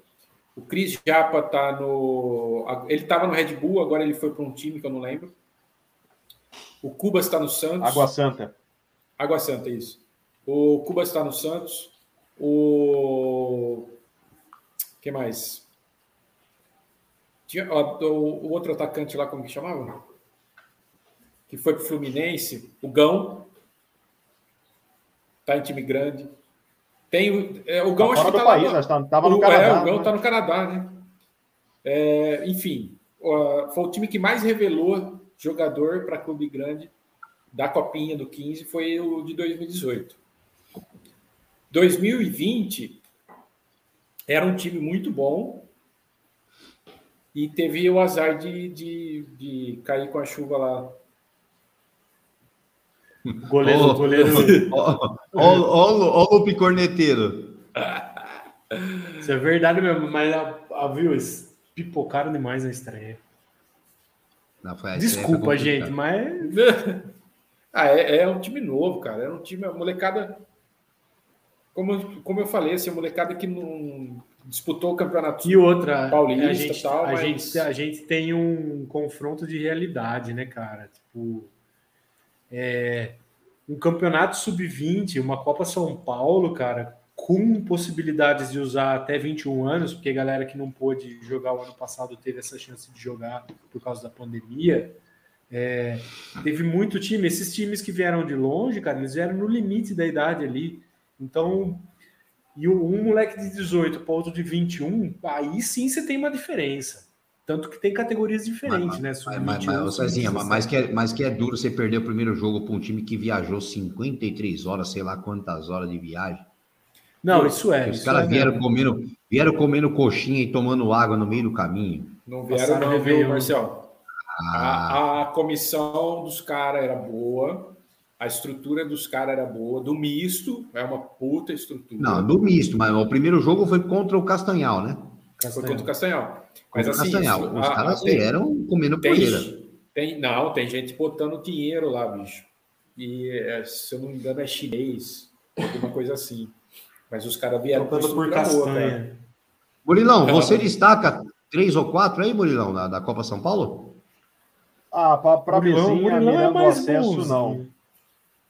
o Cris Japa tá no. Ele estava no Red Bull, agora ele foi para um time que eu não lembro. O Cubas está no Santos. Água Santa. Água Santa, isso. O Cuba está no Santos. O. que mais? Tinha, ó, o, o, outro atacante lá, como que chamava? Que foi para o Fluminense, o Gão. Está em time grande. Tem é, o Gão tá acho que tá país, lá, tá, tava no o, Canadá. É, o Gão está né? no Canadá, né? É, enfim, foi o time que mais revelou jogador para clube grande da Copinha do 15 foi o de 2018. 2020 era um time muito bom e teve o azar de, de, de cair com a chuva lá. Goleiro, oh, goleiro. Ó o Lupe Corneteiro. Isso é verdade mesmo, mas a, a, viu, pipocaram demais na estreia. Não, Desculpa, gente, mas. Ah, é, é, um time novo, cara. É um time, a molecada. Como, como eu falei, assim, a molecada que não disputou o campeonato e outra, paulista a gente, tal, a, mas... gente, a gente tem um confronto de realidade, né, cara? Tipo, é, um campeonato sub-20, uma Copa São Paulo, cara, com possibilidades de usar até 21 anos, porque a galera que não pôde jogar o ano passado teve essa chance de jogar por causa da pandemia. É, teve muito time, esses times que vieram de longe, cara, eles vieram no limite da idade ali. Então, e um moleque de 18 para outro de 21, aí sim você tem uma diferença. Tanto que tem categorias diferentes, mas, né? Mas, mas, Cezinha, mas, que é, mas que é duro você perder o primeiro jogo para um time que viajou 53 horas, sei lá quantas horas de viagem. Não, isso é. Os caras é vieram, comendo, vieram comendo coxinha e tomando água no meio do caminho. Não vieram, não, viu, Marcelo? A, a comissão dos caras era boa, a estrutura dos caras era boa, do misto, é uma puta estrutura. Não, do misto, mas o primeiro jogo foi contra o Castanhal, né? Castanhal. Foi contra o Castanhal. Mas contra assim, Castanhal. Isso, os a, caras vieram comendo tem, poeira. Tem, não, tem gente botando dinheiro lá, bicho. E, é, se eu não me engano, é chinês, alguma coisa assim. Mas os caras vieram Botando por castanha. Boa, Murilão, você destaca três ou quatro aí, Murilão, da, da Copa São Paulo? Ah, para a Bezinha é é acesso, não.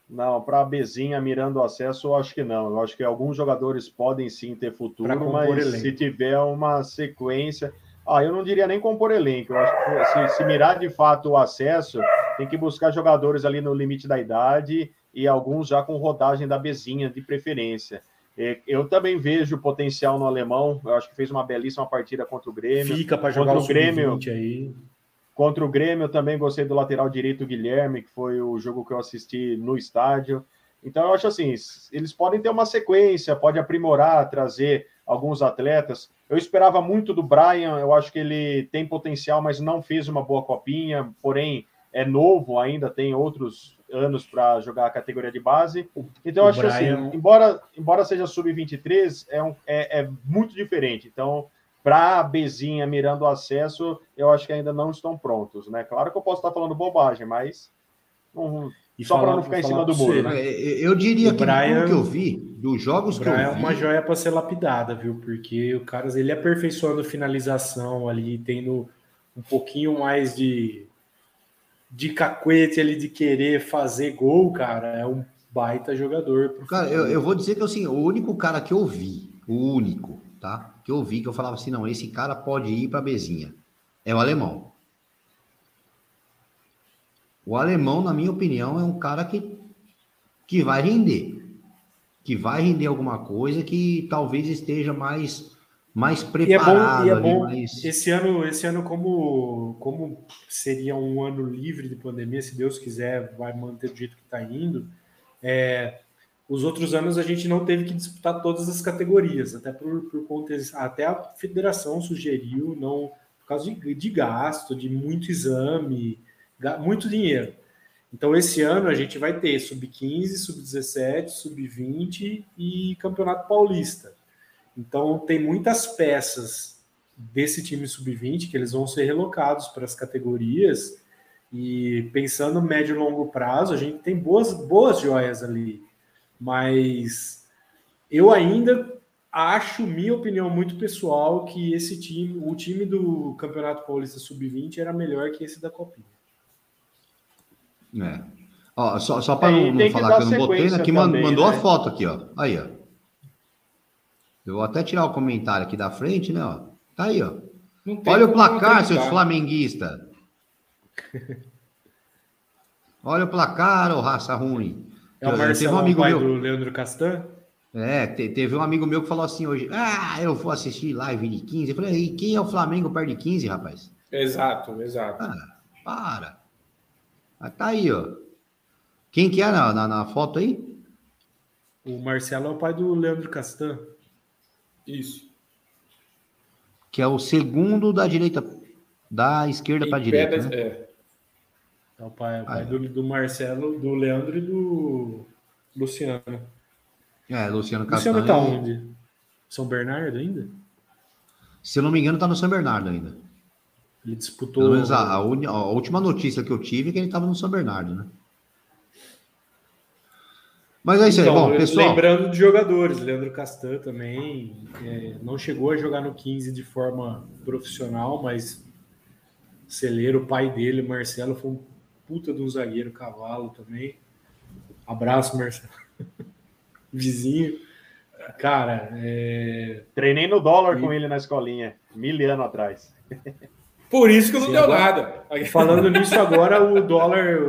Não, para a Bezinha mirando acesso, eu acho que não. Eu acho que alguns jogadores podem sim ter futuro, mas elenco. se tiver uma sequência. Ah, eu não diria nem compor elenco. Eu acho que se, se mirar de fato o acesso, tem que buscar jogadores ali no limite da idade e alguns já com rodagem da bezinha de preferência. Eu também vejo potencial no alemão. Eu acho que fez uma belíssima partida contra o Grêmio. Fica para jogar contra o Grêmio aí. Contra o Grêmio também gostei do lateral direito Guilherme, que foi o jogo que eu assisti no estádio. Então eu acho assim, eles podem ter uma sequência, pode aprimorar, trazer alguns atletas. Eu esperava muito do Brian, eu acho que ele tem potencial, mas não fez uma boa copinha, porém é novo ainda, tem outros anos para jogar a categoria de base. Então, eu acho assim, Brian... assim, embora, embora seja sub-23, é, um, é, é muito diferente. Então, para a Bezinha mirando o acesso, eu acho que ainda não estão prontos, né? Claro que eu posso estar falando bobagem, mas não, e só para não ficar em cima do muro, né? Eu diria que Brian, que eu vi, dos jogos que eu vi... é uma joia para ser lapidada, viu? Porque o cara, ele aperfeiçoando finalização ali, tendo um pouquinho mais de, de cacuete ali, de querer fazer gol, cara, é um baita jogador. Cara, eu, eu vou dizer que assim, o único cara que eu vi, o único, tá? Que eu vi, que eu falava assim, não, esse cara pode ir para Bezinha, é o alemão. O alemão, na minha opinião, é um cara que, que vai render. Que vai render alguma coisa que talvez esteja mais mais preparado. E é bom, e é bom mais... esse ano, esse ano como, como seria um ano livre de pandemia, se Deus quiser, vai manter do jeito que está indo. É, os outros anos a gente não teve que disputar todas as categorias, até por, por conta, até a federação sugeriu, não por causa de, de gasto, de muito exame, muito dinheiro. Então, esse ano a gente vai ter sub-15, sub-17, sub-20 e campeonato paulista. Então, tem muitas peças desse time sub-20 que eles vão ser relocados para as categorias. E pensando médio e longo prazo, a gente tem boas, boas joias ali. Mas eu ainda acho, minha opinião muito pessoal, que esse time, o time do Campeonato Paulista Sub-20 era melhor que esse da Copinha. É. Ó, só só para não, não falar que, eu não botei, né? Que também, mandou né? a foto aqui, ó. Aí, ó. Eu vou até tirar o comentário aqui da frente, né? Ó. Tá aí, ó. Olha o placar, seus flamenguistas. Olha o placar, ô raça ruim. É o Marcelo, teve um amigo meu... do Leandro Castan? É, teve um amigo meu que falou assim hoje: Ah, eu vou assistir live de 15. Eu falei: E quem é o Flamengo perto de 15, rapaz? Exato, exato. Ah, para. Ah, tá aí, ó. Quem que é na, na, na, foto aí? O Marcelo é o pai do Leandro Castan. Isso. Que é o segundo da direita, da esquerda para direita. né? É. É o pai, o pai ah, do, do, Marcelo, do Leandro e do Luciano. É, Luciano Castan. Luciano tá onde? São Bernardo ainda? Se eu não me engano, tá no São Bernardo ainda. Ele disputou. Pelo menos a, a, a, última notícia que eu tive é que ele estava no São Bernardo, né? Mas é isso então, aí, bom, pessoal. Lembrando de jogadores, Leandro Castan também é, não chegou a jogar no 15 de forma profissional, mas Celeiro, o pai dele, Marcelo, foi um puta de um zagueiro cavalo também. Abraço, Marcelo. Vizinho. Cara, é... treinei no dólar e... com ele na escolinha, mil anos atrás. Por isso que não Sim, deu agora, nada. Falando nisso agora, o dólar,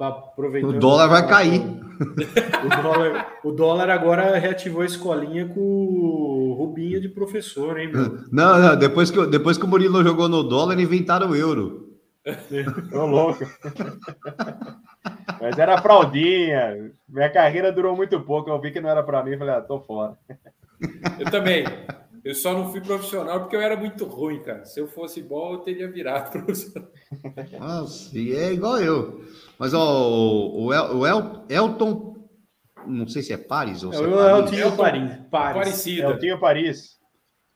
aproveitando. O dólar vai cair. O dólar, o dólar agora reativou a escolinha com o Rubinho de professor, hein, meu? Não, não, depois que, depois que o Murilo jogou no dólar, inventaram o euro. Tô louco. Mas era fraldinha. Minha carreira durou muito pouco. Eu vi que não era para mim. Falei, ah, tô fora. Eu também. Eu só não fui profissional porque eu era muito ruim, cara. Se eu fosse bom, eu teria virado profissional. Nossa, e é igual eu. Mas ó, o, El, o El, Elton, não sei se é Paris ou é, se é, é Paris. Elton Paris. Paris. Parecido. Elton Paris.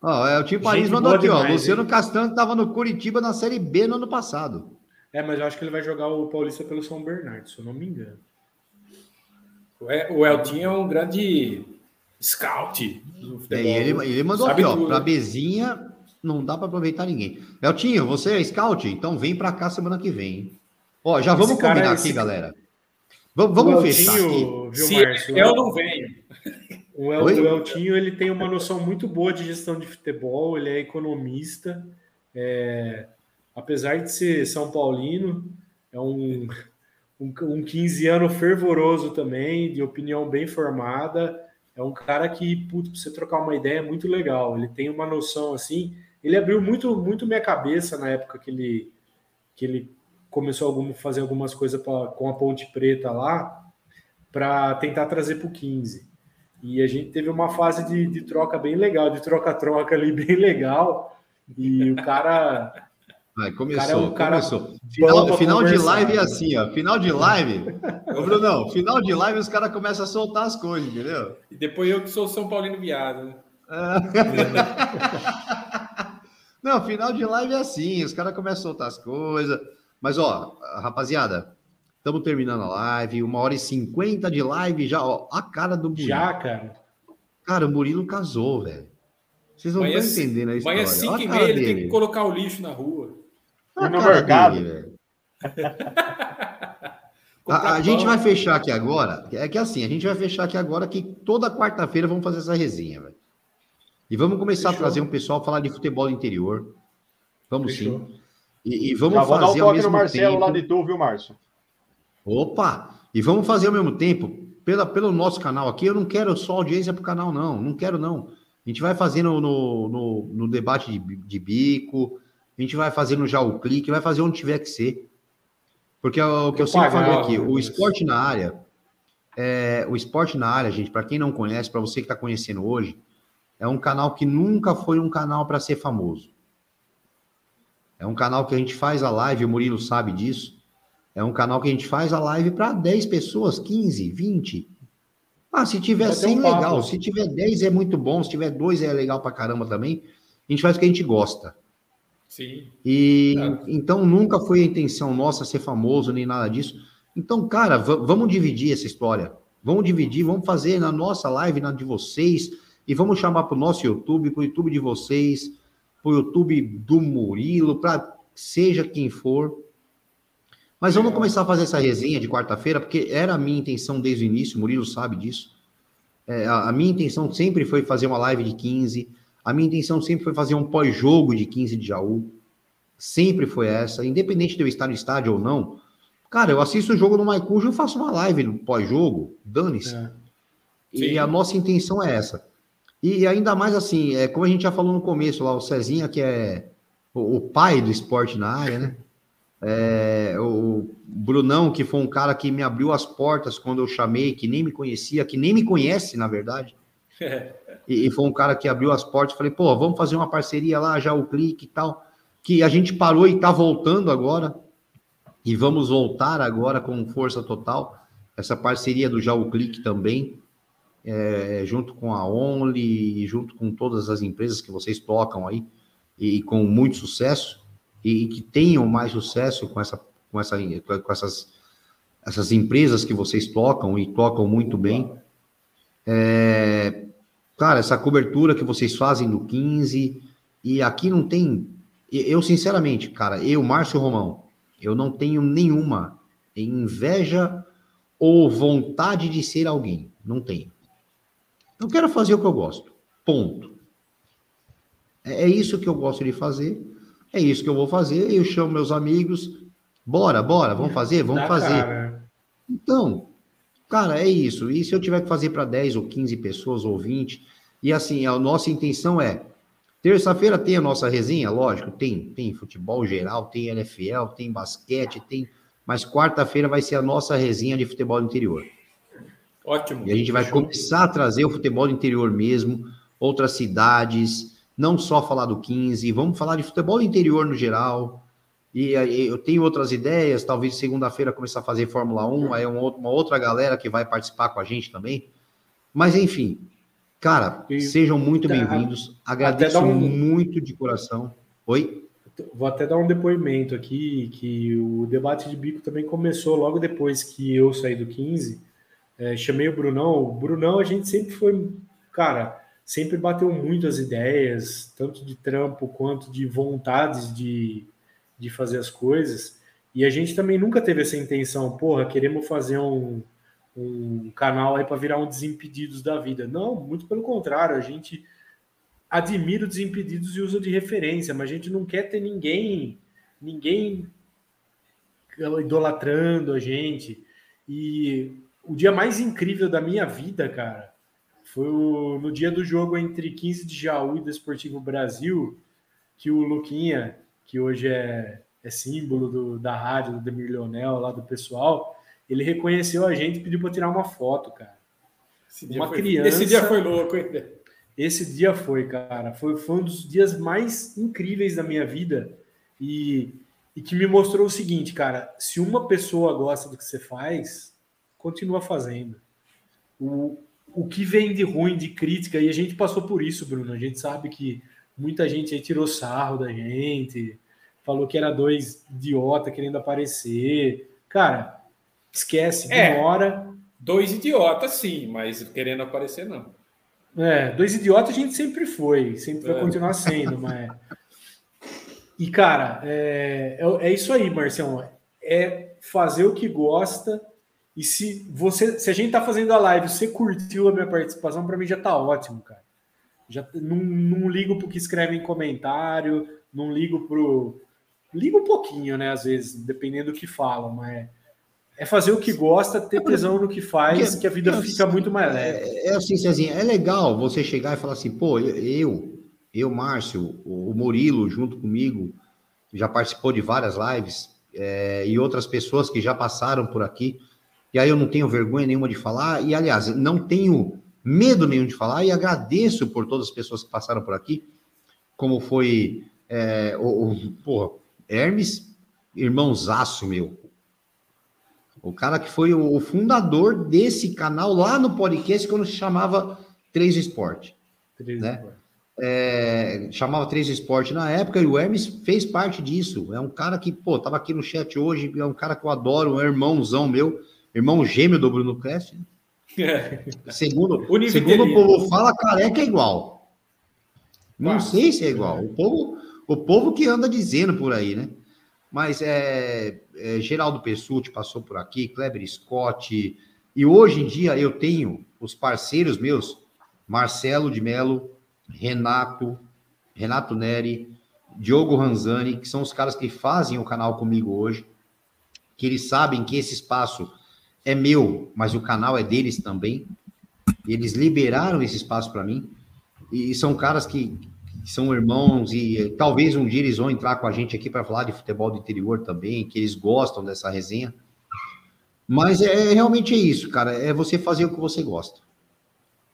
Ó, é o time Paris mandou aqui, demais, ó. Luciano hein? Castanho estava no Curitiba na Série B no ano passado. É, mas eu acho que ele vai jogar o Paulista pelo São Bernardo, se eu não me engano. O Elton é um grande scout do futebol. É, ele, ele mandou Sabe aqui, ó, para Bezinha não dá para aproveitar ninguém. Eltinho, você é scout? Então vem para cá semana que vem. Ó, já vamos combinar aqui, galera. Vamos, vamos fechar aqui. Viu, Se Márcio, eu não venho. O, El, o Eltinho ele tem uma noção muito boa de gestão de futebol, ele é economista, é, apesar de ser São Paulino, é um, um, um 15 ano fervoroso também, de opinião bem formada. É um cara que, putz, pra você trocar uma ideia é muito legal. Ele tem uma noção assim. Ele abriu muito, muito minha cabeça na época que ele, que ele começou a fazer algumas coisas pra, com a Ponte Preta lá, para tentar trazer para o 15. E a gente teve uma fase de, de troca bem legal, de troca-troca ali bem legal. E o cara. Vai, começou, cara é um cara começou. Final, final de live é assim, ó. Final de live. Ô, Brunão, final de live os caras começam a soltar as coisas, entendeu? E depois eu que sou São Paulino viado, né? Não, final de live é assim, os caras começam a soltar as coisas. Mas, ó, rapaziada, estamos terminando a live, uma hora e cinquenta de live já, ó, a cara do Murilo. Já, cara. Cara, o Murilo casou, velho. Vocês não estão entendendo a história. Amanhã 5 e meia ele tem que colocar o lixo na rua. E no mercado. Dele, a, a gente vai fechar aqui agora. É que assim, a gente vai fechar aqui agora que toda quarta-feira vamos fazer essa resenha, velho. E vamos começar Fechou. a trazer um pessoal falar de futebol interior. Vamos Fechou. sim. E, e vamos Já fazer vou dar um toque no Marcelo tempo... lá de tu, viu, Márcio? Opa! E vamos fazer ao mesmo tempo, pela, pelo nosso canal aqui, eu não quero só audiência para o canal, não. Não quero, não. A gente vai fazendo no, no, no debate de, de, bico, a gente vai fazendo já o clique, vai fazer onde tiver que ser. Porque é o que eu, eu sempre falei aqui, o esporte na área, é, o esporte na área, gente, para quem não conhece, para você que está conhecendo hoje, é um canal que nunca foi um canal para ser famoso. É um canal que a gente faz a live, o Murilo sabe disso. É um canal que a gente faz a live para 10 pessoas, 15, 20, ah, se tiver 100, um legal. Se tiver 10 é muito bom. Se tiver 2 é legal pra caramba também. A gente faz o que a gente gosta. Sim. E é. então nunca foi a intenção nossa ser famoso nem nada disso. Então, cara, vamos dividir essa história. Vamos dividir, vamos fazer na nossa live, na de vocês, e vamos chamar para o nosso YouTube, para o YouTube de vocês, para o YouTube do Murilo, para seja quem for. Mas vamos começar a fazer essa resenha de quarta-feira, porque era a minha intenção desde o início, o Murilo sabe disso. É, a, a, minha intenção sempre foi fazer uma live de 15, a minha intenção sempre foi fazer um pós-jogo de 15 de Jaú. Sempre foi essa, independente de eu estar no estádio ou não. Cara, eu assisto o jogo no Maicujo, eu faço uma live no pós-jogo, dane-se. É. E a nossa intenção é essa. E ainda mais assim, é, como a gente já falou no começo lá, o Cezinha, que é o, o pai do esporte na área, né? É, o Brunão, que foi um cara que me abriu as portas quando eu chamei, que nem me conhecia, que nem me conhece, na verdade. e, e, foi um cara que abriu as portas. Falei, pô, vamos fazer uma parceria lá, já o clique e tal. Que a gente parou e tá voltando agora. E vamos voltar agora com força total. Essa parceria do Já o Clique também, é, junto com a Only, junto com todas as empresas que vocês tocam aí, e com muito sucesso e, que tenham mais sucesso com, essa, com, essa, com essas, essas empresas que vocês tocam e tocam muito bem. É, cara, essa cobertura que vocês fazem no 15, e aqui não tem. Eu, sinceramente, cara, eu, Márcio Romão, eu não tenho nenhuma inveja ou vontade de ser alguém. Não tenho. Eu quero fazer o que eu gosto. Ponto. É, é isso que eu gosto de fazer. É isso que eu vou fazer. Eu chamo meus amigos. Bora, bora, vamos fazer? Vamos Dá fazer. Cara. Então, cara, é isso. E se eu tiver que fazer para 10 ou 15 pessoas ou 20? E assim, a nossa intenção é. Terça-feira tem a nossa resenha, lógico, tem, tem futebol geral, tem NFL, tem basquete, tem. Mas quarta-feira vai ser a nossa resenha de futebol interior. Ótimo. E a gente vai começar a trazer o futebol interior mesmo, outras cidades, não só falar do 15, vamos falar de futebol interior no geral. E eu tenho outras ideias, talvez segunda-feira começar a fazer Fórmula 1, aí uma outra galera que vai participar com a gente também. Mas enfim, cara, e, sejam muito bem-vindos. Agradeço um... muito de coração. Oi? Vou até dar um depoimento aqui, que o debate de bico também começou logo depois que eu saí do 15. É, chamei o Brunão. O Brunão, a gente sempre foi, cara, sempre bateu muito as ideias, tanto de trampo quanto de vontades de, de fazer as coisas. E a gente também nunca teve essa intenção, porra, queremos fazer um, um canal aí para virar um Desimpedidos da vida. Não, muito pelo contrário, a gente admira o Desimpedidos e usa de referência, mas a gente não quer ter ninguém, ninguém idolatrando a gente. E o dia mais incrível da minha vida, cara, foi o, no dia do jogo entre 15 de Jaú e Desportivo Brasil, que o Luquinha, que hoje é, é símbolo do, da rádio do Demir Leonel, lá do pessoal, ele reconheceu a gente e pediu para tirar uma foto, cara. Esse uma foi, criança. Esse dia foi louco, hein? Esse dia foi, cara. Foi, foi um dos dias mais incríveis da minha vida e, e que me mostrou o seguinte, cara: se uma pessoa gosta do que você faz, continua fazendo. O, o que vem de ruim, de crítica, e a gente passou por isso, Bruno. A gente sabe que muita gente aí tirou sarro da gente, falou que era dois idiota querendo aparecer. Cara, esquece, é, demora. Dois idiotas, sim, mas querendo aparecer, não. É, dois idiotas a gente sempre foi, sempre é. vai continuar sendo, mas. E, cara, é, é, é isso aí, Marcião. É fazer o que gosta e se você, se a gente tá fazendo a live, você curtiu a minha participação, para mim já tá ótimo, cara. Já não, não ligo pro que escreve em comentário, não ligo pro ligo um pouquinho, né, às vezes, dependendo do que falam, mas é fazer o que gosta, ter tesão no que faz, que a vida é, fica muito mais leve. É, é assim, Cezinha, é legal você chegar e falar assim, pô, eu, eu, Márcio, o Murilo junto comigo, já participou de várias lives, é, e outras pessoas que já passaram por aqui e aí eu não tenho vergonha nenhuma de falar, e aliás, não tenho medo nenhum de falar, e agradeço por todas as pessoas que passaram por aqui, como foi é, o, o porra, Hermes, irmãozaço meu. O cara que foi o fundador desse canal lá no podcast, quando se chamava Três Esporte. Três né? É, chamava Três Esporte na época, e o Hermes fez parte disso. É um cara que, pô, tava aqui no chat hoje, é um cara que eu adoro, um irmãozão meu irmão gêmeo do Bruno Cresce. É. Segundo, segundo o povo fala, careca é igual. Não sei se é igual. O povo, o povo que anda dizendo por aí, né? Mas é, é Geraldo Pessuti passou por aqui, Kleber Scott. E hoje em dia eu tenho os parceiros meus, Marcelo de Melo, Renato, Renato Neri, Diogo Ranzani, que são os caras que fazem o canal comigo hoje, que eles sabem que esse espaço é meu, mas o canal é deles também. Eles liberaram esse espaço para mim. E são caras que, que, são irmãos e talvez um dia eles vão entrar com a gente aqui para falar de futebol do interior também, que eles gostam dessa resenha. Mas é, é realmente é isso, cara, é você fazer o que você gosta.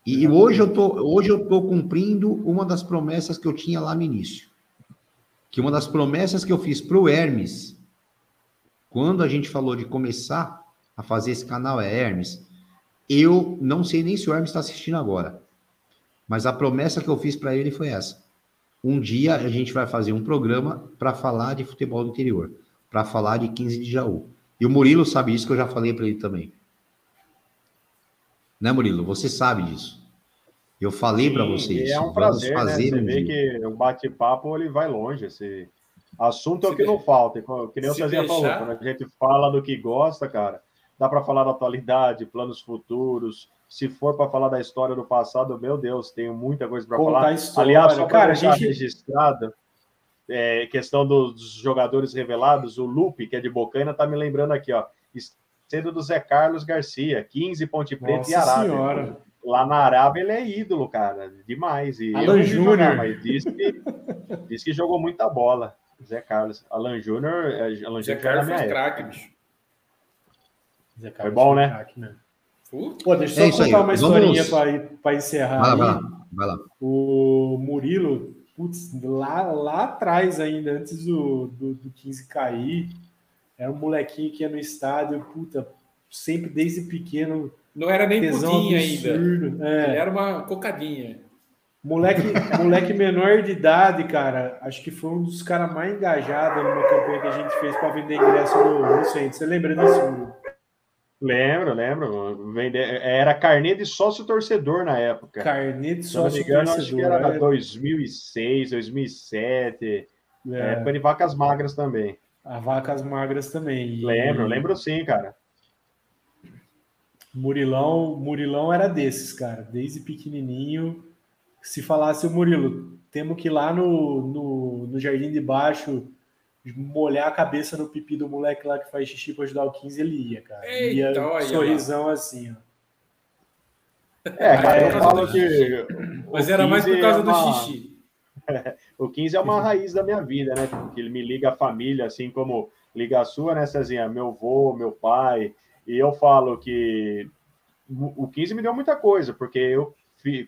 E hoje eu tô, hoje eu tô cumprindo uma das promessas que eu tinha lá no início. Que uma das promessas que eu fiz pro Hermes, quando a gente falou de começar a fazer esse canal é Hermes. Eu não sei nem se o Hermes está assistindo agora, mas a promessa que eu fiz para ele foi essa. Um dia a gente vai fazer um programa para falar de futebol do interior, para falar de 15 de Jaú. E o Murilo sabe isso que eu já falei para ele também. Né, Murilo? Você sabe disso. Eu falei para vocês. É um prazer, né? fazer né? Você um vê dia. que o bate-papo ele vai longe. Esse assunto é o que não falta. Que nem o Cezinha falou, quando a gente fala do que gosta, cara, dá para falar da atualidade, planos futuros. Se for para falar da história do passado, meu Deus, tenho muita coisa para falar. História, Aliás, só para deixar gente... registrado, é, questão dos jogadores revelados, o Lupe, que é de Bocaina, tá me lembrando aqui, ó. Sendo do Zé Carlos Garcia, 15 Ponte Preta Nossa e Arábia. Senhora. Lá na Arábia ele é ídolo, cara, demais. E Alan Júnior. Mas disse que, disse que jogou muita bola. Zé Carlos. Alan Júnior. É, Alan Zé Carlos foi craque, bicho. Zé Foi bom, né? Craque, né? Pô, deixa eu é só contar uma historinha para encerrar. Vai lá, vai lá, vai lá. O Murilo, putz, lá, lá atrás ainda, antes do, do, do 15 cair, era um molequinho que ia no estádio, puta, sempre desde pequeno. Não era nem pudim ainda. É. Ele era uma cocadinha. Moleque, moleque menor de idade, cara, acho que foi um dos caras mais engajados numa campanha que a gente fez para vender ingresso no, no centro. Você lembra disso? Murilo? Lembro, lembro. Era carnê de sócio torcedor na época. Carnê de sócio engano, torcedor. Acho que era 2006, 2007. É. Época de vacas magras também. A vacas magras também. E... Lembro, lembro sim, cara. Murilão, Murilão era desses, cara. Desde pequenininho. Se falasse o Murilo, temos que ir lá no, no, no Jardim de Baixo molhar a cabeça no pipi do moleque lá que faz xixi para ajudar o 15, ele ia, cara. Eita, ia olha sorrisão assim, ó. É, cara, eu É, falo que. Mas era mais por 15 causa é do uma- xixi. O 15 é uma raiz da minha vida, né? Porque ele me liga a família, assim como liga a sua, né, Cezinha? Meu avô, meu pai. E eu falo que o 15 me deu muita coisa, porque eu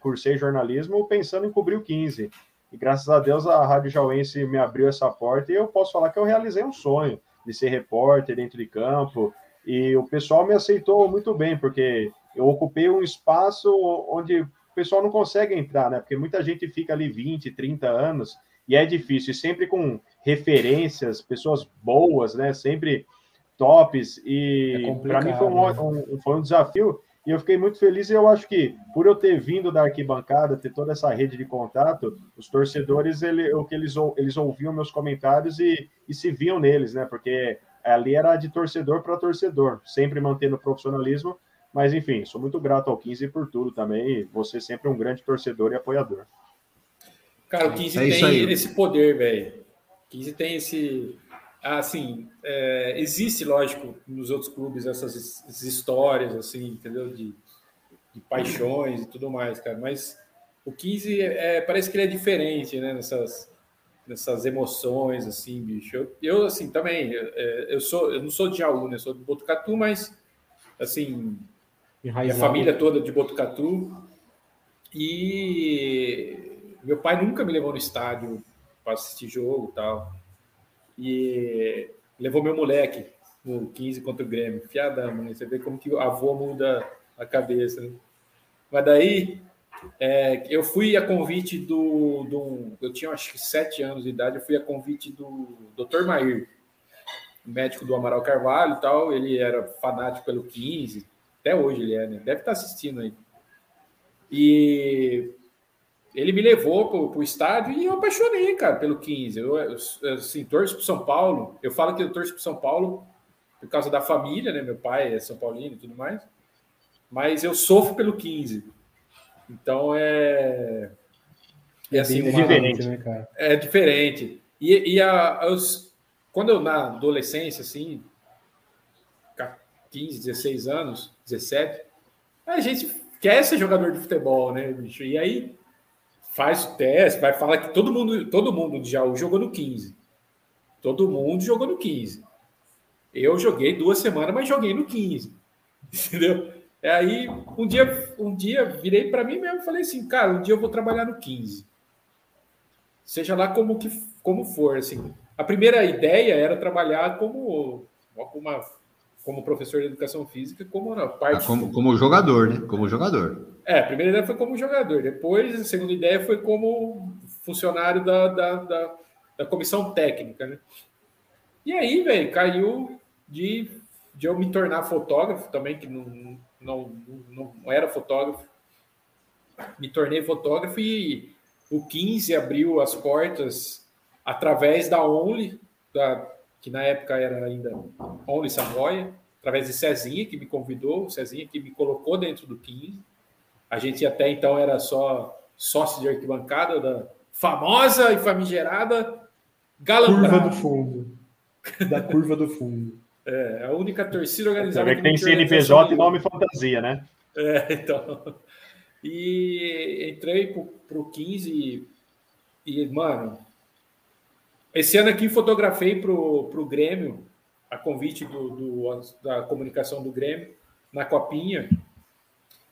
cursei jornalismo pensando em cobrir o 15. E graças a Deus a Rádio Jauense me abriu essa porta e eu posso falar que eu realizei um sonho de ser repórter dentro de campo. E o pessoal me aceitou muito bem, porque eu ocupei um espaço onde o pessoal não consegue entrar, né? Porque muita gente fica ali 20, 30 anos e é difícil, e sempre com referências, pessoas boas, né? Sempre tops. É E complicado, para mim foi um, um- foi um desafio e eu fiquei muito feliz. E eu acho que por eu ter vindo da arquibancada, ter toda essa rede de contato, os torcedores, ele, o que eles, ou- eles ouviam meus comentários e, e se viam neles, né? Porque ali era de torcedor para torcedor, sempre mantendo o profissionalismo. Mas enfim, sou muito grato ao 15 por tudo também. E você sempre um grande torcedor e apoiador. Cara, o 15 É isso tem aí. esse poder, velho. O 15 tem esse. Assim, é, existe, lógico, nos outros clubes essas, his- essas histórias, assim, entendeu? De, de paixões e tudo mais, cara. Mas o 15 é, parece que ele é diferente, né? Nessas, nessas emoções, assim, bicho. Eu, eu, assim, também, é, eu sou, eu não sou de Jaú, né? Sou de Botucatu, mas, assim, minha Enraizado. família toda de Botucatu. E meu pai nunca me levou no estádio para assistir jogo e tal. E levou meu moleque no 15 contra o Grêmio. Fiadão, né? Você vê como que o avô muda a cabeça. Né? Mas daí, é, eu fui a convite do, do. Eu tinha acho que sete anos de idade, eu fui a convite do Dr. Mair, médico do Amaral Carvalho e tal. Ele era fanático pelo 15, até hoje ele é, né? Deve estar assistindo aí. E ele me levou para o estádio e eu apaixonei, cara, pelo 15. Eu, eu, assim, torço para São Paulo. Eu falo que eu torço para São Paulo por causa da família, né? Meu pai é São Paulino e tudo mais. Mas eu sofro pelo 15. Então é. É assim, Bem uma- diferente. né, cara? é diferente. E, e a, os, quando eu na adolescência, assim, 15, 16 anos, 17, a gente quer ser jogador de futebol, né, bicho? E aí faz o teste, vai falar que todo mundo, todo mundo de Jaú jogou no 15. Todo mundo jogou no 15. Eu joguei duas semanas, mas joguei no 15. Entendeu? Aí, um dia, um dia virei para mim mesmo e falei assim, cara, um dia eu vou trabalhar no 15 seja lá como que como for assim. A primeira ideia era trabalhar como como, uma, como professor de educação física, como na Ah, parte como, como jogador, né? Como jogador. é, a primeira ideia foi como jogador. Depois, a segunda ideia foi como funcionário da, da, da, da comissão técnica, né? E aí, velho, caiu de, de eu me tornar fotógrafo também, que não, não, não, não era fotógrafo. Me tornei fotógrafo e o 15 abriu as portas através da Only, da, que na época era ainda Only Savoia, através de Cezinha, que me convidou, o Cezinha que me colocou dentro do 15. A gente até então era só sócio de arquibancada da famosa e famigerada Galambrado. Curva do fundo. Da curva do fundo. É, a única torcida Você organizada. vê que tem CNPJ e nome fantasia, né? É, então. E entrei pro, pro 15 e, e, mano, esse ano aqui fotografei pro, pro Grêmio, a convite do, do- da comunicação do Grêmio, na Copinha.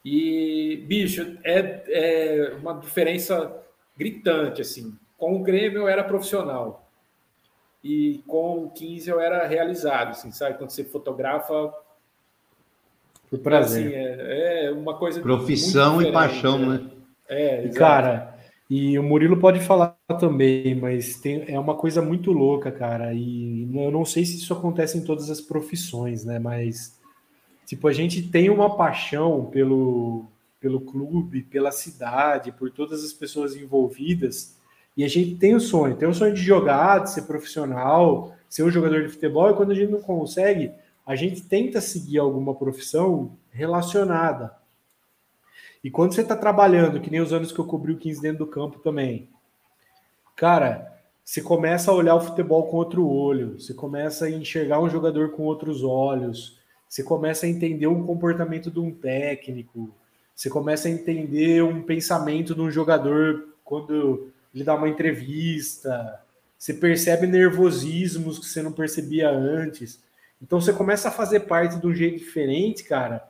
E, bicho, é, é uma diferença gritante, assim. Com o Grêmio eu era profissional. E com o 15 eu era realizado, assim, sabe? Quando você fotografa Por prazer. Assim, é, é uma coisa. Profissão muito e paixão, né? É, E, exato. cara, e o Murilo pode falar também, mas tem, é uma coisa muito louca, cara. E eu não sei se isso acontece em todas as profissões, né? Mas, tipo, a gente tem uma paixão pelo, pelo clube, pela cidade, por todas as pessoas envolvidas. E a gente tem o sonho, tem o sonho de jogar, de ser profissional, ser um jogador de futebol. E quando a gente não consegue, a gente tenta seguir alguma profissão relacionada. E quando você está trabalhando, que nem os anos que eu cobri o 15 dentro do campo também, cara, você começa a olhar o futebol com outro olho, você começa a enxergar um jogador com outros olhos, você começa a entender um comportamento de um técnico, você começa a entender um pensamento de um jogador quando ele dá uma entrevista, você percebe nervosismos que você não percebia antes. Então você começa a fazer parte de um jeito diferente, cara,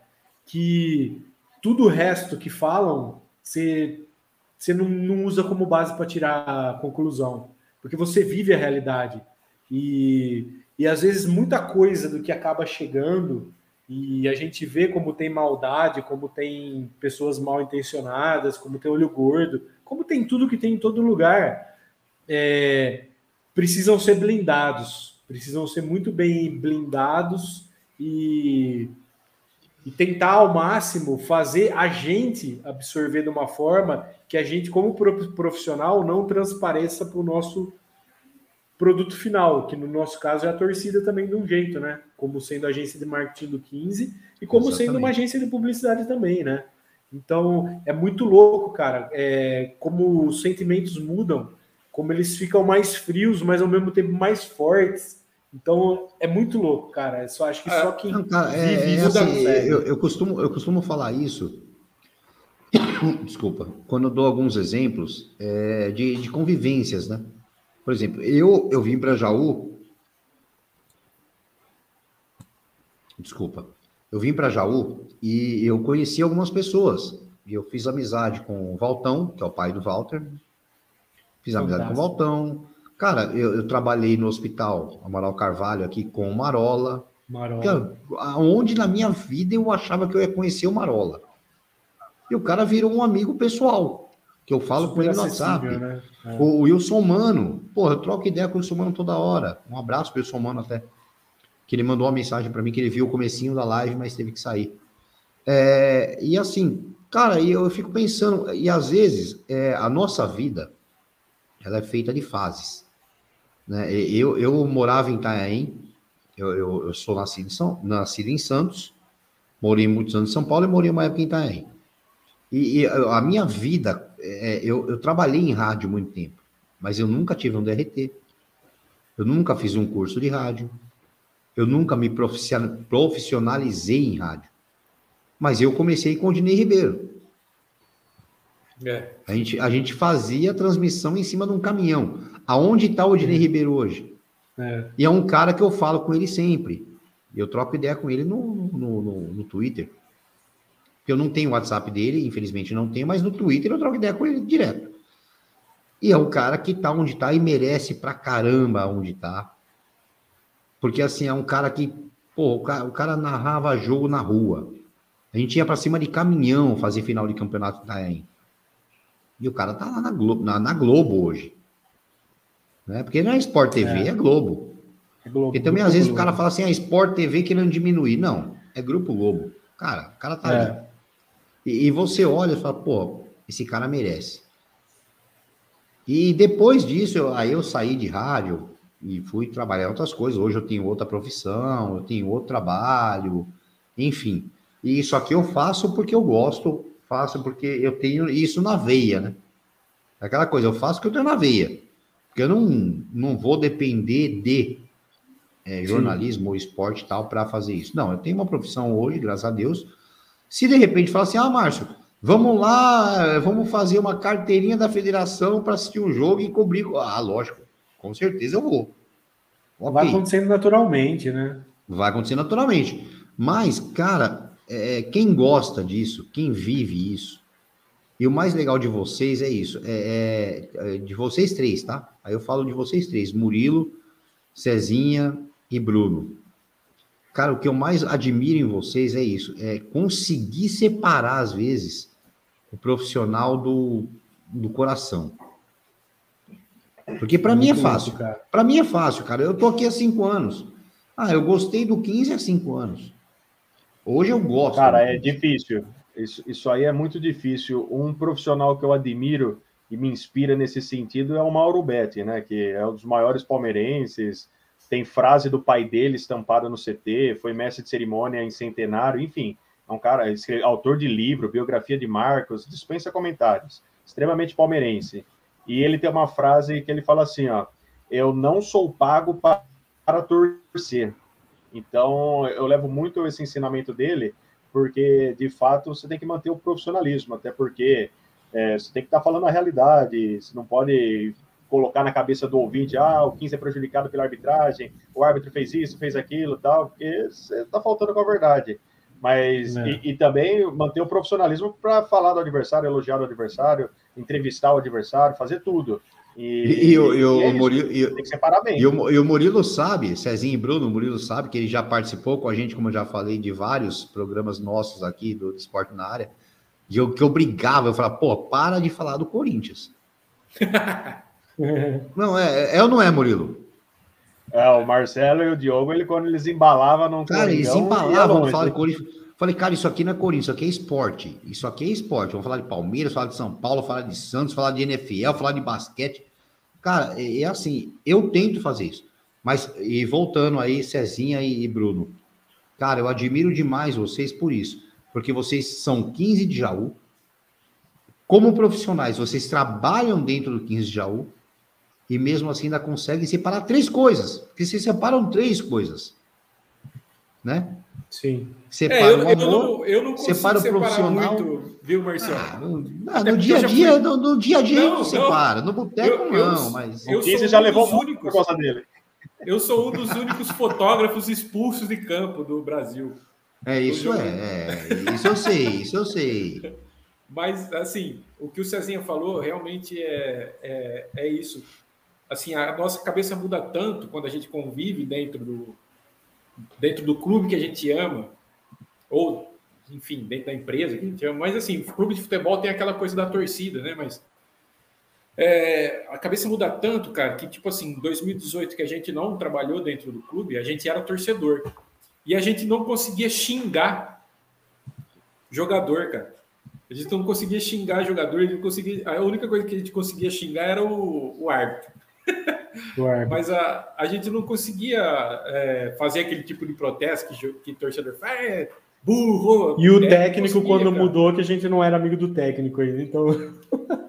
que tudo o resto que falam, você, você não, não usa como base para tirar a conclusão porque você vive a realidade. E, e às vezes muita coisa do que acaba chegando e a gente vê como tem maldade, como tem pessoas mal intencionadas, como tem olho gordo, como tem tudo que tem em todo lugar, é, precisam ser blindados, precisam ser muito bem blindados e, e tentar ao máximo fazer a gente absorver de uma forma que a gente, como profissional, não transpareça para o nosso produto final, que no nosso caso é a torcida também de um jeito, né? Como sendo agência de marketing do 15 e como Exatamente. sendo uma agência de publicidade também, né? Então é muito louco, cara, é, como os sentimentos mudam, como eles ficam mais frios, mas ao mesmo tempo mais fortes. Então é muito louco, cara. Eu só acho que só quem Não, cara, é, vive é, é assim, eu, eu, costumo, eu costumo falar isso desculpa, quando eu dou alguns exemplos é, de, de convivências, né? Por exemplo, eu, eu vim para Jaú. Desculpa. Eu vim para Jaú e eu conheci algumas pessoas. E eu fiz amizade com o Valtão, que é o pai do Walter. Fiz amizade com o Valtão. Cara, eu, eu, trabalhei no hospital Amaral Carvalho aqui com o Marola. Marola. Onde na minha vida eu achava que eu ia conhecer o Marola. E o cara virou um amigo pessoal, que eu falo Super com ele no WhatsApp. Né? É. O Wilson Mano, pô, eu troco ideia com o Wilson Mano toda hora. Um abraço pro Wilson Mano até. Que ele mandou uma mensagem para mim que ele viu o comecinho da live, mas teve que sair. É, e assim, cara, eu, eu fico pensando, e às vezes é, a nossa vida ela é feita de fases. Né? Eu, eu morava em Itanhaém, eu, eu, eu, sou nascido em, São, nascido em Santos, morei muitos anos em São Paulo e morei uma época em Itanhaém. E, e a minha vida, é, eu, eu trabalhei em rádio muito tempo, mas eu nunca tive um DRT. Eu nunca fiz um curso de rádio. Eu nunca me profissionalizei em rádio. Mas eu comecei com o Dinei Ribeiro. É. A, gente, a gente fazia transmissão em cima de um caminhão. Aonde está o Dinei Ribeiro hoje? É. E é um cara que eu falo com ele sempre. Eu troco ideia com ele no, no, no, no Twitter. Eu não tenho o WhatsApp dele, infelizmente não tenho, mas no Twitter eu troco ideia com ele direto. E é o cara que tá onde tá e merece pra caramba onde tá. Porque assim, é um cara que, pô, o cara, o cara narrava jogo na rua. A gente ia para cima de caminhão fazer final de campeonato da EM. E o cara tá lá na Globo, na, na Globo hoje. Né? Porque não é Sport TV, é, é Globo. É Globo. Porque também, às vezes, Globo. o cara fala assim, é Sport TV querendo diminuir. Não, é Grupo Globo. Cara, o cara tá é. ali. E, e você olha e fala, pô, esse cara merece. E depois disso, eu, aí eu saí de rádio e fui trabalhar outras coisas. Hoje eu tenho outra profissão, eu tenho outro trabalho, enfim. E isso aqui eu faço porque eu gosto, faço porque eu tenho isso na veia, né? Aquela coisa, eu faço porque eu tenho na veia. Porque eu não, não vou depender de é, jornalismo ou esporte tal para fazer isso. Não, eu tenho uma profissão hoje, graças a Deus, se de repente falar assim, ah, Márcio, vamos lá, vamos fazer uma carteirinha da federação para assistir um jogo e cobrir. Ah, lógico, com certeza eu vou. Okay. Vai acontecendo naturalmente, né? Vai acontecer naturalmente. Mas, cara, é, quem gosta disso, quem vive isso, e o mais legal de vocês é isso, é, é, é de vocês três, tá? Aí eu falo de vocês três, Murilo, Cezinha e Bruno. Cara, o que eu mais admiro em vocês é isso, é conseguir separar, às vezes, o profissional do, do coração. Porque para mim é fácil. Para mim é fácil, cara. Eu tô aqui há cinco anos. Ah, eu gostei do 15 há cinco anos. Hoje eu gosto. Cara, é difícil. Isso, isso aí é muito difícil. Um profissional que eu admiro e me inspira nesse sentido é o Mauro Betti, né? Que é um dos maiores palmeirenses, tem frase do pai dele estampada no CT, foi mestre de cerimônia em centenário, enfim, é um cara, autor de livro, biografia de Marcos, dispensa comentários, extremamente palmeirense. E ele tem uma frase que ele fala assim, ó, eu não sou pago para, para torcer. Então, eu levo muito esse ensinamento dele, porque, de fato, você tem que manter o profissionalismo, até porque é, você tem que estar tá falando a realidade, você não pode colocar na cabeça do ouvinte, ah, o 15 é prejudicado pela arbitragem, o árbitro fez isso, fez aquilo, tal, porque você está faltando com a verdade. Mas, é. e, e, também manter o profissionalismo para falar do adversário, elogiar o adversário, entrevistar o adversário, fazer tudo. E, e, e, o, e o, é Murilo, bem. E o, e o Murilo sabe, Cezinho e Bruno, o Murilo sabe que ele já participou com a gente, como eu já falei, de vários programas nossos aqui do, do Esporte na Área. E eu que eu brigava, eu falava, pô, para de falar do Corinthians. não, é, é ou não é, Murilo? É, o Marcelo e o Diogo, ele, quando eles embalavam, não Cara, eles embalavam, falar de Corinthians. Falei, cara, isso aqui não é Corinthians, isso aqui é esporte. Isso aqui é esporte. Vamos falar de Palmeiras, falar de São Paulo, falar de Santos, falar de NFL, falar de basquete. Cara, é, é assim, eu tento fazer isso. Mas, e voltando aí, Cezinha e, e Bruno. Cara, eu admiro demais vocês por isso porque vocês são 15 de Jaú. Como profissionais, vocês trabalham dentro do 15 de Jaú e mesmo assim ainda conseguem separar três coisas, porque vocês separam três coisas, né? Sim. Separa é, eu, o amor, eu não, eu não consigo separa o profissional. Muito, viu, Marcelo? Ah, no, não, no dia a dia, fui... no, no, dia a dia não, não separa, no boteco não, mas... Eu, eu já levou muito por causa dele. Eu sou um dos únicos fotógrafos expulsos de campo do Brasil. É, isso é, é, Isso eu sei, isso eu sei. Mas, assim, o que o Cezinha falou realmente é, é, é isso. Assim, a nossa cabeça muda tanto quando a gente convive dentro do, dentro do clube que a gente ama, ou, enfim, dentro da empresa que a gente ama. Mas, assim, o clube de futebol tem aquela coisa da torcida, né? Mas é, a cabeça muda tanto, cara, que, tipo assim, em 2018, que a gente não trabalhou dentro do clube, a gente era torcedor. E a gente não conseguia xingar jogador, cara. A gente não conseguia xingar jogador, a, conseguia, a única coisa que a gente conseguia xingar era o, o árbitro. O árbitro. Mas a, a gente não conseguia é, fazer aquele tipo de protesto que, que torcedor faz. É, burro! E o técnico, quando cara. mudou, que a gente não era amigo do técnico ainda, então.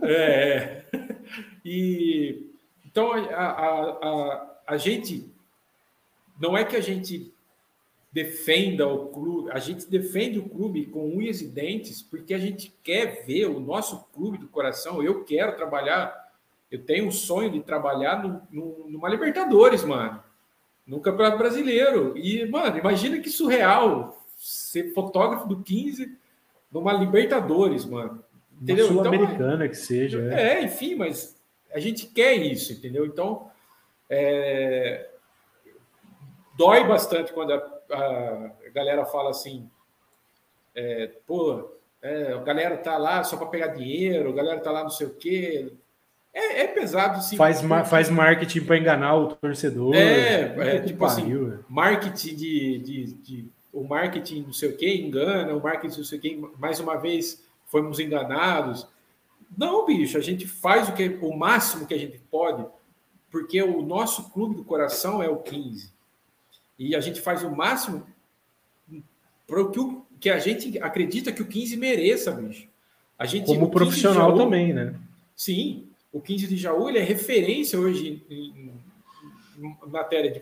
É, é. E então a, a, a, a gente não é que a gente defenda o clube, a gente defende o clube com unhas e dentes, porque a gente quer ver o nosso clube do coração. Eu quero trabalhar, eu tenho um sonho de trabalhar no, no, numa Libertadores, mano, no Campeonato Brasileiro. E, mano, imagina que surreal ser fotógrafo do 15 numa Libertadores, mano. Entendeu? Uma Sul-Americana então, que seja. É. é, enfim, mas a gente quer isso, entendeu? Então, é, dói bastante quando a a galera fala assim, é, pô, é, a galera tá lá só para pegar dinheiro, a galera tá lá não sei o quê. É, é pesado, sim. Faz, ma faz marketing para enganar o torcedor. É, é tipo assim, pariu, assim, marketing de, de, de, O marketing não sei o quê engana, o marketing não sei o quê, mais uma vez fomos enganados. Não, bicho, a gente faz o, que, o máximo que a gente pode, porque o nosso clube do coração é o 15. E a gente faz o máximo para o que, que a gente acredita que o 15 mereça, bicho. A gente, Como profissional Jaú, também, né? Sim, o 15 de Jaú ele é referência hoje em, em matéria de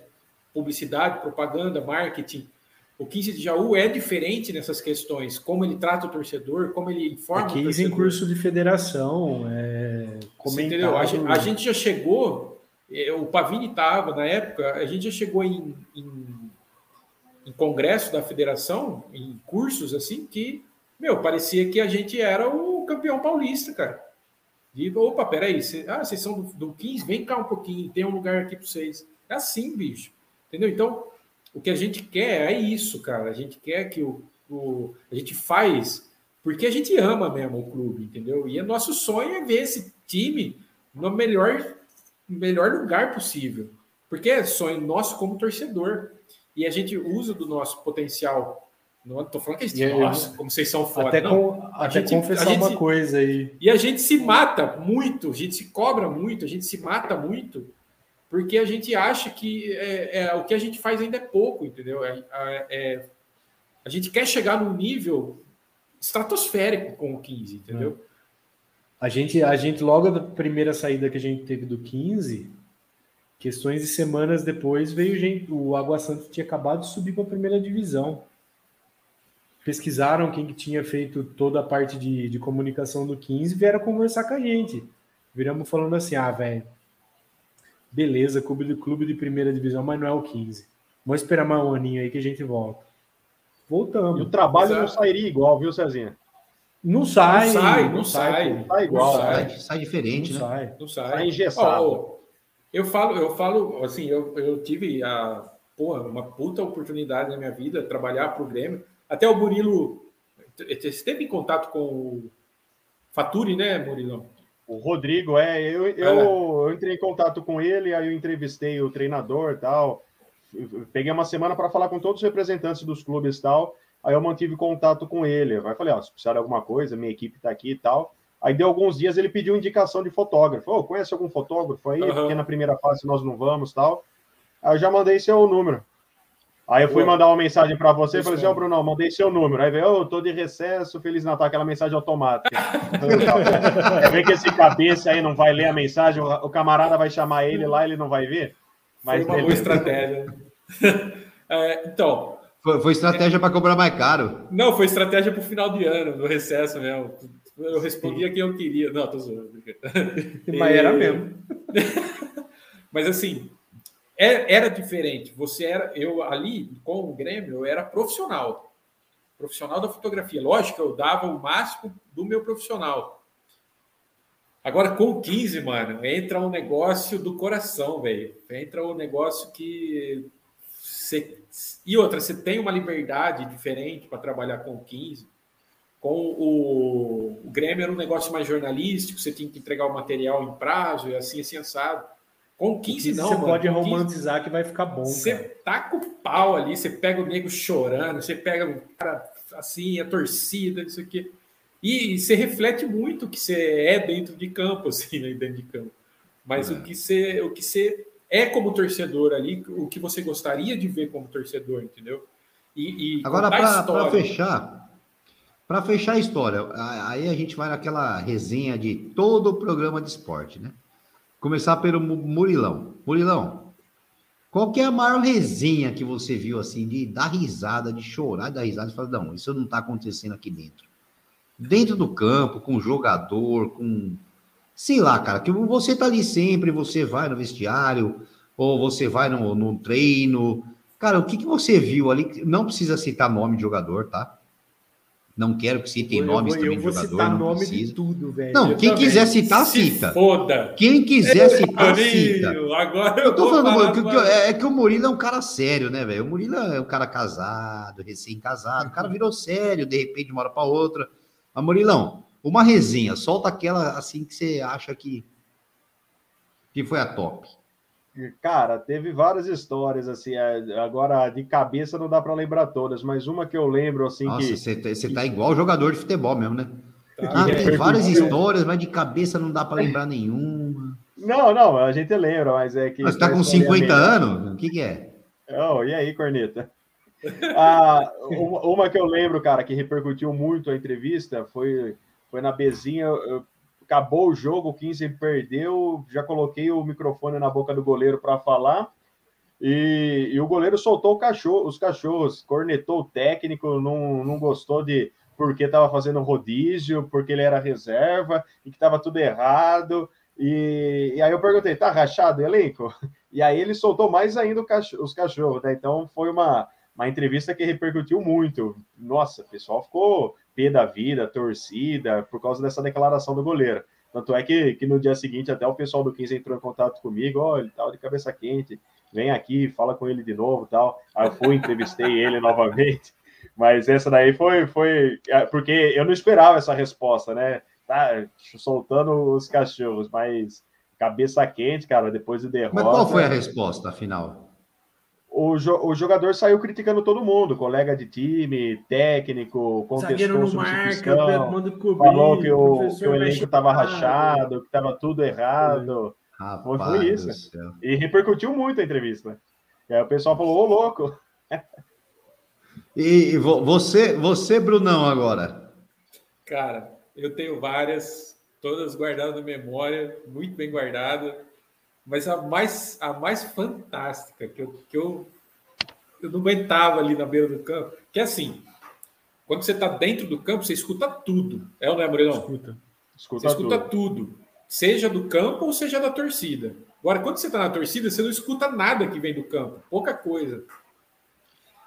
publicidade, propaganda, marketing. O 15 de Jaú é diferente nessas questões, como ele trata o torcedor, como ele informa é 15 o torcedor. em curso de federação, é, entendeu? A, gente, a gente já chegou é, o Pavini estava, na época, a gente já chegou em, em, em, congresso da federação, em cursos assim, que, meu, parecia que a gente era o campeão paulista, cara. E, opa, peraí, cê, ah, vocês são do, do 15, vem cá um pouquinho, tem um lugar aqui para vocês. É assim, bicho. Entendeu? Então, o que a gente quer é isso, cara. A gente quer que o, o a gente faz porque a gente ama mesmo o clube, entendeu? E o nosso sonho é ver esse time no melhor melhor lugar possível. Porque é sonho nosso como torcedor. E a gente usa do nosso potencial. Não estou falando que a gente, nossa, como vocês são foda. Até, com, a até gente, confessar gente, uma coisa aí. E a gente se mata muito, a gente se cobra muito, a gente se mata muito, porque a gente acha que é, é o que a gente faz ainda é pouco, entendeu? É, é, a gente quer chegar num nível estratosférico com o 15, entendeu? A gente, a gente, logo da primeira saída que a gente teve do 15, Questões de semanas depois veio gente, o Água Santa tinha acabado de subir para a primeira divisão. Pesquisaram quem que tinha feito toda a parte de, de comunicação do 15 e vieram conversar com a gente. Viramos falando assim: ah, velho, beleza, clube de, clube de primeira divisão, mas não é o 15. Vamos esperar mais um aninho aí que a gente volta. Voltamos. E o trabalho Exato. não sairia igual, viu, Cezinha? Não sai, não sai, não, sai, sai, não sai igual, não sai, sai diferente, não né? Sai, não sai. Sai engessado. Oh, eu falo, eu falo, assim, eu, eu tive a porra, uma puta oportunidade na minha vida trabalhar para o Grêmio. Até o Murilo você esteve em contato com o Faturi, né, Murilo? O Rodrigo, é, eu, eu, é. eu entrei em contato com ele, aí eu entrevistei o treinador e tal. Peguei uma semana para falar com todos os representantes dos clubes e tal. Aí eu mantive contato com ele. Aí falei, ó, se precisar de alguma coisa, minha equipe está aqui e tal. Aí deu alguns dias, ele pediu indicação de fotógrafo. Oh, conhece algum fotógrafo aí? Uhum. Porque na primeira fase nós não vamos tal. Aí eu já mandei seu número. Aí eu fui Pô. mandar uma mensagem para você e falei assim, ô oh, Bruno, mandei seu número. Aí veio, ô, oh, tô de recesso, Feliz Natal, aquela mensagem automática. Vê que esse cabeça aí não vai ler a mensagem, o camarada vai chamar ele lá, ele não vai ver. Mas foi uma boa estratégia. é, então, foi, foi estratégia é... para cobrar mais caro. Não, foi estratégia para o final de ano, no recesso mesmo. Eu respondia quem eu queria. Não, tô zoando. Mas era mesmo. Mas assim, era diferente. Você era, eu ali com o Grêmio, eu era profissional. Profissional da fotografia. Lógico, eu dava o máximo do meu profissional. Agora, com 15, mano, entra um negócio do coração, velho. Entra um negócio que e outra, você tem uma liberdade diferente para trabalhar com o 15. Com o, o Grêmio era um negócio mais jornalístico, você tinha que entregar o material em prazo e assim, assim, assado. Com 15, não. Você mano, pode romantizar 15, que vai ficar bom. Você cara. taca o pau ali, você pega o nego chorando, você pega o cara assim, a torcida, isso aqui. E você reflete muito o que você é dentro de campo, assim, né, dentro de campo. Mas é. o que você, o que você é como torcedor ali o que você gostaria de ver como torcedor, entendeu? E, e agora para fechar, para fechar a história, aí a gente vai naquela resenha de todo o programa de esporte, né? Começar pelo Murilão. Murilão, qual que é a maior resenha que você viu assim de dar risada, de chorar, de dar risada e falar, não, isso não está acontecendo aqui dentro. Dentro do campo, com o jogador, com sei lá, cara, que você tá ali sempre, você vai no vestiário, ou você vai no, no treino. Cara, o que, que você viu ali? Não precisa citar nome de jogador, tá? Não quero que citem eu nomes vou, também de jogador. Citar não nome precisa. de tudo, velho. Não, eu quem também. quiser citar, Se cita. Foda. Quem quiser citar, cita. Agora eu, eu tô falando que, que, é, é que o Murilo é um cara sério, né, velho? O Murilo é um cara casado, recém-casado. O cara virou sério, de repente, de uma hora para outra. Mas, Murilão, uma resenha, solta aquela assim que você acha que, que foi a top. Cara, teve várias histórias, assim, é, agora de cabeça não dá para lembrar todas, mas uma que eu lembro, assim, Nossa, que... você tá, tá igual jogador de futebol mesmo, né? Tá. Ah, tem várias histórias, mas de cabeça não dá para lembrar nenhuma. Não, não, a gente lembra, mas é que... Mas tá com 50 anos? O que que é? Oh, e aí, Corneta? Ah, uma que eu lembro, cara, que repercutiu muito a entrevista foi foi na Bezinha, eu, acabou o jogo, o 15 perdeu, já coloquei o microfone na boca do goleiro para falar. E, e, o goleiro soltou cachorro, os cachorros, cornetou o técnico, não, não gostou de porque estava fazendo rodízio, porque ele era reserva e que estava tudo errado. E, e, aí eu perguntei, tá rachado o elenco? E aí ele soltou mais ainda cachorro, os cachorros, né? Então foi uma, uma entrevista que repercutiu muito. Nossa, o pessoal ficou pé da vida, torcida, por causa dessa declaração do goleiro. Tanto é que, que no dia seguinte até o pessoal do 15 entrou em contato comigo, olha, ele tá de cabeça quente, vem aqui, fala com ele de novo tal. Aí eu fui, entrevistei ele novamente. Mas essa daí foi, foi é, porque eu não esperava essa resposta, né? Tá soltando os cachorros, mas cabeça quente, cara, depois de derrota. Mas qual foi a resposta, afinal? O, jo o jogador saiu criticando todo mundo, colega de time, técnico, contestou não marca, falou que o, que o elenco estava rachado, que estava tudo errado. Rapaz foi isso. E repercutiu muito a entrevista. E aí o pessoal falou, ô louco. E você, você, Brunão, agora? Cara, eu tenho várias, todas guardadas na memória, muito bem guardadas. Mas a mais, a mais fantástica que eu, que eu, eu não aguentava ali na beira do campo, que é assim, quando você está dentro do campo, você escuta tudo. É ou não é, Murilão? Escuta. escuta você escuta tudo. tudo. Seja do campo ou seja da torcida. Agora, quando você está na torcida, você não escuta nada que vem do campo. Pouca coisa.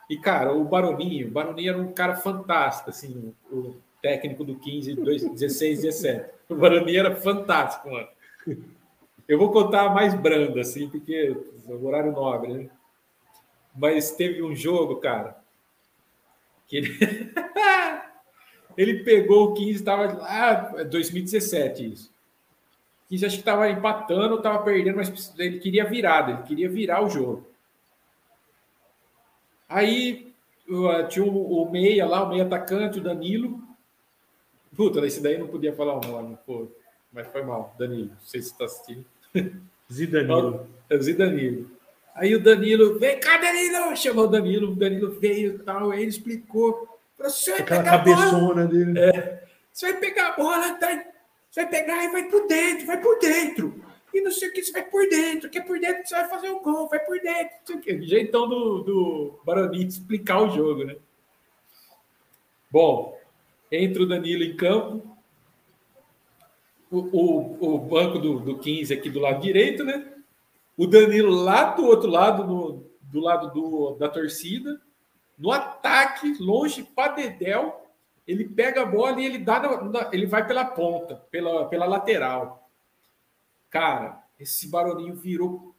E, cara, o Baroninho, o Baroninho era um cara fantástico, assim, o técnico do 15, 16, 17. O Baroninho era fantástico, mano. Eu vou contar mais brando, assim, porque é o horário nobre, né? Mas teve um jogo, cara, que ele, ele pegou o 15, estava lá, 2017 isso. 15 acho que estava empatando, estava perdendo, mas ele queria virada, ele queria virar o jogo. Aí tinha o, o meia lá, o meia atacante, o Danilo. Puta, esse daí não podia falar o nome, pô, mas foi mal, Danilo, não sei se está assistindo. Zidanilo. É Zidanilo. Aí o Danilo, vem cá, Danilo! Chamou o Danilo, o Danilo veio e tal, aí ele explicou. Você vai Aquela cabeçona dele. É, você vai pegar a bola, tá? você vai pegar e vai por dentro, vai por dentro. E não sei o que, você vai por dentro, que é por dentro você vai fazer o um gol, vai por dentro. Não sei o que. Jeitão do, do explicar o jogo, né? Bom, entra o Danilo em campo, o, o, banco do, do 15 aqui do lado direito, né? O Danilo lá do outro lado, no, do lado do, da torcida, no ataque, longe para Dedel, ele pega a bola e ele dá, ele vai pela ponta, pela, pela lateral. Cara, esse Baroninho virou,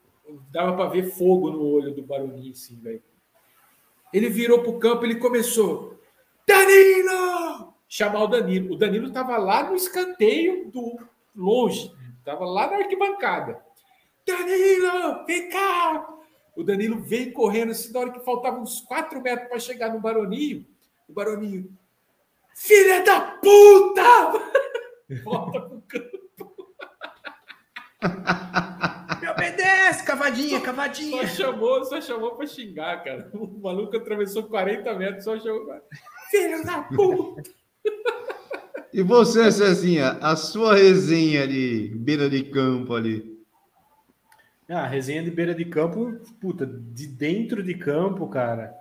dava para ver fogo no olho do Baroninho, assim, velho. Ele virou pro campo, ele começou, Danilo! Chamar o Danilo. O Danilo tava lá no escanteio do longe, tava lá na arquibancada. Danilo, vem cá! O Danilo veio correndo, assim, na hora que faltavam uns 4 metros para chegar no Baroninho. O Baroninho, filha da puta! Volta pro campo. Me obedece, cavadinha, cavadinha. Só chamou, só chamou para xingar, cara. O maluco atravessou 40 metros, só chamou. Filha da puta! E você, Cezinha, a sua resenha de beira de campo ali? Ah, a resenha de beira de campo, puta, de dentro de campo, cara.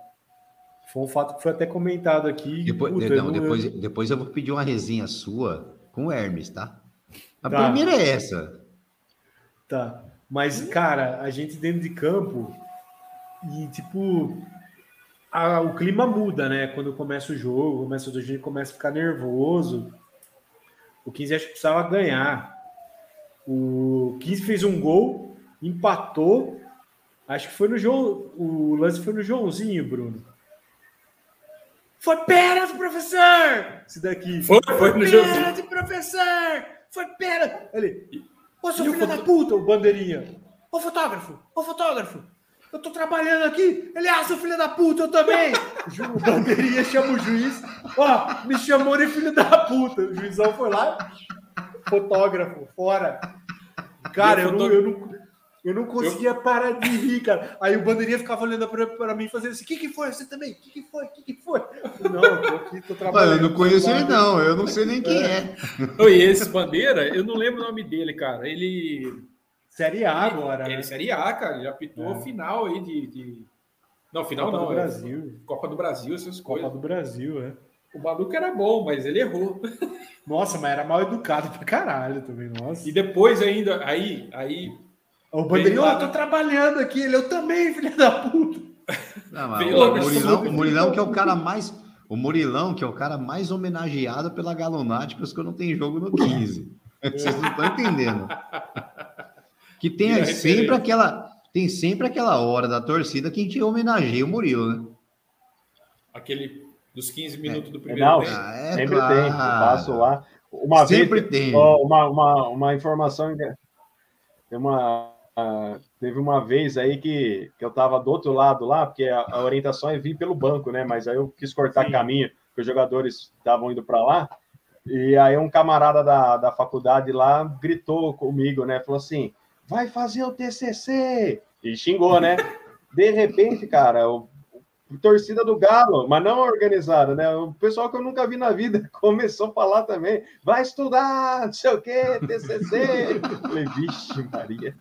Foi um fato que foi até comentado aqui. Depois, puta, não, depois, eu... depois eu vou pedir uma resenha sua com o Hermes, tá? A tá. primeira é essa. Tá. Mas, cara, a gente dentro de campo e, tipo, a, o clima muda, né? Quando começa o jogo, começa, a gente começa a ficar nervoso. O 15 acho que precisava ganhar. O 15 fez um gol, empatou. Acho que foi no João. O lance foi no Joãozinho, Bruno. Foi pênalti, professor! Esse daqui. Foi, foi, foi no. Pênalti, professor! Foi pênalti! Ele. Ô, seu filho da puta, o bandeirinha. Ô, fotógrafo! Ô, fotógrafo! Eu tô trabalhando aqui. Ele, ah, seu filho da puta, eu também. o bandeirinha chama o juiz. Ó, me chamou de filho da puta. O juizão foi lá. Fotógrafo, fora. Cara, eu, não, eu não, eu não conseguia eu... parar de rir, cara. Aí o bandeirinha ficava olhando para mim, fazendo assim: o que, que foi? Você também? O que, que foi? O que, que foi? Não, eu tô aqui, tô trabalhando. Eu não conheço ele, não. Eu não sei nem quem é. é. esse bandeira, eu não lembro o nome dele, cara. Ele. Série A agora. Ele, né? Série A, cara. Ele apitou é. final aí de, de. Não, final Copa não. Do é Brasil. Copa do Brasil, essas Copa coisas. Copa do Brasil, é. O maluco era bom, mas ele errou. Nossa, mas era mal educado pra caralho também, nossa. E depois ainda, aí, aí o bandeirinho, eu tô trabalhando aqui, ele, eu também, filha da puta. Não, o, Murilão, o Murilão, que é o cara mais. O Murilão, que é o cara mais homenageado pela Galonáticos, que eu não tenho jogo no 15. Vocês não estão entendendo. Que tem sempre aquela. Tem sempre aquela hora da torcida que a gente homenageia o Murilo, né? Aquele dos 15 minutos é. do primeiro não, tempo. Ah, é, sempre claro. tem, passo lá. Uma sempre vez, tem. Uma, uma, uma informação. Tem uma, teve uma vez aí que, que eu estava do outro lado lá, porque a, a, orientação é vir pelo banco, né? Mas aí eu quis cortar Sim. caminho, porque os jogadores estavam indo para lá. E aí um camarada da, da faculdade lá gritou comigo, né? Falou assim: vai fazer o TCC! E xingou, né? De repente, cara, o, o torcida do Galo, mas não organizada, né? O pessoal que eu nunca vi na vida começou a falar também: vai estudar, não sei o quê, TCC. Falei, vixe, Maria.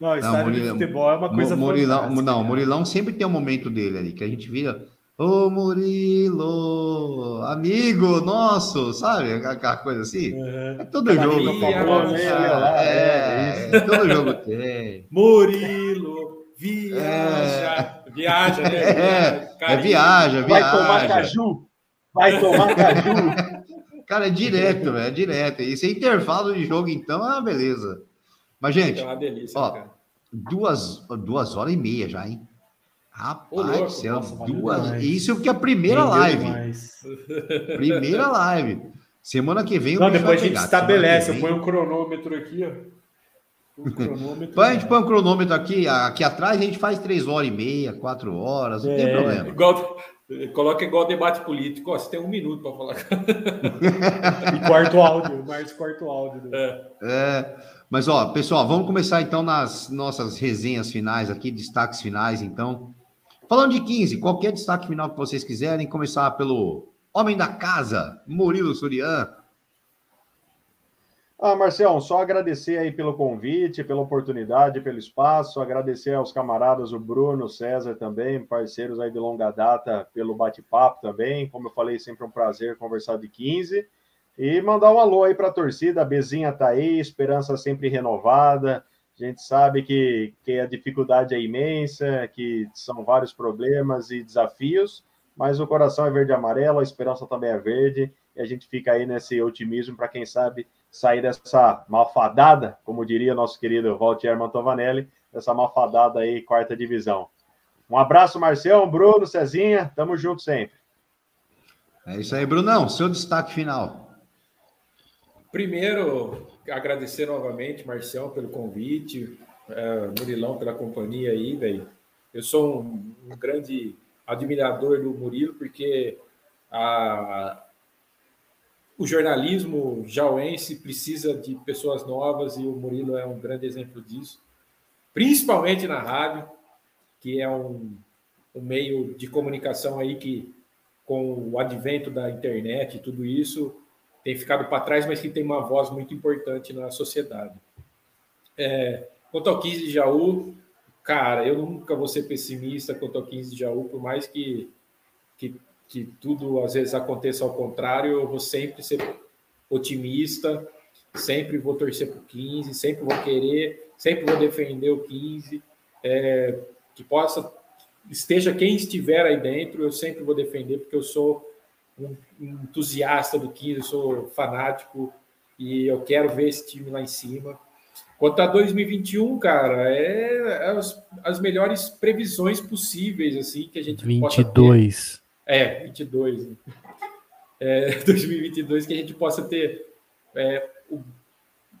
Não, estádio não, Murilão, de futebol é uma coisa Murilão, Não, o Murilão sempre tem um momento dele ali, que a gente vira. Ô Murilo, amigo nosso, sabe? Aquela coisa assim. Uhum. É todo jogo. Famosa, é, é, todo jogo tem. Murilo, viaja. É. Viaja, né? É, é viaja, viaja. Vai tomar caju. Vai tomar caju. Cara, é direto, velho, é direto. E sem intervalo de jogo, então, é uma beleza. Mas, gente, é uma delícia, ó, cara. Duas, duas horas e meia já, hein? Rapaz do céu, duas. Isso que é a primeira live. Primeira live. Semana que vem. Não, depois a gente estabelece. Eu ponho um cronômetro aqui, ó. Um cronômetro. a gente põe um cronômetro aqui, aqui atrás, a gente faz três horas e meia, quatro horas, não é, tem problema. Igual, coloca igual debate político. Ó, você tem um minuto para falar. e quarto áudio, mais quarto áudio. Né? É. é. Mas, ó, pessoal, vamos começar então nas nossas resenhas finais aqui, destaques finais, então. Falando de 15, qualquer destaque final que vocês quiserem, começar pelo homem da casa, Murilo Surian. Ah, Marcelo, só agradecer aí pelo convite, pela oportunidade, pelo espaço, agradecer aos camaradas, o Bruno, o César também, parceiros aí de longa data, pelo bate-papo também. Como eu falei, sempre um prazer conversar de 15. E mandar um alô aí para a torcida, a Bezinha tá aí, esperança sempre renovada. A gente sabe que, que a dificuldade é imensa, que são vários problemas e desafios, mas o coração é verde e amarelo, a esperança também é verde, e a gente fica aí nesse otimismo para quem sabe sair dessa malfadada, como diria nosso querido Walter Mantovanelli, dessa malfadada aí, quarta divisão. Um abraço, Marcelo, Bruno, Cezinha, tamo junto sempre. É isso aí, Brunão, seu destaque final. Primeiro, agradecer novamente, Marcião, pelo convite, é, Murilão pela companhia aí, velho. Eu sou um, um, grande admirador do Murilo, porque a, o jornalismo jauense precisa de pessoas novas e o Murilo é um grande exemplo disso, principalmente na rádio, que é um, um meio de comunicação aí que, com o advento da internet e tudo isso, tem ficado para trás, mas que tem uma voz muito importante na sociedade. É, quanto ao 15 de Jaú, cara, eu nunca vou ser pessimista quanto ao 15 de Jaú, por mais que, que, que tudo às vezes aconteça ao contrário, eu vou sempre ser otimista, sempre vou torcer para o 15, sempre vou querer, sempre vou defender o 15, é, que possa, esteja quem estiver aí dentro, eu sempre vou defender, porque eu sou um entusiasta do 15, eu sou fanático e eu quero ver esse time lá em cima. Quanto a 2021, cara, é, as, as melhores previsões possíveis assim que a gente 22. É, 22. É, 2022 que a gente possa ter é, o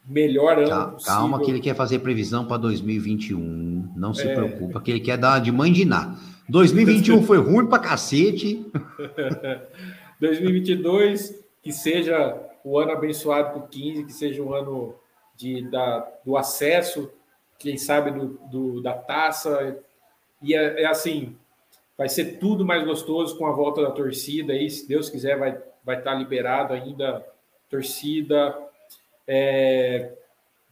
melhor ano calma, possível. Calma que ele quer fazer previsão para 2021. Não se é. preocupa, que ele quer dar de mandinar. 2021 foi ruim para cacete. 2022, que seja o ano abençoado por 15, que seja o ano de, da, do acesso, quem sabe do, do da taça. E é, é, assim, vai ser tudo mais gostoso com a volta da torcida. Aí, se Deus quiser, vai, vai estar liberado ainda torcida. É,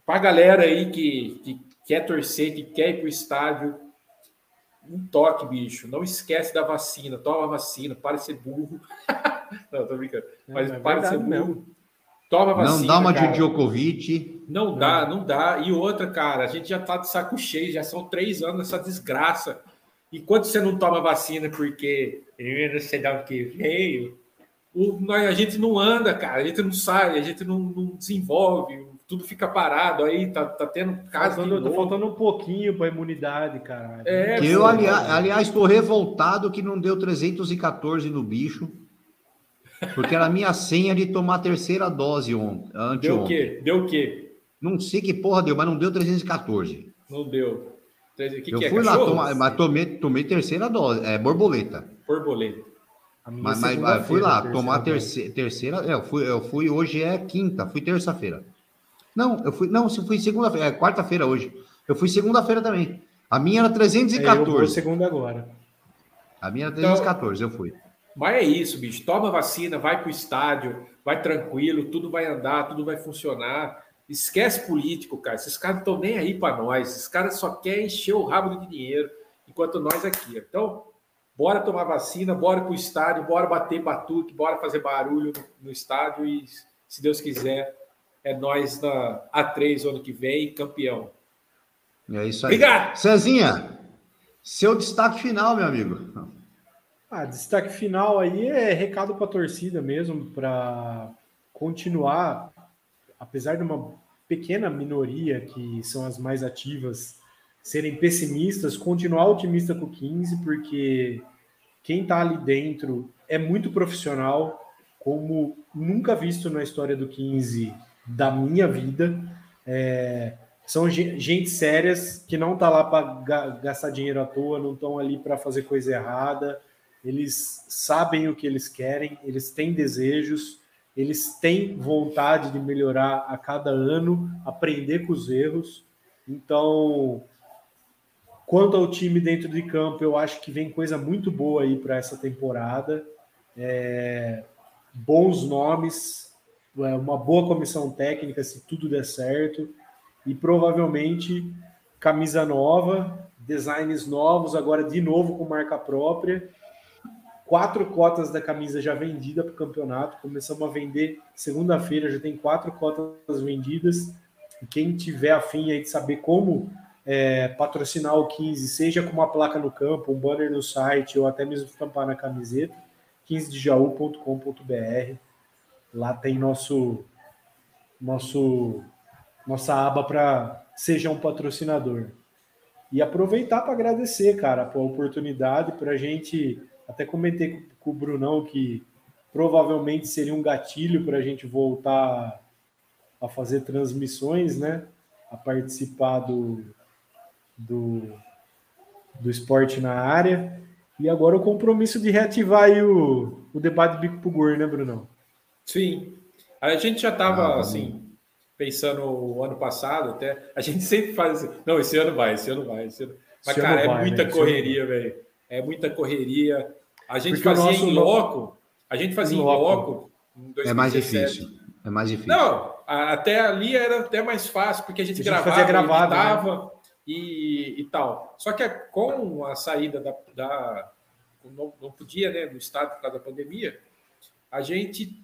para a galera aí que, que quer torcer, que quer ir para o estádio, um toque, bicho. Não esquece da vacina. Toma vacina, para de ser burro. não, tô brincando. Mas é, para de ser burro. Mesmo. Toma vacina. Não dá uma cara. de Djokovic. Não dá, não dá. E outra, cara, a gente já tá de saco cheio, já são três anos nessa desgraça. E quando você não toma vacina porque eu não sei de que veio, o, a gente não anda, cara, a gente não sai, a gente não, não desenvolve, tudo fica parado aí, tá, tá tendo caso. Faltando, tá faltando um pouquinho para imunidade, cara. É, eu, aliás, aliás, estou revoltado que não deu 314 no bicho. Porque era a minha senha de tomar a terceira dose ontem. Deu o quê? Deu o quê? Não sei que porra deu, mas não deu 314. Não deu. Que eu que é? fui lá, tomar, mas tomei, tomei terceira dose, é borboleta. Borboleta. Mas, mas, mas fui lá tomar a terceira, terceira é, eu, fui, eu fui, hoje é quinta, fui terça-feira. Não, eu fui, não, eu fui segunda-feira, é quarta-feira hoje. Eu fui segunda-feira também. A minha era 314. É, eu vou segunda agora. A minha era 314, então, eu fui. Mas é isso, bicho. Toma vacina, vai para o estádio, vai tranquilo, tudo vai andar, tudo vai funcionar. Esquece político, cara. Esses caras estão nem aí para nós. Esses caras só querem encher o rabo de dinheiro, enquanto nós aqui. Então, bora tomar vacina, bora para o estádio, bora bater batuque, bora fazer barulho no, no estádio e, se Deus quiser, é nós na A3 ano que vem, campeão. É isso aí. Obrigado! Cezinha, seu destaque final, meu amigo. Ah, destaque final aí é recado para a torcida mesmo, para continuar, apesar de uma pequena minoria que são as mais ativas serem pessimistas, continuar otimista com o 15, porque quem está ali dentro é muito profissional, como nunca visto na história do 15 da minha vida. É, são gente sérias que não tá lá para gastar dinheiro à toa, não estão ali para fazer coisa errada. Eles sabem o que eles querem, eles têm desejos, eles têm vontade de melhorar a cada ano, aprender com os erros. Então, quanto ao time dentro de campo, eu acho que vem coisa muito boa aí para essa temporada. É, bons nomes, é, uma boa comissão técnica, se tudo der certo e provavelmente camisa nova, designs novos, agora de novo com marca própria. Quatro cotas da camisa já vendida para o campeonato. Começamos a vender segunda-feira, já tem quatro cotas vendidas. Quem tiver afim aí de saber como é, patrocinar o 15, seja com uma placa no campo, um banner no site ou até mesmo estampar na camiseta, 15dejaú.com.br. Lá tem nosso nosso nossa aba para seja um patrocinador. E aproveitar para agradecer, cara, a oportunidade para a gente. Até comentei com o Brunão que provavelmente seria um gatilho para a gente voltar a fazer transmissões, né? A participar do, do, do esporte na área. E agora o compromisso de reativar o, o debate bico pro gor, né, Brunão? Sim. A gente já estava, ah, assim, pensando o ano passado até, a gente sempre faz assim, não, esse ano vai, esse ano vai, esse ano... Mas, esse cara, é vai, muita né? correria, velho. É muita correria. A gente Porque fazia em loco, a gente fazia em loco. Em é mais difícil. É mais difícil. Não, até ali era até mais fácil, porque a gente, a gente gravava, fazia gravado, editava né? e, e tal. Só que com a saída da. da não, não podia, né, no estado por causa da pandemia, a gente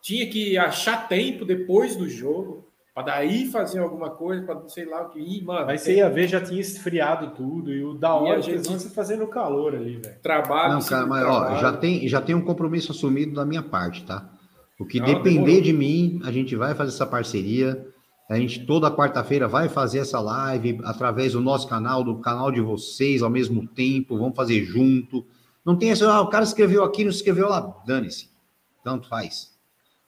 tinha que achar tempo depois do jogo para daí fazer alguma coisa, para sei lá o que ir, mano. Mas você ia ver, já tinha esfriado tudo e o da hora gente você fazendo calor ali, velho. Trabalho. Não, cara, mas ó, já tem, já tem um compromisso assumido da minha parte, tá? O que Não, depender demorou. de mim, a gente vai fazer essa parceria. A gente toda quarta-feira vai fazer essa live através do nosso canal, do canal de vocês ao mesmo tempo. Vamos fazer junto. Não tem essa, ah, o cara escreveu aqui, não escreveu lá. Dane-se. Tanto faz.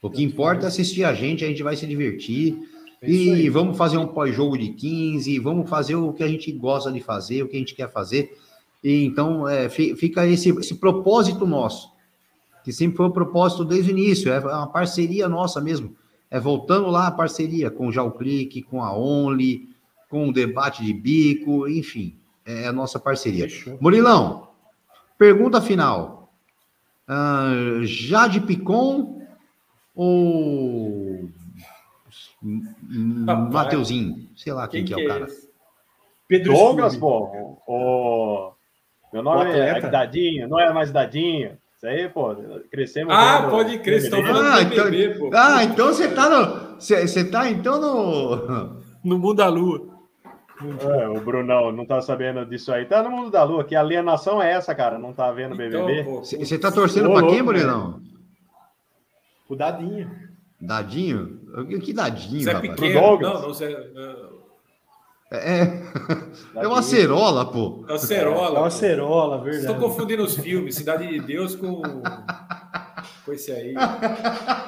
O que importa é assistir a gente, a gente vai se divertir. É e vamos fazer um pós-jogo de 15, vamos fazer o que a gente gosta de fazer, o que a gente quer fazer. E então é, fica esse, esse propósito nosso, que sempre foi o um propósito desde o início, é uma parceria nossa mesmo. É voltando lá a parceria com o Clique, com a Only, com o debate de bico, enfim, é a nossa parceria. Murilão, pergunta final. Uh, Jade Picon ou Mateuzinho, sei lá quem, quem que é, o cara. É Pedro Douglas, pô. O... Meu nome é Dadinho, não é mais Dadinho. Isso aí, pô, crescemos. Ah, pode crer, estão falando ah, então, bebê, pô. Ah, então você tá no. Você tá então no. No mundo da lua. É, o Brunão não tá sabendo disso aí. Tá no mundo da lua, que alienação é essa, cara? Não tá vendo BBB? Você então, tá torcendo para quem, Brunão? O Dadinho. Dadinho? Que Dadinho, Zé rapaz? Pequeno. Douglas. Não, não, Zé... É, é uma acerola, pô. É uma acerola. É uma acerola, verdade. Estou confundindo os filmes, Cidade de Deus com, com esse aí.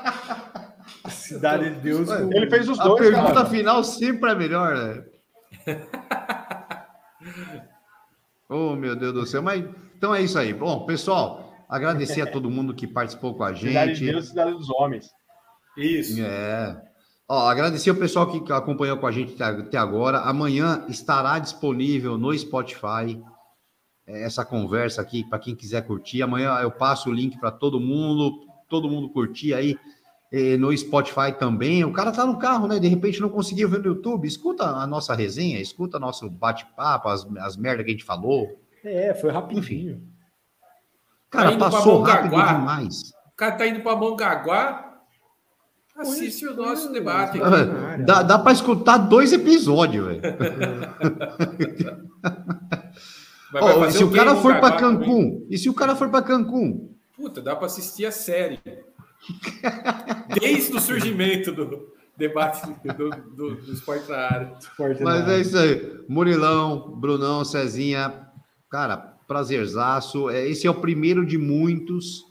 Cidade de Deus. Com... Ele fez os a dois. A pergunta cara. final sempre é melhor, né? oh, meu Deus do céu. Mas então é isso aí. Bom, pessoal, Agradecer a todo mundo que participou com a gente. Cidade de Deus, cidade dos homens. Isso. É. Ó, agradecer o pessoal que acompanhou com a gente até agora. Amanhã estará disponível no Spotify é, essa conversa aqui para quem quiser curtir. Amanhã eu passo o link para todo mundo, todo mundo curtir aí no Spotify também. O cara tá no carro, né? De repente não conseguiu ver no YouTube. Escuta a nossa resenha, escuta nosso bate-papo, as, as merdas que a gente falou. É, foi rapidinho. Enfim. Cara, tá passou rápido demais. O cara tá indo para Mongaguá. Assiste o nosso debate. Aqui, dá dá para escutar dois episódios, velho. oh, se o cara for para Cancún, e se o cara for para Cancún? Puta, dá para assistir a série. Desde o surgimento do debate do, do, do esporte na área. Mas é isso aí. Murilão, Brunão, Cezinha, cara, prazerzaço. É, esse é o primeiro de muitos,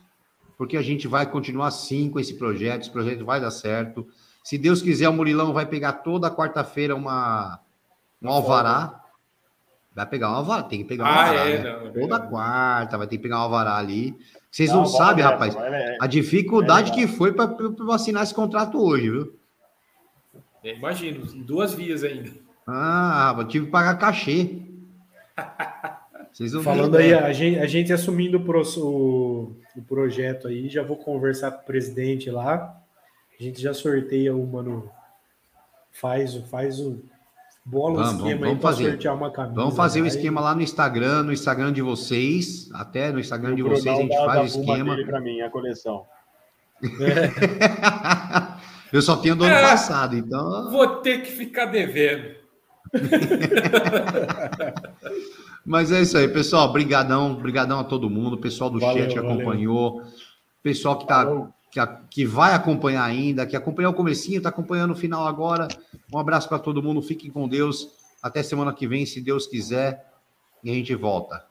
porque a gente vai continuar sim com esse projeto. Esse projeto vai dar certo. Se Deus quiser, o Murilão vai pegar toda quarta-feira uma um alvará. Vai pegar um alvará, tem que pegar um ah, alvará. É, né? não, é toda quarta vai ter que pegar um alvará ali. Vocês não, não sabem, rapaz, é, a dificuldade é que foi para assinar esse contrato hoje, viu? É, imagino, duas vias ainda. Ah, eu tive que pagar cachê. Falando aí, a gente, a gente assumindo o, pro, o, o, projeto aí, já vou conversar com o presidente lá. A gente já sorteia uma no. Faz, faz o, Bola vamos, esquema vamos, vamos fazer. uma camisa. Vamos fazer o um esquema lá no Instagram, no Instagram de vocês, até no Instagram de vocês a gente faz o esquema. para mim a coleção. É. Eu só tenho do ano é, passado, então. Vou ter que ficar devendo. Mas é isso aí, pessoal. Obrigadão, obrigadão a todo mundo, pessoal do valeu, chat que acompanhou, pessoal que tá que, a, que vai acompanhar ainda, que acompanhou o comecinho, está acompanhando o final agora. Um abraço para todo mundo, fiquem com Deus. Até semana que vem, se Deus quiser, e a gente volta.